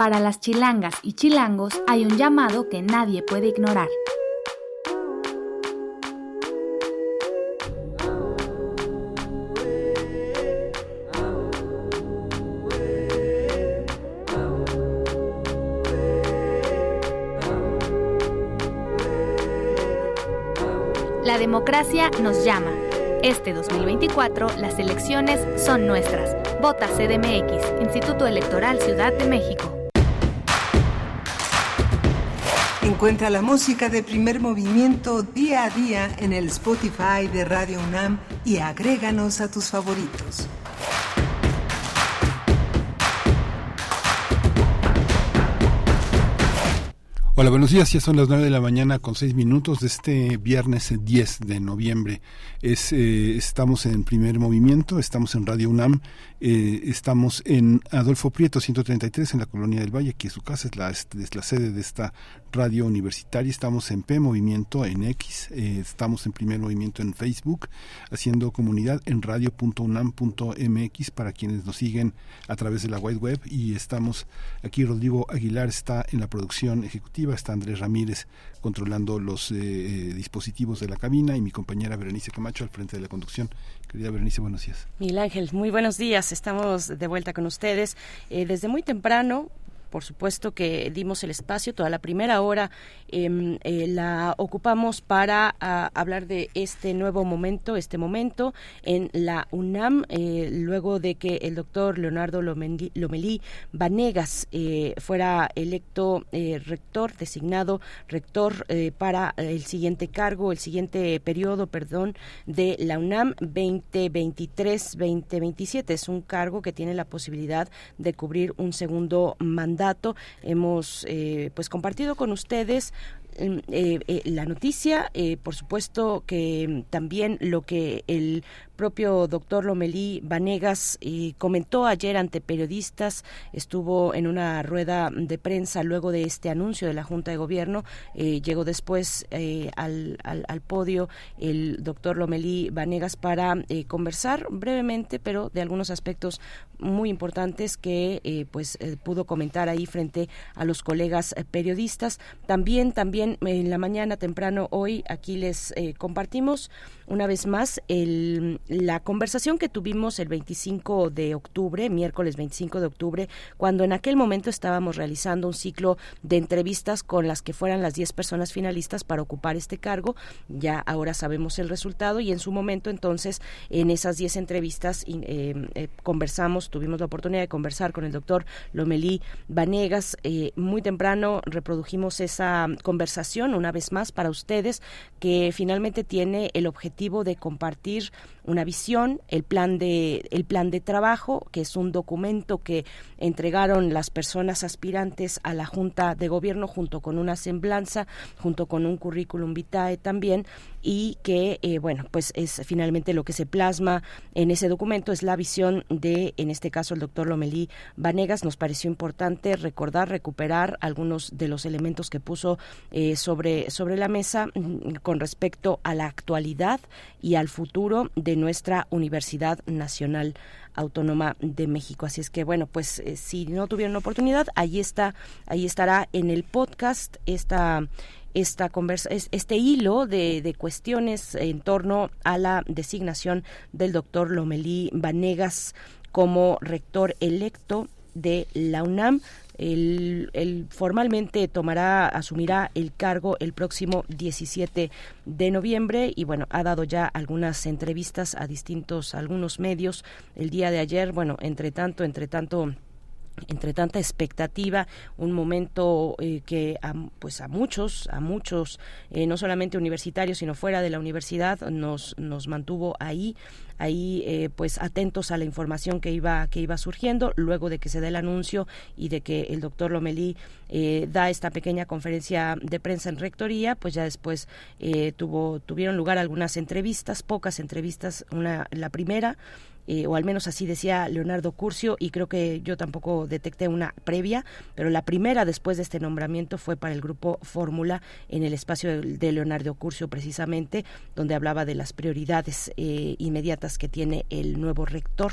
Para las chilangas y chilangos hay un llamado que nadie puede ignorar. La democracia nos llama. Este 2024 las elecciones son nuestras. Vota CDMX, Instituto Electoral Ciudad de México. Encuentra la música de primer movimiento día a día en el Spotify de Radio UNAM y agréganos a tus favoritos. Hola, buenos días. Ya son las 9 de la mañana con 6 minutos de este viernes 10 de noviembre. Es, eh, estamos en primer movimiento, estamos en Radio UNAM, eh, estamos en Adolfo Prieto 133 en la Colonia del Valle, aquí es su casa, es la, es la sede de esta radio universitaria. Estamos en P Movimiento, en X, eh, estamos en primer movimiento en Facebook, haciendo comunidad en radio.unam.mx para quienes nos siguen a través de la wide web y estamos aquí Rodrigo Aguilar está en la producción ejecutiva está Andrés Ramírez controlando los eh, eh, dispositivos de la cabina y mi compañera Berenice Camacho al frente de la conducción. Querida Berenice, buenos días. Miguel Ángel, muy buenos días. Estamos de vuelta con ustedes. Eh, desde muy temprano, por supuesto que dimos el espacio, toda la primera hora em, eh, la ocupamos para ah, hablar de este nuevo momento, este momento en la UNAM, eh, luego de que el doctor Leonardo Lomelí, Vanegas eh, fuera electo rector, designado rector para el siguiente cargo, el siguiente periodo, perdón, de la UNAM 2023-2027. Es un cargo que tiene la posibilidad de cubrir un segundo mandato dato hemos eh, pues compartido con ustedes mm, eh, eh, la noticia, por supuesto que también lo que el propio doctor Lomelí Vanegas eh, comentó ayer ante periodistas, estuvo en una rueda de prensa luego de este anuncio de la Junta de Gobierno, eh, llegó después eh, al, al, podio el doctor Lomelí Vanegas para conversar brevemente, pero de algunos aspectos muy importantes que pues pudo comentar ahí frente a los colegas periodistas. También, también en la mañana temprano hoy aquí les compartimos una vez más el, la conversación que tuvimos el 25 de octubre, miércoles 25 de octubre, cuando en aquel momento estábamos realizando un ciclo de entrevistas con las que fueran las 10 personas finalistas para ocupar este cargo. Ya ahora sabemos el resultado y en su momento entonces en esas 10 entrevistas eh, eh, conversamos, tuvimos la oportunidad de conversar con el doctor Lomelí Vanegas. Eh, muy temprano reprodujimos esa conversación una vez más para ustedes que finalmente tiene el objetivo de compartir una visión, el plan de el plan de trabajo, que es un documento que entregaron las personas aspirantes a la Junta de Gobierno junto con una semblanza, junto con un currículum vitae también y que eh, bueno, pues es finalmente lo que se plasma en ese documento es la visión de en este caso el doctor Lomelí Vanegas. Nos pareció importante recordar, recuperar algunos de los elementos que puso eh, sobre sobre la mesa mm, con respecto a la actualidad y al futuro de nuestra Universidad Nacional Autónoma de México. Así es que bueno, pues eh, si no tuvieron oportunidad, ahí está, ahí estará en el podcast esta esta conversa, este hilo de, de, cuestiones en torno a la designación del doctor Lomelí Vanegas como rector electo de la UNAM. Él, formalmente tomará, asumirá el cargo el próximo 17 de noviembre y bueno, ha dado ya algunas entrevistas a distintos, algunos medios el día de ayer, bueno, entre tanto, entre tanto entre tanta expectativa, un momento eh, que a, pues a muchos, a muchos, eh, no solamente universitarios, sino fuera de la universidad, nos, nos mantuvo ahí ahí eh, pues atentos a la información que iba que iba surgiendo luego de que se dé el anuncio y de que el doctor Lomelí eh, da esta pequeña conferencia de prensa en rectoría pues ya después eh, tuvo tuvieron lugar algunas entrevistas pocas entrevistas una la primera eh, o al menos así decía Leonardo Curcio, y creo que yo tampoco detecté una previa, pero la primera después de este nombramiento fue para el grupo Fórmula en el espacio de, Leonardo Curcio precisamente, donde hablaba de las prioridades inmediatas que tiene el nuevo rector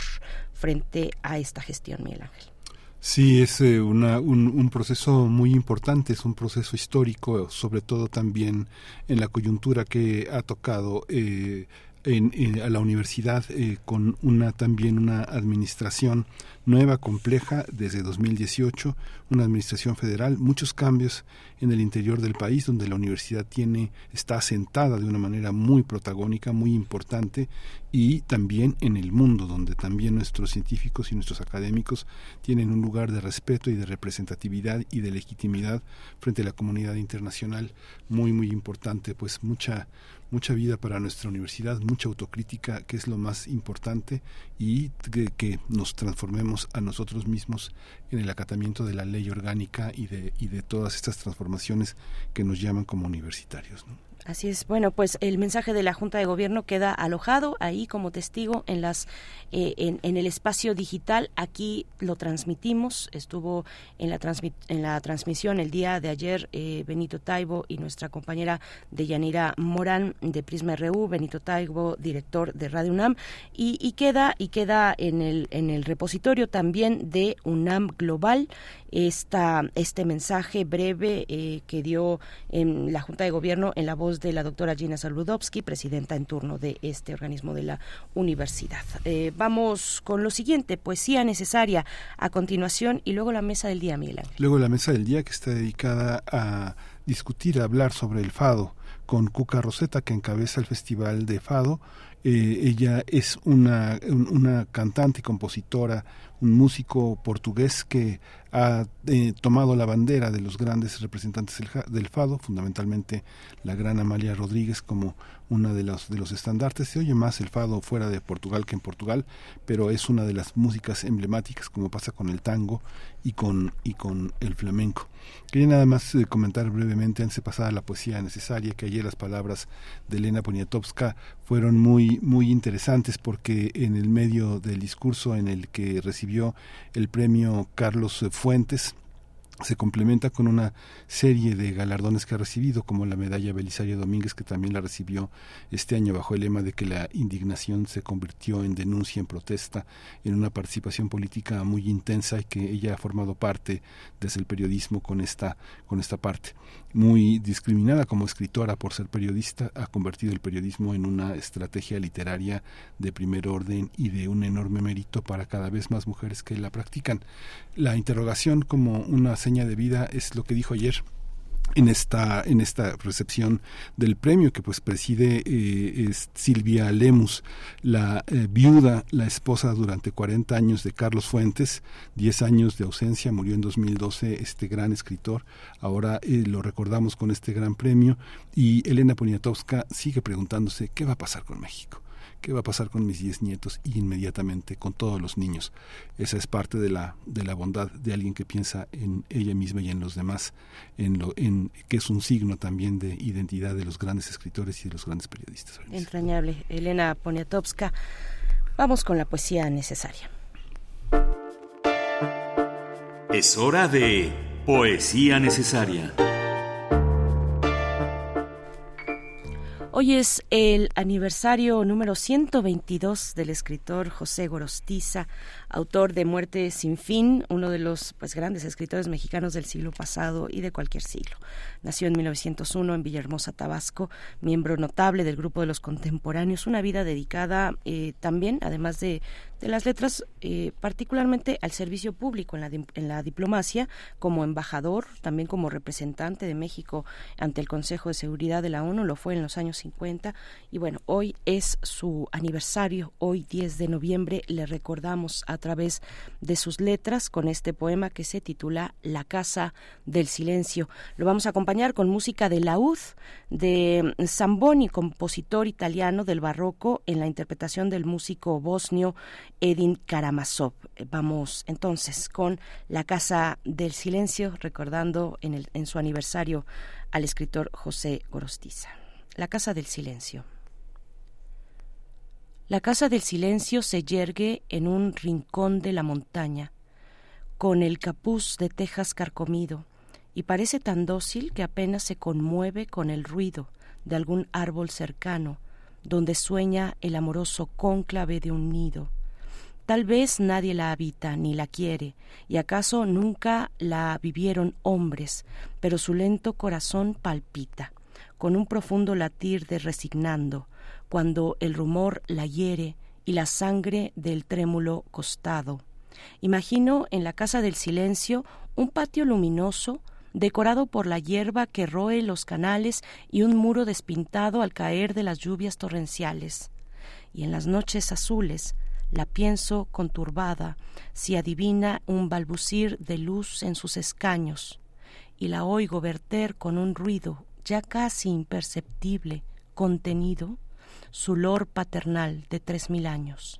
frente a esta gestión, Miguel Ángel. Sí, es eh, una, un, proceso muy importante, es un proceso histórico, sobre todo también en la coyuntura que ha tocado eh, en, a la universidad eh, con una también una administración nueva, compleja, desde 2018, una administración federal, muchos cambios en el interior del país, donde la universidad tiene, está asentada de una manera muy protagónica, muy importante, y también en el mundo, donde también nuestros científicos y nuestros académicos tienen un lugar de respeto y de representatividad y de legitimidad frente a la comunidad internacional muy, muy importante, pues mucha mucha vida para nuestra universidad, mucha autocrítica, que es lo más importante, y que, nos transformemos a nosotros mismos en el acatamiento de la ley orgánica y de, y de todas estas transformaciones que nos llaman como universitarios. Así es. Bueno, pues el mensaje de la Junta de Gobierno queda alojado ahí como testigo en las eh, en, el espacio digital. Aquí lo transmitimos. Estuvo en la en la transmisión el día de ayer eh, Benito Taibo y nuestra compañera de Yanira Morán de Prisma RU, Benito Taibo, director de Radio UNAM, y, queda y queda en el en el repositorio también de UNAM Global esta este mensaje breve eh, que dio en la Junta de Gobierno en la voz de la doctora Gina Saludowski, presidenta en turno de este organismo de la universidad. Eh, vamos con lo siguiente, poesía necesaria a continuación y luego la mesa del día, Miguel Luego la mesa del día que está dedicada a discutir, a hablar sobre el fado con Cuca Roseta, que encabeza el Festival de Fado. Eh, ella es una, una cantante y compositora, un músico portugués que ha eh, tomado la bandera de los grandes representantes del, fado, fundamentalmente la gran Amalia Rodríguez como una de los de los estandartes. Se oye más el fado fuera de Portugal que en Portugal, pero es una de las músicas emblemáticas como pasa con el tango y con y con el flamenco. Quería nada más eh, comentar brevemente antes de pasar a la poesía necesaria que ayer las palabras de Elena Poniatowska fueron muy muy interesantes porque en el medio del discurso en el que recibió el premio Carlos Fuentes se complementa con una serie de galardones que ha recibido, como la medalla Belisario Domínguez, que también la recibió este año bajo el lema de que la indignación se convirtió en denuncia, en protesta, en una participación política muy intensa y que ella ha formado parte desde el periodismo con esta, con esta parte. Muy discriminada como escritora por ser periodista, ha convertido el periodismo en una estrategia literaria de primer orden y de un enorme mérito para cada vez más mujeres que la practican. La interrogación como una seña de vida es lo que dijo ayer en esta en esta recepción del premio que pues preside eh, Silvia Lemus, la eh, viuda, la esposa durante 40 años de Carlos Fuentes, 10 años de ausencia, murió en 2012 este gran escritor, ahora eh, lo recordamos con este gran premio y Elena Poniatowska sigue preguntándose qué va a pasar con México qué va a pasar con mis diez nietos y inmediatamente con todos los niños. Esa es parte de la, de la bondad de alguien que piensa en ella misma y en los demás, en lo, en, que es un signo también de identidad de los grandes escritores y de los grandes periodistas. Entrañable. Elena Poniatowska. Vamos con la poesía necesaria. Es hora de poesía necesaria. Hoy es el aniversario número 122 del escritor José Gorostiza, autor de Muerte sin fin, uno de los pues, grandes escritores mexicanos del siglo pasado y de cualquier siglo. Nació en 1901 en Villahermosa, Tabasco, miembro notable del grupo de los contemporáneos, una vida dedicada eh, también, además de, de las letras, eh, particularmente al servicio público en la, en la diplomacia, como embajador, también como representante de México ante el Consejo de Seguridad de la ONU, lo fue en los años 50. Y bueno, hoy es su aniversario, hoy 10 de noviembre, le recordamos a través de sus letras con este poema que se titula La Casa del Silencio. Lo vamos a acompañar con música de laúd de Zamboni, compositor italiano del barroco, en la interpretación del músico bosnio Edin Karamazov. Vamos entonces con La Casa del Silencio, recordando en, el, en su aniversario al escritor José Gorostiza. La Casa del Silencio. La casa del silencio se yergue en un rincón de la montaña, con el capuz de tejas carcomido, y parece tan dócil que apenas se conmueve con el ruido de algún árbol cercano, donde sueña el amoroso cónclave de un nido. Tal vez nadie la habita ni la quiere, y acaso nunca la vivieron hombres, pero su lento corazón palpita, con un profundo latir de resignando, cuando el rumor la hiere y la sangre del trémulo costado. Imagino en la casa del silencio un patio luminoso, decorado por la hierba que roe los canales y un muro despintado al caer de las lluvias torrenciales. Y en las noches azules, la pienso conturbada, si adivina un balbucir de luz en sus escaños, y la oigo verter con un ruido ya casi imperceptible, contenido, su lor paternal de tres mil años.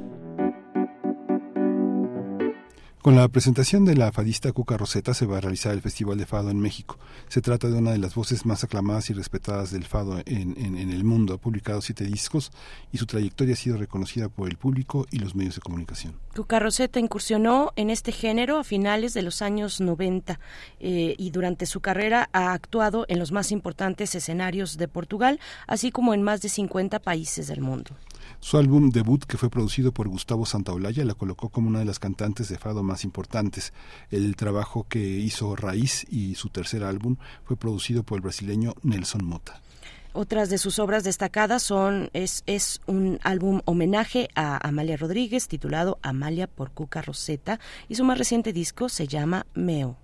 Con la presentación de la fadista Cuca Roseta se va a realizar el Festival de Fado en México. Se trata de una de las voces más aclamadas y respetadas del fado en, el mundo. Ha publicado siete discos y su trayectoria ha sido reconocida por el público y los medios de comunicación. Cuca Roseta incursionó en este género a finales de los años 90 eh, y durante su carrera ha actuado en los más importantes escenarios de Portugal, así como en más de 50 países del mundo. Su álbum debut, que fue producido por Gustavo Santaolalla, la colocó como una de las cantantes de fado más importantes. El trabajo que hizo Raíz y su tercer álbum fue producido por el brasileño Nelson Mota. Otras de sus obras destacadas son es, es un álbum homenaje a Amalia Rodríguez titulado Amalia por Cuca Roseta y su más reciente disco se llama Meo.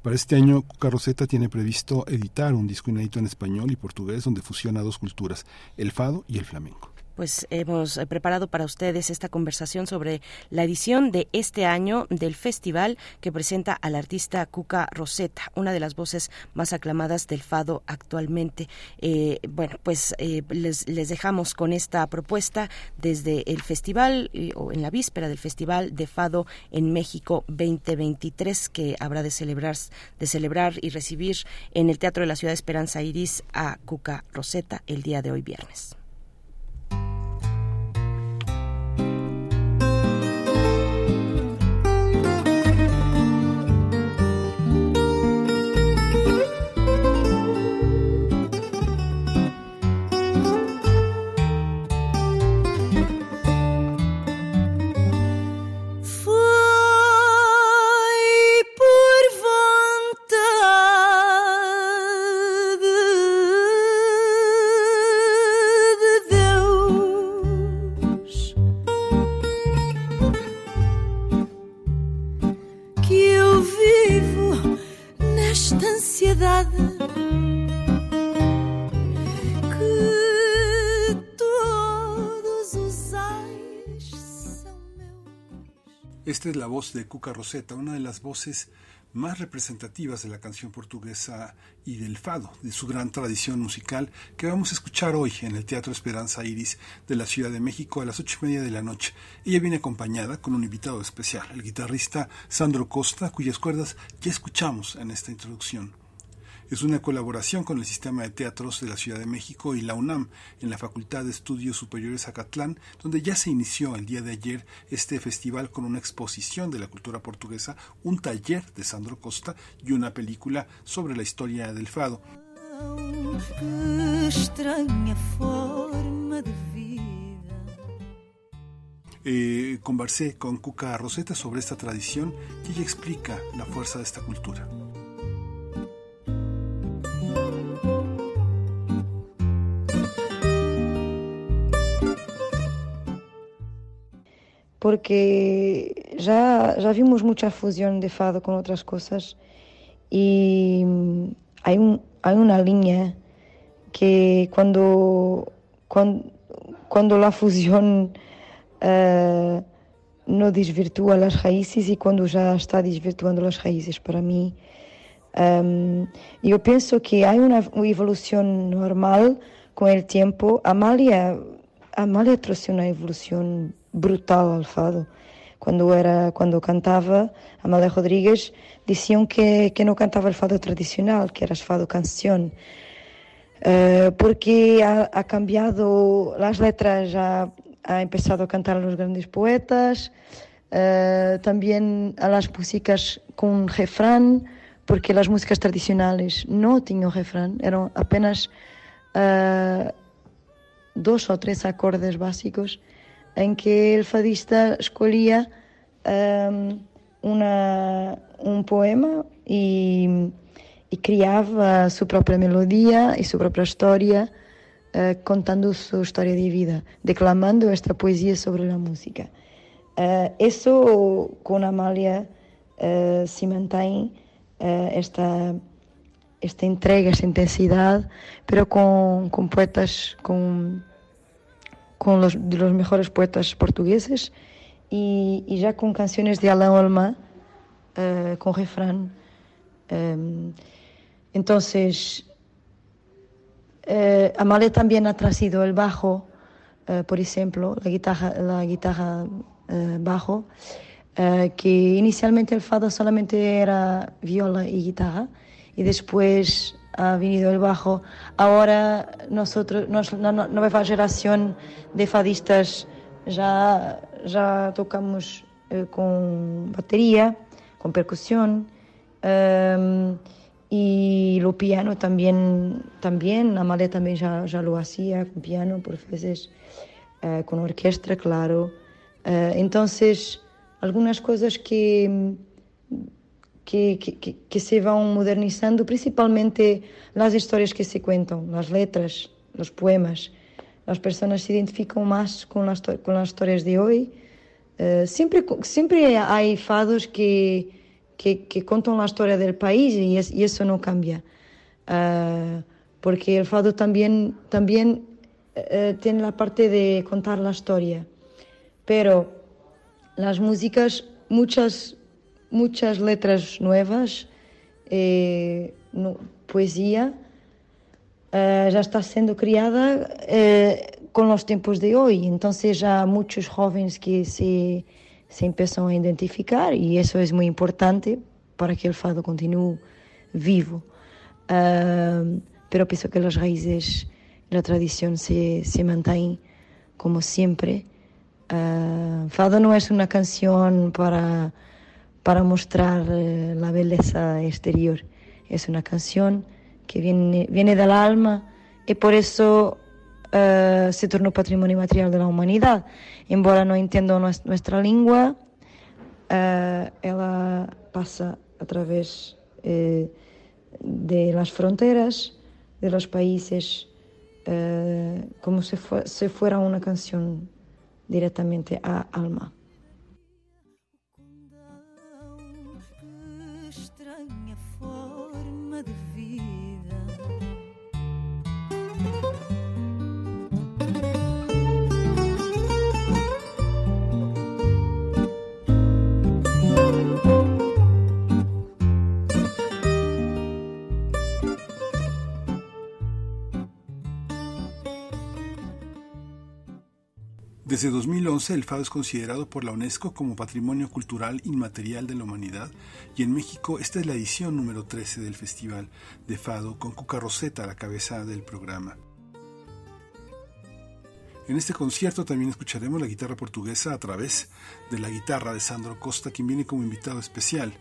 Para este año, Cuca Roseta tiene previsto editar un disco inédito en español y portugués donde fusiona dos culturas, el fado y el flamenco pues hemos eh, preparado para ustedes esta conversación sobre la edición de este año del festival que presenta al artista Cuca Rosetta, una de las voces más aclamadas del fado actualmente. Eh, bueno, pues eh, les, dejamos con esta propuesta desde el festival o en la víspera del festival de fado en México 2023 que habrá de celebrar, de celebrar y recibir en el Teatro de la Ciudad de Esperanza Iris a Cuca Rosetta el día de hoy viernes. Esta es la voz de Cuca Roseta, una de las voces más representativas de la canción portuguesa y del fado, de su gran tradición musical, que vamos a escuchar hoy en el Teatro Esperanza Iris de la Ciudad de México a las ocho y media de la noche. Ella viene acompañada con un invitado especial, el guitarrista Sandro Costa, cuyas cuerdas ya escuchamos en esta introducción. Es una colaboración con el Sistema de Teatros de la Ciudad de México y la UNAM en la Facultad de Estudios Superiores Acatlán, donde ya se inició el día de ayer este festival con una exposición de la cultura portuguesa, un taller de Sandro Costa y una película sobre la historia del fado. Eh, conversé con Cuca Roseta sobre esta tradición y ella explica la fuerza de esta cultura. Porque já, já vimos muita fusão de fado com outras coisas e há, um, há uma linha que quando, quando, quando a fusão uh, não desvirtua as raízes e quando já está desvirtuando as raízes para mim um, eu penso que há uma, uma evolução normal com o tempo. Amália Amália trouxe uma evolução brutal al fado. Cuando, era, cuando cantaba Amália Rodrigues, decían que, que no cantaba el fado tradicional, que era el fado canción. Uh, porque ha, cambiado las letras, ha, ha, empezado a cantar a los grandes poetas, uh, también a las músicas con refrán, porque las músicas tradicionales no tenían refrán, eran apenas uh, dos o tres acordes básicos em que o fadista escolhia um, uma, um poema e, e, criava a sua própria melodia e sua própria história, uh, contando sua história de vida, declamando esta poesia sobre a música. Uh, isso com Amália uh, se mantém esta esta entrega, esta intensidade, pero com, com poetas com con los, de los mejores poetas portugueses y, y ya con canciones de Alain Olma, uh, con refrán. Um, entonces, uh, también ha traído el bajo, uh, por ejemplo, la guitarra, la guitarra bajo, que inicialmente el fado solamente era viola y guitarra, y después ha venido el bajo. Ahora nosotros, nos, la nueva generación de fadistas ya, ya tocamos eh, con batería, con percusión um, y lo piano también, también Amalia también ya, ya lo hacía con piano por veces, uh, con orquesta, claro. Uh, entonces, algunas cosas que que, que, que, se vão modernizando, principalmente nas histórias que se contam, nas letras, nos poemas. As pessoas se identificam mais com as, com as histórias de hoje. Uh, sempre, sempre há fados que, que, que contam a história país e, e isso não cambia. Uh, porque o fado também, também uh, tem a parte de contar a história. Pero as músicas, muitas muchas letras nuevas, eh, no, poesía, eh, ya está siendo criada eh, con los tiempos de hoy. Entonces ya muchos jóvenes que se, se empiezan a identificar y eso es muy importante para que el fado continúe vivo. Uh, pero pienso que las raíces, la tradición se, se mantienen como siempre. Uh, fado no es una canción para para mostrar eh, la belleza exterior. Es una canción que viene, viene del alma y por eso uh, se tornó patrimonio material de la humanidad. Embora no entienda nuestra lengua, uh, ela pasa a través eh, de las fronteras, de los países, como si, fu si fuera una canción directamente a alma. Desde 2011 el fado es considerado por la UNESCO como Patrimonio Cultural Inmaterial de la Humanidad y en México esta es la edición número 13 del Festival de Fado con Cuca Roseta a la cabeza del programa. En este concierto también escucharemos la guitarra portuguesa a través de la guitarra de Sandro Costa, quien viene como invitado especial.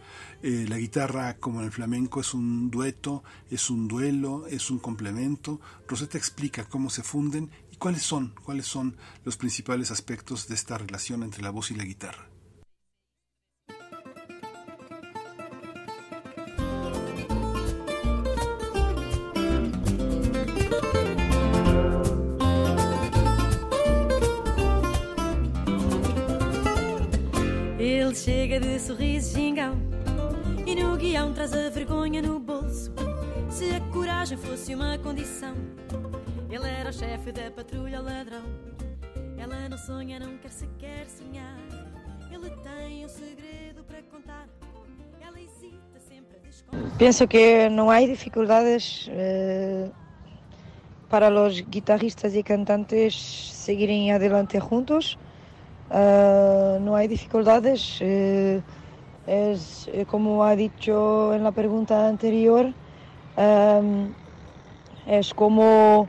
Eh, la guitarra, como en el flamenco, es un dueto, es un duelo, es un complemento. Rosetta explica cómo se funden cuáles son, cuáles son los principales aspectos de esta relación entre la voz y la guitarra. Ele chega de sorriso gingão e no guião traz a vergonha no bolso. Se a coragem fosse uma condição, ele era o chefe da patrulha ladrão. Ela não sonha, não quer sequer sonhar. Ele tem um segredo para contar. Ela hesita sempre a desconfiar. Pienso que no hay dificultades eh, para los guitarristas y cantantes seguirem adelante juntos. Ah, no hay dificultades. eh, es eh, como ha dicho en la pregunta anterior, am, es como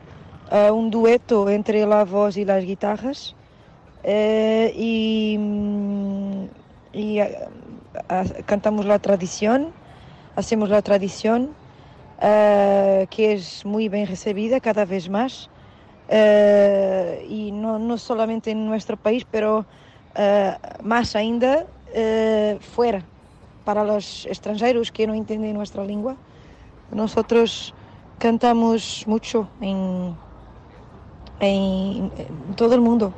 ah, un dueto entre la voz y las guitarras. Eh, y mm, ah, cantamos la tradición, hacemos la tradición, que es muy bien recibida cada vez más. Eh, y no, no solamente en nuestro país, pero eh, más ainda eh, fuera, para los extranjeros que no entienden nuestra lengua. Nosotros cantamos mucho en, en, en todo el mundo,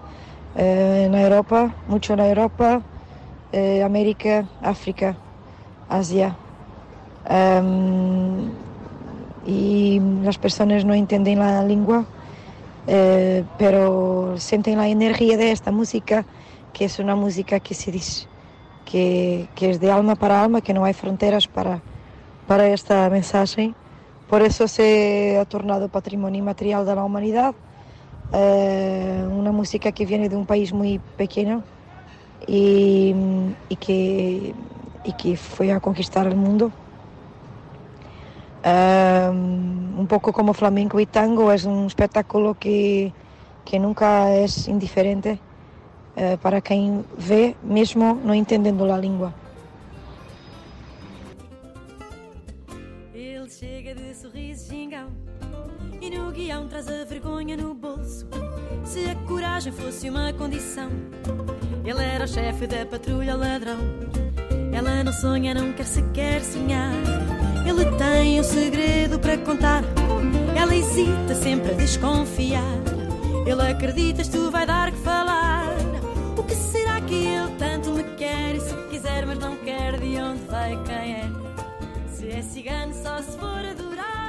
eh, en Europa, mucho en Europa, eh, América, África, Asia. Em, y las personas no entienden la lengua, eh, pero sienten la energía de esta música, que es una música que se dice que, que es de alma para alma, que no hay fronteras para, para esta mensaje. Por eso se ha tornado patrimonio inmaterial de la humanidad, una música que viene de un país muy pequeño y, y que, y que a conquistar el mundo. Um, un poco como flamenco y tango, es un espectáculo que, que nunca es indiferente eh, para quien ve, mesmo no entendendo la língua. Guião traz a vergonha no bolso. Se a coragem fosse uma condição, ele era o chefe da patrulha ladrão. Ela não sonha, não quer sequer sonhar. Ele tem um segredo para contar. Ela hesita sempre a desconfiar. Ele acredita, isto vai dar que falar. O que será que ele tanto me quer? E se quiser, mas não quer, de onde vai quem é? Se é cigano, só se for adorado.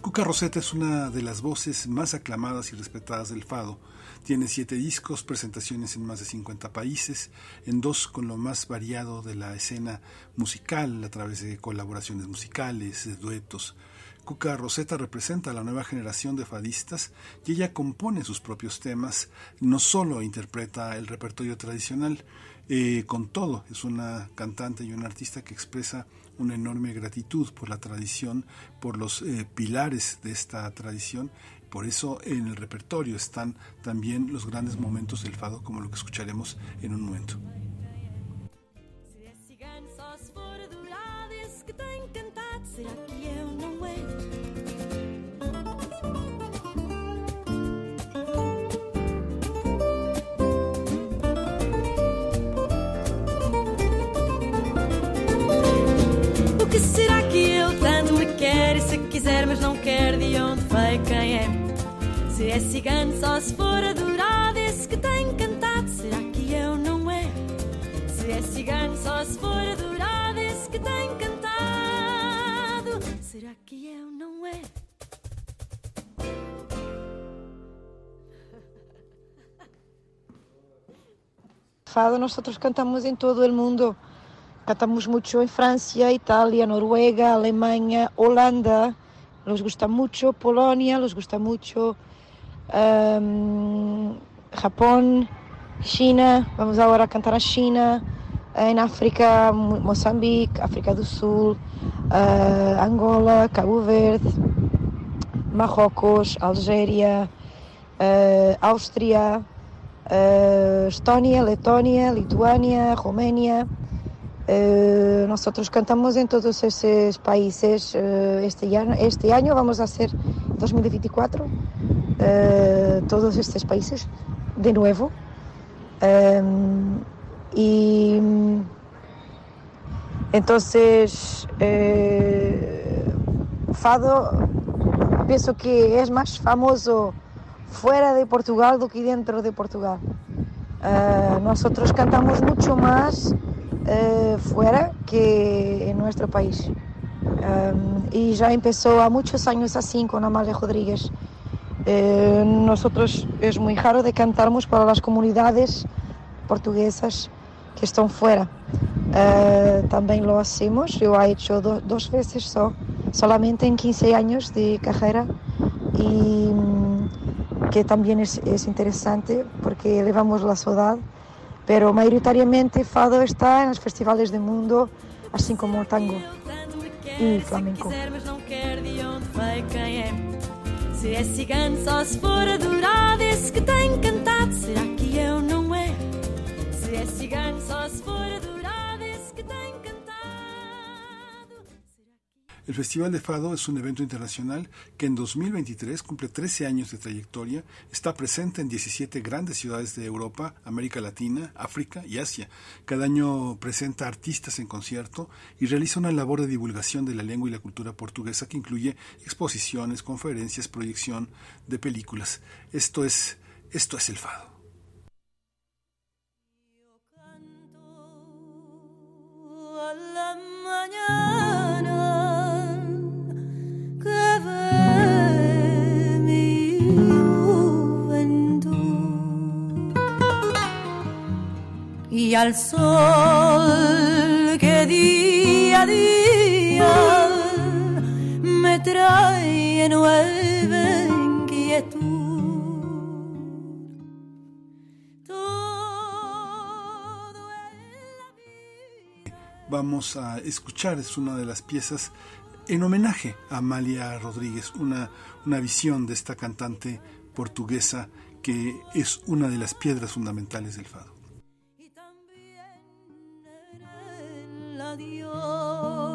Cuca Roseta es una de las voces más aclamadas y respetadas del fado. Tiene siete discos, presentaciones en más de 50 países, en dos con lo más variado de la escena musical, a través de colaboraciones musicales, de duetos. Cuca Roseta representa a la nueva generación de fadistas y ella compone sus propios temas, no solo interpreta el repertorio tradicional, eh, con todo, es una cantante y una artista que expresa una enorme gratitud por la tradición, por los eh, pilares de esta tradición. Por eso en el repertorio están también los grandes momentos del fado, como lo que escucharemos en un momento. Quiser, mas não quer, de onde veio quem é? Se é cigano, só se for adorado. Esse que tem encantado, será que eu não é? Se é cigano, só se for adorado. Esse que tem encantado, será que eu não é? Fado nosotros cantamos en todo el mundo. Cantamos mucho en Francia, Italia, Noruega, Alemania, Holanda los gusta mucho Polonia, los gusta mucho em, Japón, China, vamos ahora a cantar a China, en África, Mozambique, África do Sul, uh, Angola, Cabo Verde, Marrocos, Algéria, uh, Áustria, uh, Estónia, Letónia, Lituânia, Romênia. nosotros cantamos en todos esos países este, año, este año, vamos a hacer 2024, todos estos países de nuevo. Y entonces, eh, Fado, pienso que es más famoso fuera de Portugal do que dentro de Portugal. Nosotros cantamos mucho más uh, fuera que en nuestro país. Um, y ya empezó a muchos años así con Amalia Rodríguez. Uh, nosotros es muy raro de cantarmos para las comunidades portuguesas que estão fora. Uh, também lo hacemos, eu he hecho do, dos veces só, solamente em 15 anos de carreira e um, que também é, é interessante porque levamos a saudade, pero maioritariamente fado está nos festivais do mundo, assim como o tango e flamenco. Se é cigano só se for adorado, esse que tem cantado, será que eu não é? El Festival de Fado es un evento internacional que en 2023 cumple 13 años de trayectoria, está presente en 17 grandes ciudades de Europa, América Latina, África y Asia. Cada año presenta artistas en concierto y realiza una labor de divulgación de la lengua y la cultura portuguesa que incluye exposiciones, conferencias, proyección de películas. Esto es, esto es el Fado. Y al sol que día a día me trae nueva inquietud. vamos a escuchar es una de las piezas en homenaje a Amalia Rodríguez, una, una visión de esta cantante portuguesa que es una de las piedras fundamentales del fado. ¿Qué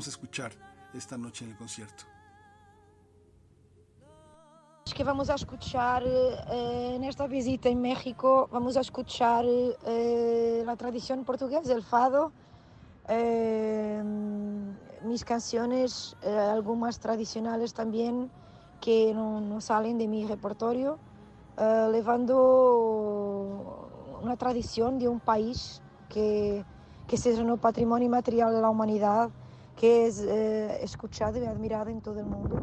vamos a escuchar esta noche en el concierto? que vamos a escuchar eh, en esta visita en México, vamos a escuchar eh, la tradición portuguesa, el fado, eh, mis canciones, algunas tradicionales también que no, no salen de mi repertorio, eh, levando una tradición de un país que, que es un patrimonio material de la humanidad, que es eh, escuchado y admirado en todo el mundo.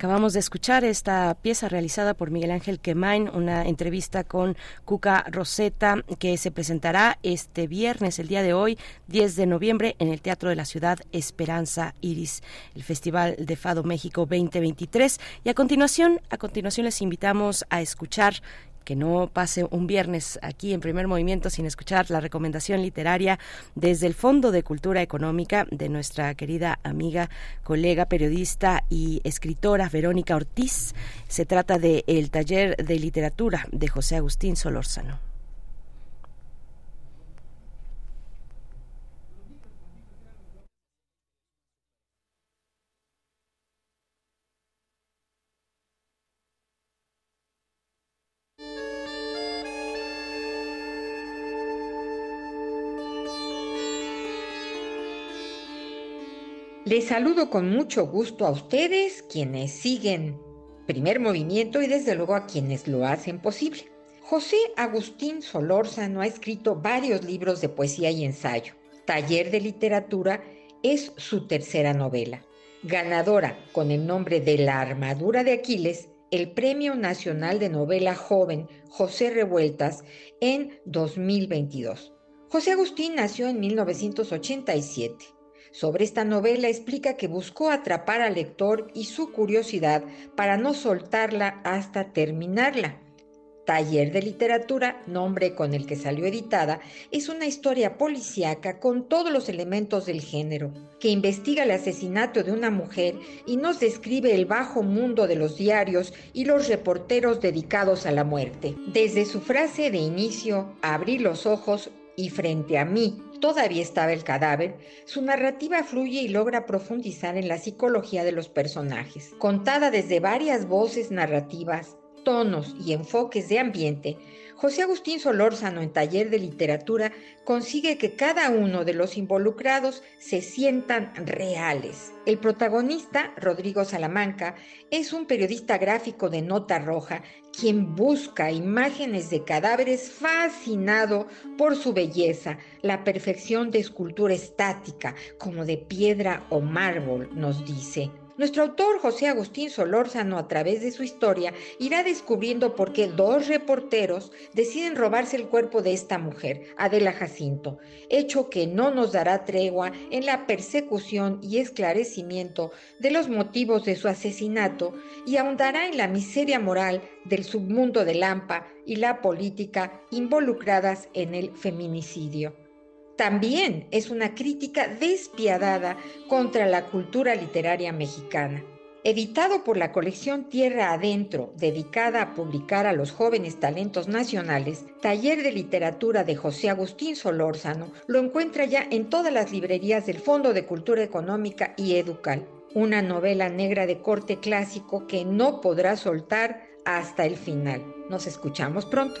Acabamos de escuchar esta pieza realizada por Miguel Ángel Quemain, una entrevista con Cuca Roseta que se presentará este viernes, el día de hoy, 10 de noviembre, en el Teatro de la Ciudad Esperanza Iris, el Festival de Fado México 2023. Y a continuación, a continuación les invitamos a escuchar que no pase un viernes aquí en primer movimiento sin escuchar la recomendación literaria desde el Fondo de Cultura Económica de nuestra querida amiga, colega, periodista y escritora Verónica Ortiz. Se trata de El Taller de Literatura de José Agustín Solórzano. Les saludo con mucho gusto a ustedes, quienes siguen primer movimiento y desde luego a quienes lo hacen posible. José Agustín Solórzano ha escrito varios libros de poesía y ensayo. Taller de Literatura es su tercera novela. Ganadora con el nombre de La Armadura de Aquiles, el Premio Nacional de Novela Joven José Revueltas en 2022. José Agustín nació en 1987. Sobre esta novela explica que buscó atrapar al lector y su curiosidad para no soltarla hasta terminarla. Taller de Literatura, nombre con el que salió editada, es una historia policíaca con todos los elementos del género, que investiga el asesinato de una mujer y nos describe el bajo mundo de los diarios y los reporteros dedicados a la muerte. Desde su frase de inicio, abrí los ojos y frente a mí todavía estaba el cadáver, su narrativa fluye y logra profundizar en la psicología de los personajes. Contada desde varias voces narrativas, tonos y enfoques de ambiente, José Agustín Solórzano en Taller de Literatura consigue que cada uno de los involucrados se sientan reales. El protagonista, Rodrigo Salamanca, es un periodista gráfico de nota roja quien busca imágenes de cadáveres fascinado por su belleza, la perfección de escultura estática, como de piedra o mármol, nos dice. Nuestro autor José Agustín Solórzano, a través de su historia, irá descubriendo por qué dos reporteros deciden robarse el cuerpo de esta mujer, Adela Jacinto, hecho que no nos dará tregua en la persecución y esclarecimiento de los motivos de su asesinato y ahondará en la miseria moral del submundo de Lampa y la política involucradas en el feminicidio también es una crítica despiadada contra la cultura literaria mexicana. Editado por la colección Tierra Adentro, dedicada a publicar a los jóvenes talentos nacionales, Taller de Literatura de José Agustín Solórzano lo encuentra ya en todas las librerías del Fondo de Cultura Económica y Educal. Una novela negra de corte clásico que no podrá soltar hasta el final. Nos escuchamos pronto.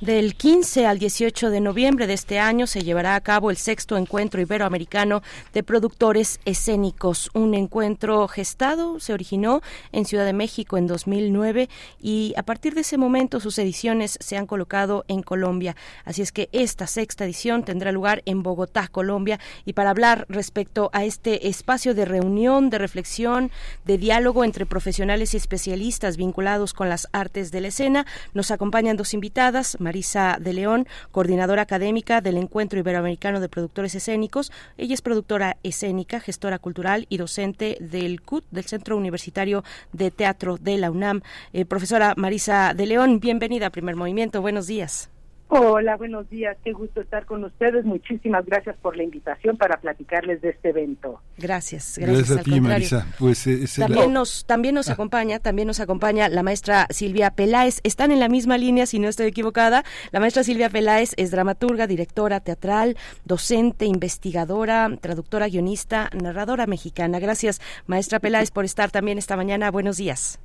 Del 15 al 18 de noviembre de este año se llevará a cabo el sexto encuentro iberoamericano de productores escénicos. Un encuentro gestado se originó en Ciudad de México en 2009 y a partir de ese momento sus ediciones se han colocado en Colombia. Así es que esta sexta edición tendrá lugar en Bogotá, Colombia. Y para hablar respecto a este espacio de reunión, de reflexión, de diálogo entre profesionales y especialistas vinculados con las artes de la escena, nos acompañan dos invitadas. Marisa de León, coordinadora académica del Encuentro Iberoamericano de Productores Escénicos. Ella es productora escénica, gestora cultural y docente del CUT, del Centro Universitario de Teatro de la UNAM. Eh, profesora Marisa de León, bienvenida a Primer Movimiento. Buenos días. Hola, buenos días. Qué gusto estar con ustedes. Muchísimas gracias por la invitación para platicarles de este evento. Gracias, gracias, a ti, Marisa. Pues eh, también nos también nos ah. acompaña, también nos acompaña la maestra Silvia Peláez. Están en la misma línea, si no estoy equivocada. La maestra Silvia Peláez es dramaturga, directora teatral, docente, investigadora, traductora, guionista, narradora mexicana. Gracias, maestra Peláez, por estar también esta mañana. Buenos días.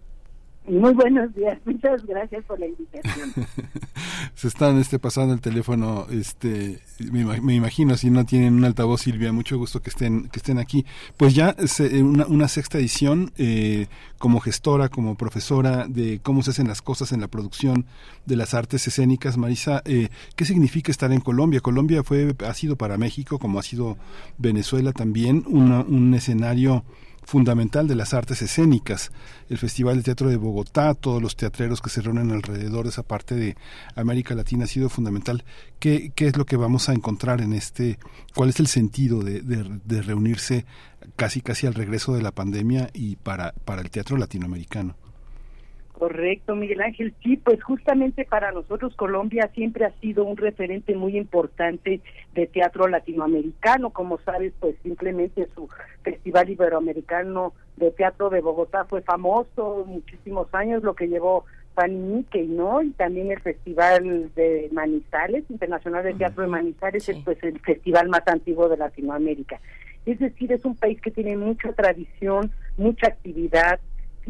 Muy buenos días, muchas gracias por la invitación. Se están este, pasando el teléfono, este, me, imagino, si no tienen un altavoz, Silvia, mucho gusto que estén, que estén aquí. Pues ya eh, una, una sexta edición, eh, como gestora, como profesora de cómo se hacen las cosas en la producción de las artes escénicas, Marisa, eh, ¿qué significa estar en Colombia? Colombia fue, ha sido para México, como ha sido Venezuela también, un escenario fundamental de las artes escénicas. El Festival de Teatro de Bogotá, todos los teatreros que se reúnen alrededor de esa parte de América Latina ha sido fundamental. ¿Qué, qué es lo que vamos a encontrar en este? ¿Cuál es el sentido de, de, reunirse casi casi al regreso de la pandemia y para, para el teatro latinoamericano? Correcto, Miguel Ángel. Sí, pues justamente para nosotros Colombia siempre ha sido un referente muy importante de teatro latinoamericano. Como sabes, pues simplemente su Festival Iberoamericano de Teatro de Bogotá fue famoso muchísimos años, lo que llevó Fanny ¿no? Y también el Festival de Manizales, Internacional de Teatro de Manizales, es pues el festival más antiguo de Latinoamérica. Es decir, es un país que tiene mucha tradición, mucha actividad,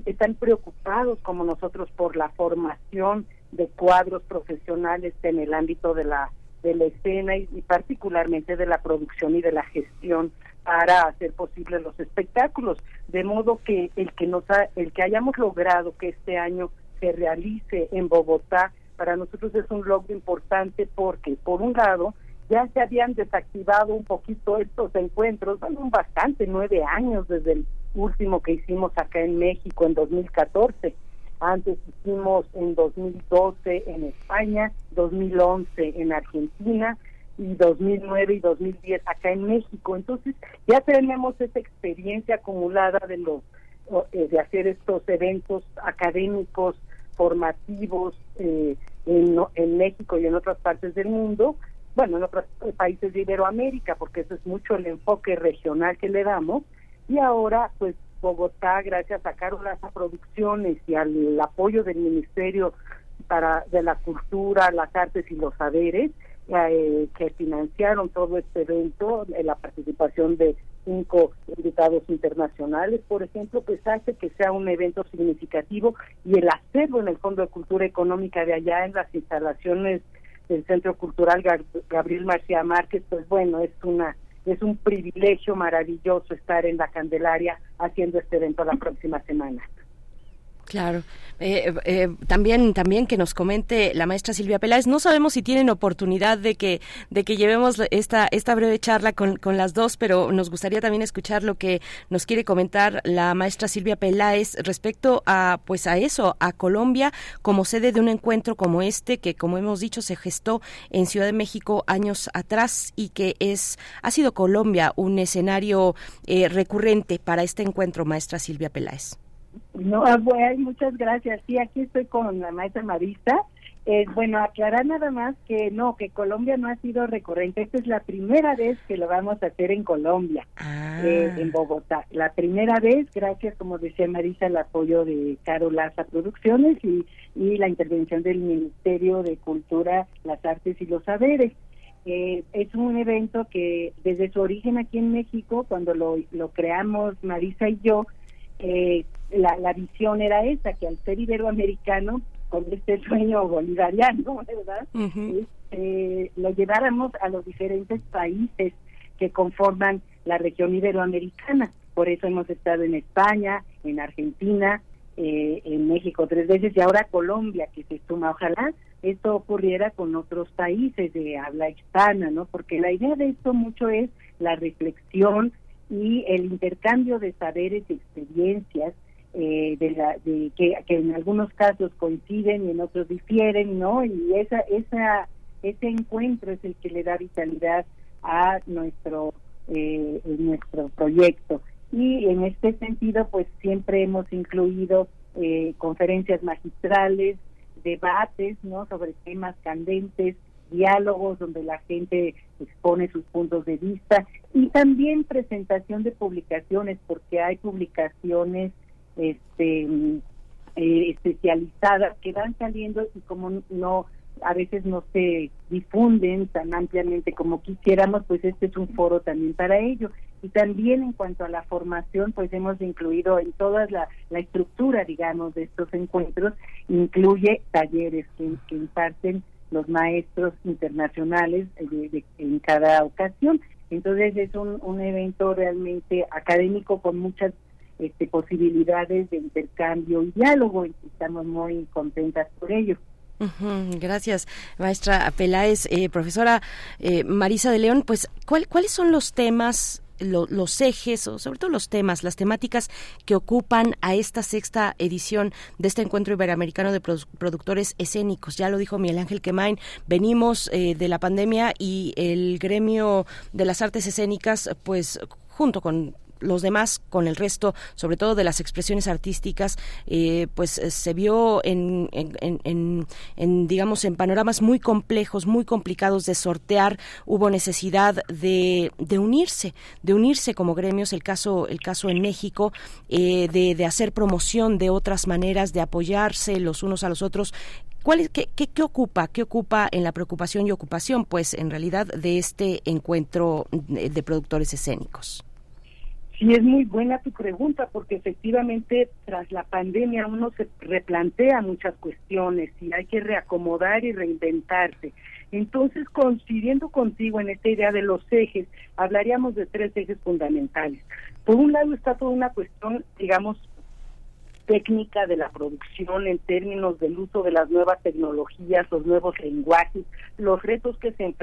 están preocupados como nosotros por la formación de cuadros profesionales en el ámbito de la de la escena y, particularmente de la producción y de la gestión para hacer posibles los espectáculos. De modo que el que nos el que hayamos logrado que este año se realice en Bogotá para nosotros es un logro importante porque por un lado ya se habían desactivado un poquito estos encuentros, bueno, bastante, nueve años desde el último que hicimos acá en México en 2014. Antes hicimos en 2012 en España, 2011 en Argentina y 2009 y 2010 acá en México. Entonces ya tenemos esa experiencia acumulada de los eh, de hacer estos eventos académicos formativos eh, en, México y en otras partes del mundo bueno, en otros países de Iberoamérica, porque eso es mucho el enfoque regional que le damos, y ahora, pues Bogotá, gracias a Carolas Producciones y al apoyo del Ministerio para de la Cultura, las Artes y los Saberes, eh, que financiaron todo este evento, eh, la participación de cinco invitados internacionales, por ejemplo, pues hace que sea un evento significativo y el hacerlo en el Fondo de Cultura Económica de allá, en las instalaciones del Centro Cultural Gabriel García Márquez, pues bueno, es una es un privilegio maravilloso estar en la Candelaria haciendo este evento la próxima semana. Claro. Eh, eh, también, también que nos comente la maestra Silvia Peláez. No sabemos si tienen oportunidad de que, de que llevemos esta, esta breve charla con, con las dos, pero nos gustaría también escuchar lo que nos quiere comentar la maestra Silvia Peláez respecto a, pues a eso, a Colombia como sede de un encuentro como este, que como hemos dicho se gestó en Ciudad de México años atrás y que es, ha sido Colombia un escenario eh, recurrente para este encuentro, maestra Silvia Peláez. No, bueno, muchas gracias. Sí, aquí estoy con la maestra Marista. Eh, bueno, aclarar nada más que no, que Colombia no ha sido recurrente. Esta es la primera vez que lo vamos a hacer en Colombia, ah. eh, en Bogotá. La primera vez, gracias, como decía Marisa, al apoyo de Caro Laza Producciones y, y la intervención del Ministerio de Cultura, las Artes y los Saberes. Eh, es un evento que desde su origen aquí en México, cuando lo, lo creamos Marisa y yo, eh, la, la visión era esa, que al ser iberoamericano, con este sueño bolivariano, ¿verdad? Este, lo lleváramos a los diferentes países que conforman la región iberoamericana. Por eso hemos estado en España, en Argentina, eh, en México tres veces y ahora Colombia que se suma. Ojalá esto ocurriera con otros países de habla hispana, ¿no? Porque la idea de esto mucho es la reflexión y el intercambio de saberes y experiencias eh, de la de que, en algunos casos coinciden y en otros difieren no y esa esa ese encuentro es el que le da vitalidad a nuestro eh, nuestro proyecto. Y en este sentido pues siempre hemos incluido eh, conferencias magistrales debates no sobre temas candentes diálogos donde la gente expone sus puntos de vista y también presentación de publicaciones porque hay publicaciones este eh, especializadas que van saliendo y como no a veces no se difunden tan ampliamente como quisiéramos, pues este es un foro también para ello. Y también en cuanto a la formación, pues hemos incluido en toda la, la estructura, digamos, de estos encuentros, incluye talleres que, que imparten los maestros internacionales de, en cada ocasión. Entonces es un, un evento realmente académico con muchas este, posibilidades de intercambio y diálogo y estamos muy contentas por ello. Gracias, maestra Peláez. Eh, profesora eh, Marisa de León, pues, ¿cuáles son los temas los ejes, o sobre todo los temas, las temáticas que ocupan a esta sexta edición de este encuentro iberoamericano de productores escénicos. Ya lo dijo Miguel Ángel Quemain, venimos eh, de la pandemia y el gremio de las artes escénicas, pues junto con los demás con el resto, sobre todo de las expresiones artísticas, eh, pues eh, se vio en, en, digamos, en panoramas muy complejos, muy complicados de sortear. Hubo necesidad de, de unirse, de unirse como gremios. El caso, el caso en México, eh, de, de hacer promoción de otras maneras, de apoyarse los unos a los otros. ¿Cuál es, qué, qué, qué, ocupa, qué ocupa en la preocupación y ocupación, pues, en realidad, de este encuentro de productores escénicos? Sí, es muy buena tu pregunta porque efectivamente tras la pandemia uno se replantea muchas cuestiones y hay que reacomodar y reinventarse. Entonces, coincidiendo contigo en esta idea de los ejes, hablaríamos de tres ejes fundamentales. Por un lado está toda una cuestión, digamos, técnica de la producción en términos del uso de las nuevas tecnologías, los nuevos lenguajes, los retos que se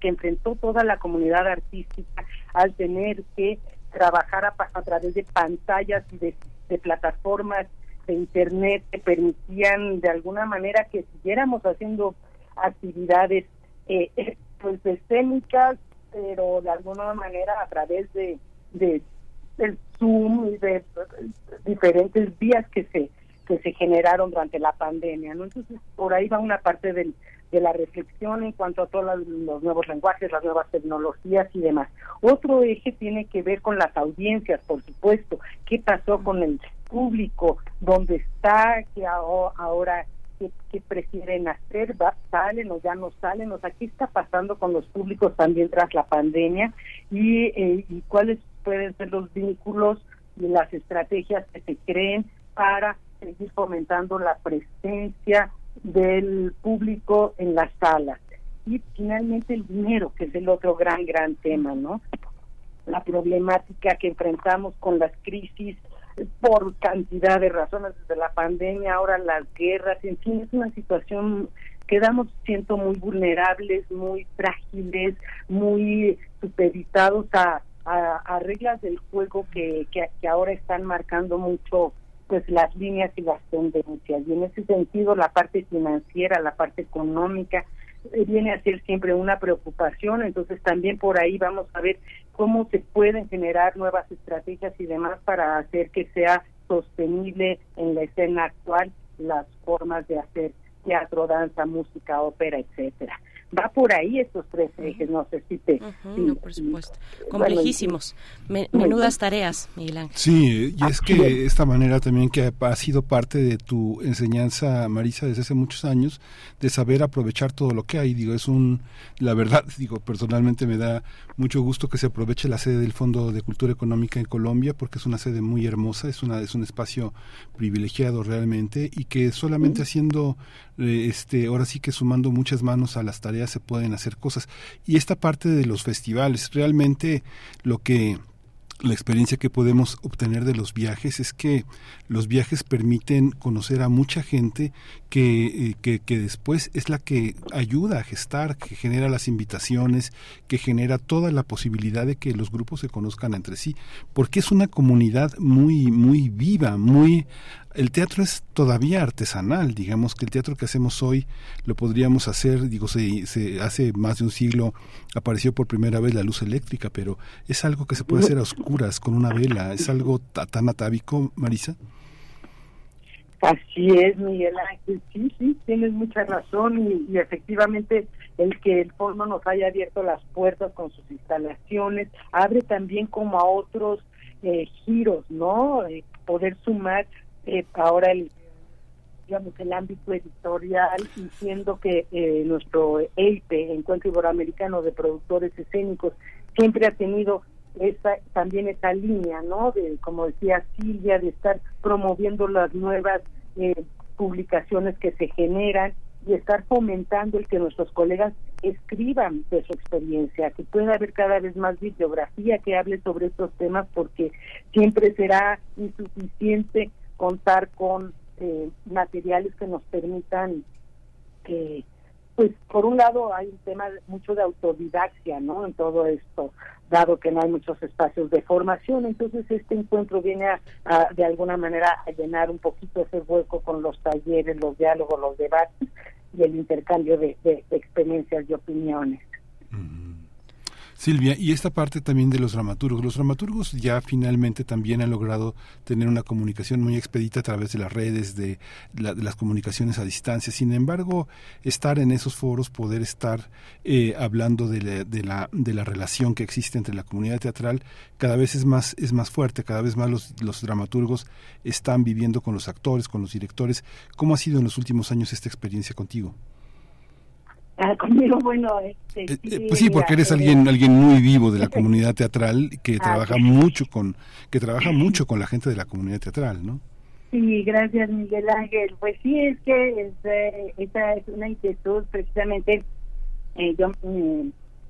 que enfrentó toda la comunidad artística al tener que trabajar a, través de pantallas y de, plataformas de internet que permitían de alguna manera que siguiéramos haciendo actividades eh, pues escénicas pero de alguna manera a través de, de del zoom y de, diferentes vías que se que se generaron durante la pandemia no entonces por ahí va una parte del de la reflexión en cuanto a todos los nuevos lenguajes, las nuevas tecnologías y demás. Otro eje tiene que ver con las audiencias, por supuesto. ¿Qué pasó con el público? ¿Dónde está? ¿Qué ahora qué, prefieren hacer? ¿Va, ¿Salen o ya no salen? O sea, ¿qué está pasando con los públicos también tras la pandemia? ¿Y, eh, y cuáles pueden ser los vínculos y las estrategias que se creen para seguir fomentando la presencia del público en las salas. Y finalmente el dinero, que es el otro gran, gran tema, ¿no? La problemática que enfrentamos con las crisis por cantidad de razones, desde la pandemia, ahora las guerras, en fin, es una situación quedamos siento muy vulnerables, muy frágiles, muy supeditados a, a, reglas del juego que, que, ahora están marcando mucho pues las líneas y las tendencias. Y en ese sentido la parte financiera, la parte económica, eh, viene a ser siempre una preocupación, entonces también por ahí vamos a ver cómo se pueden generar nuevas estrategias y demás para hacer que sea sostenible en la escena actual las formas de hacer teatro, danza, música, ópera, etcétera va por ahí estos tres ejes, no sé si te... por supuesto. Complejísimos, menudas tareas, Miguel Ángel. Sí, y es que esta manera también que ha sido parte de tu enseñanza, Marisa, desde hace muchos años, de saber aprovechar todo lo que hay, digo, es un, la verdad, digo, personalmente me da mucho gusto que se aproveche la sede del Fondo de Cultura Económica en Colombia, porque es una sede muy hermosa, es, una, es un espacio privilegiado realmente, y que solamente haciendo, este, ahora sí que sumando muchas manos a las tareas se pueden hacer cosas. Y esta parte de los festivales, realmente lo que la experiencia que podemos obtener de los viajes es que los viajes permiten conocer a mucha gente que, eh, que, después es la que ayuda a gestar, que genera las invitaciones, que genera toda la posibilidad de que los grupos se conozcan entre sí, porque es una comunidad muy, muy viva, muy el teatro es todavía artesanal, digamos que el teatro que hacemos hoy lo podríamos hacer, digo, se, se, hace más de un siglo apareció por primera vez la luz eléctrica, pero es algo que se puede hacer a oscuras con una vela, es algo tan atávico, Marisa. Así es, Miguel Ángel, sí, sí, tienes mucha razón y, efectivamente el que el fondo nos haya abierto las puertas con sus instalaciones abre también como a otros eh, giros, ¿no? Eh, poder sumar eh, ahora el digamos el ámbito editorial diciendo que eh, nuestro EIPE, Encuentro Iberoamericano de Productores Escénicos, siempre ha tenido esa, también esa línea, ¿no? De, como decía Silvia, de estar promoviendo las nuevas eh, publicaciones que se generan y estar fomentando el que nuestros colegas escriban de su experiencia, que pueda haber cada vez más bibliografía que hable sobre estos temas porque siempre será insuficiente contar con eh, materiales que nos permitan que pues por un lado hay un tema mucho de autodidaxia, ¿no? En todo esto, dado que no hay muchos espacios de formación, entonces este encuentro viene a, de alguna manera a llenar un poquito ese hueco con los talleres, los diálogos, los debates y el intercambio de, experiencias y opiniones. Silvia, y esta parte también de los dramaturgos. Los dramaturgos ya finalmente también han logrado tener una comunicación muy expedita a través de las redes, de, las comunicaciones a distancia. Sin embargo, estar en esos foros, poder estar eh, hablando de la, de, la, de la relación que existe entre la comunidad teatral, cada vez es más, es más fuerte, cada vez más los, los dramaturgos están viviendo con los actores, con los directores. ¿Cómo ha sido en los últimos años esta experiencia contigo? Ah, conmigo, bueno, este, eh, eh, pues sí, porque eres eh, alguien alguien muy vivo de la comunidad teatral que ah, trabaja mucho con que trabaja mucho con la gente de la comunidad teatral, ¿no? Sí, gracias Miguel Ángel. Pues sí, es que esa es una inquietud precisamente. yo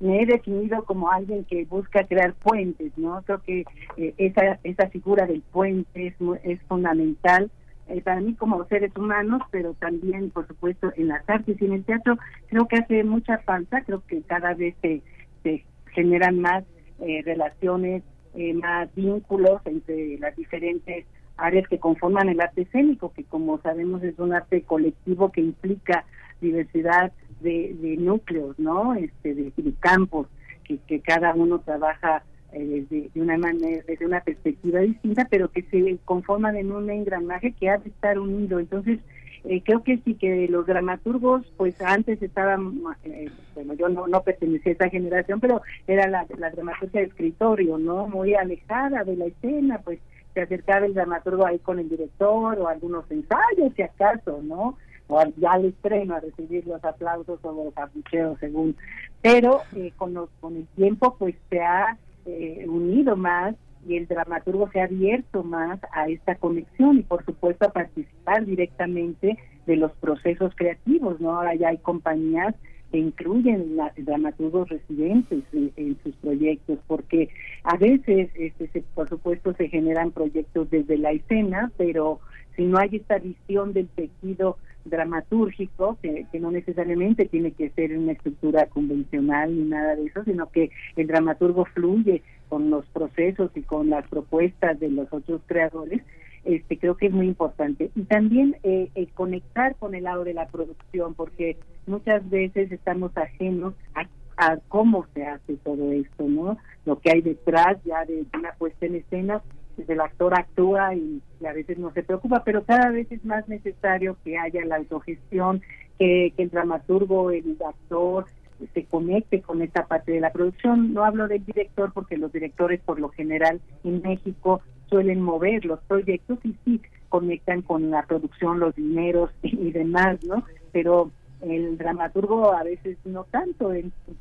me he definido como alguien que busca crear puentes, ¿no? Creo que esa esa figura del puente es, es fundamental eh, para mí como seres humanos, pero también, por supuesto, en las artes y en el teatro, creo que hace mucha falta, creo que cada vez se, se generan más eh, relaciones, eh, más vínculos entre las diferentes áreas que conforman el arte escénico, que como sabemos es un arte colectivo que implica diversidad de, de núcleos, ¿no? Este, de, de campos, que, que cada uno trabaja eh, de, una manera, desde una perspectiva distinta, pero que se conforman en un engranaje que ha de estar unido. Entonces, eh, creo que sí que los dramaturgos, pues antes estaban, eh, bueno, yo no, no pertenecía a esa generación, pero era la, la dramaturgia de escritorio, ¿no? Muy alejada de la escena, pues se acercaba el dramaturgo ahí con el director o algunos ensayos, si acaso, ¿no? o ya al estreno a recibir los aplausos o los abucheos según pero con los, con el tiempo pues se ha eh, unido más y el dramaturgo se ha abierto más a esta conexión y por supuesto a participar directamente de los procesos creativos, ¿no? Ahora ya hay compañías que incluyen dramaturgos residentes en, sus proyectos, porque A veces, este, por supuesto, se generan proyectos desde la escena, pero si no hay esta visión del tejido dramatúrgico, que, no necesariamente tiene que ser una estructura convencional ni nada de eso, sino que el dramaturgo fluye con los procesos y con las propuestas de los otros creadores, este creo que es muy importante. Y también eh, conectar con el lado de la producción, porque muchas veces estamos ajenos a, a, cómo se hace todo esto, ¿no? Lo que hay detrás ya de una puesta en escena el actor actúa y, a veces no se preocupa, pero cada vez es más necesario que haya la autogestión, que, el dramaturgo, el actor, se conecte con esta parte de la producción. No hablo del director porque los directores por lo general en México suelen mover los proyectos y sí conectan con la producción, los dineros y, demás, ¿no? Pero el dramaturgo a veces no tanto.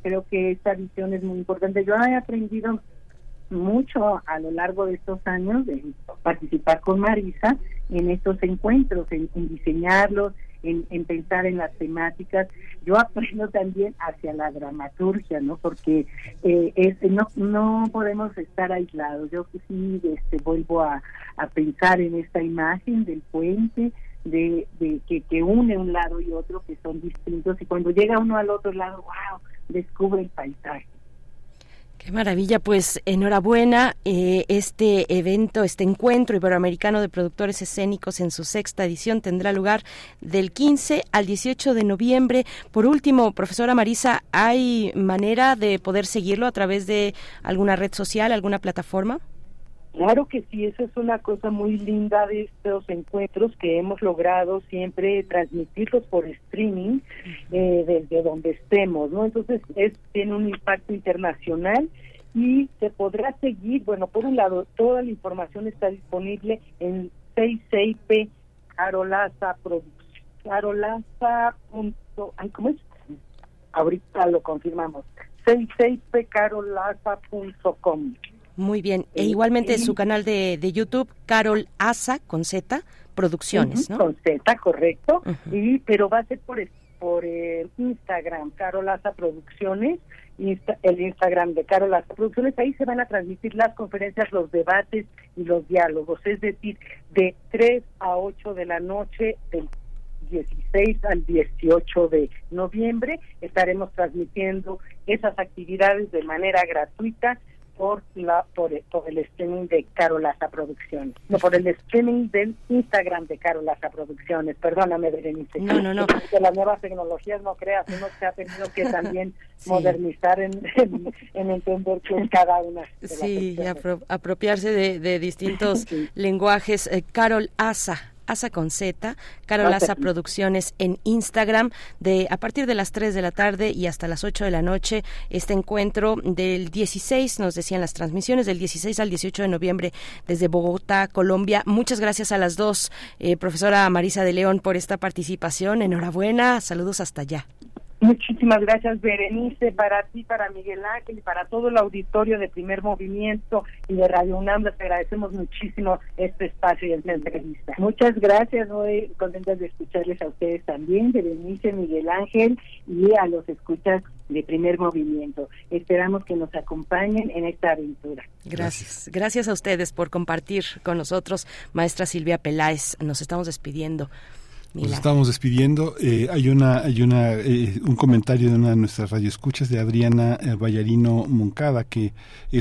Creo que esta visión es muy importante. Yo he aprendido mucho a lo largo de estos años de participar con Marisa en estos encuentros, en, diseñarlos, en, pensar en las temáticas. Yo aprendo también hacia la dramaturgia, ¿no? Porque eh, no, no podemos estar aislados. Yo sí este, vuelvo a, pensar en esta imagen del puente, de, de que, que une un lado y otro que son distintos y cuando llega uno al otro lado, wow, descubre el paisaje. Qué maravilla, pues enhorabuena. Eh, este evento, este encuentro iberoamericano de productores escénicos en su sexta edición tendrá lugar del 15 al 18 de noviembre. Por último, profesora Marisa, ¿hay manera de poder seguirlo a través de alguna red social, alguna plataforma? Claro que sí, esa es una cosa muy linda de estos encuentros que hemos logrado siempre transmitirlos por streaming eh, desde donde estemos, ¿no? Entonces es tiene un impacto internacional y se podrá seguir, bueno, por un lado, toda la información está disponible en 66p Carolaza Carolaza. Ay, ¿cómo es? Ahorita lo confirmamos. 66p carolaza.com. Muy bien. E igualmente su canal de, de YouTube, Carol Asa, con Z, Producciones, ¿no? Con Z, correcto. y Pero va a ser por, por eh, Instagram, Carol Asa Producciones, el Instagram de Carol Asa Producciones. Ahí se van a transmitir las conferencias, los debates y los diálogos. Es decir, de 3 a 8 de la noche del 16 al 18 de noviembre estaremos transmitiendo esas actividades de manera gratuita por la por, el streaming de Carolaza Producciones, no por el streaming del Instagram de Carolaza Producciones. Perdóname, Berenice. No, no, no. Que las nuevas tecnologías, no creas, uno se ha tenido que también modernizar en, en, entender que es cada una. sí, apropiarse de, de distintos lenguajes. Eh, Carol Asa Asa con Z, Carol Asa Producciones en Instagram, de a partir de las 3 de la tarde y hasta las 8 de la noche, este encuentro del 16, nos decían las transmisiones, del 16 al 18 de noviembre desde Bogotá, Colombia. Muchas gracias a las dos, eh, profesora Marisa de León, por esta participación. Enhorabuena, saludos hasta allá. Muchísimas gracias, Berenice, para ti, para Miguel Ángel y para todo el auditorio de Primer Movimiento y de Radio UNAM. Les agradecemos muchísimo este espacio y esta entrevista. Muchas gracias, muy contenta de escucharles a ustedes también, Berenice, Miguel Ángel y a los escuchas de Primer Movimiento. Esperamos que nos acompañen en esta aventura. Gracias. Gracias a ustedes por compartir con nosotros, maestra Silvia Peláez. Nos estamos despidiendo. Nos estamos despidiendo. Eh, hay una, hay una, eh, un comentario de una de nuestras radioescuchas de Adriana eh, Vallarino Moncada que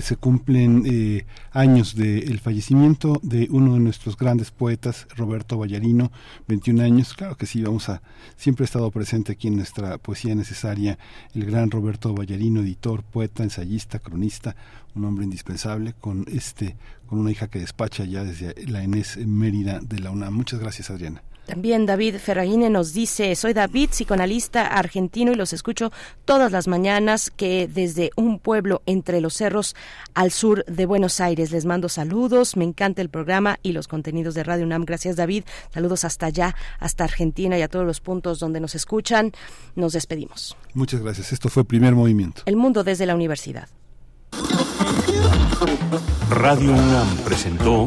se cumplen años del fallecimiento de uno de nuestros grandes poetas, Roberto Vallarino, 21 años. Claro que sí, vamos a, siempre ha estado presente aquí en nuestra poesía necesaria el gran Roberto Vallarino, editor, poeta, ensayista, cronista, un hombre indispensable con este, con una hija que despacha ya desde la Enes Mérida de la UNAM. Muchas gracias, Adriana. También David Ferragine nos dice, soy David, psicoanalista argentino y los escucho todas las mañanas que desde un pueblo entre los cerros al sur de Buenos Aires. Les mando saludos, me encanta el programa y los contenidos de Radio UNAM. Gracias David, saludos hasta allá, hasta Argentina y a todos los puntos donde nos escuchan. Nos despedimos. Muchas gracias, esto fue Primer Movimiento. El mundo desde la universidad. Radio UNAM presentó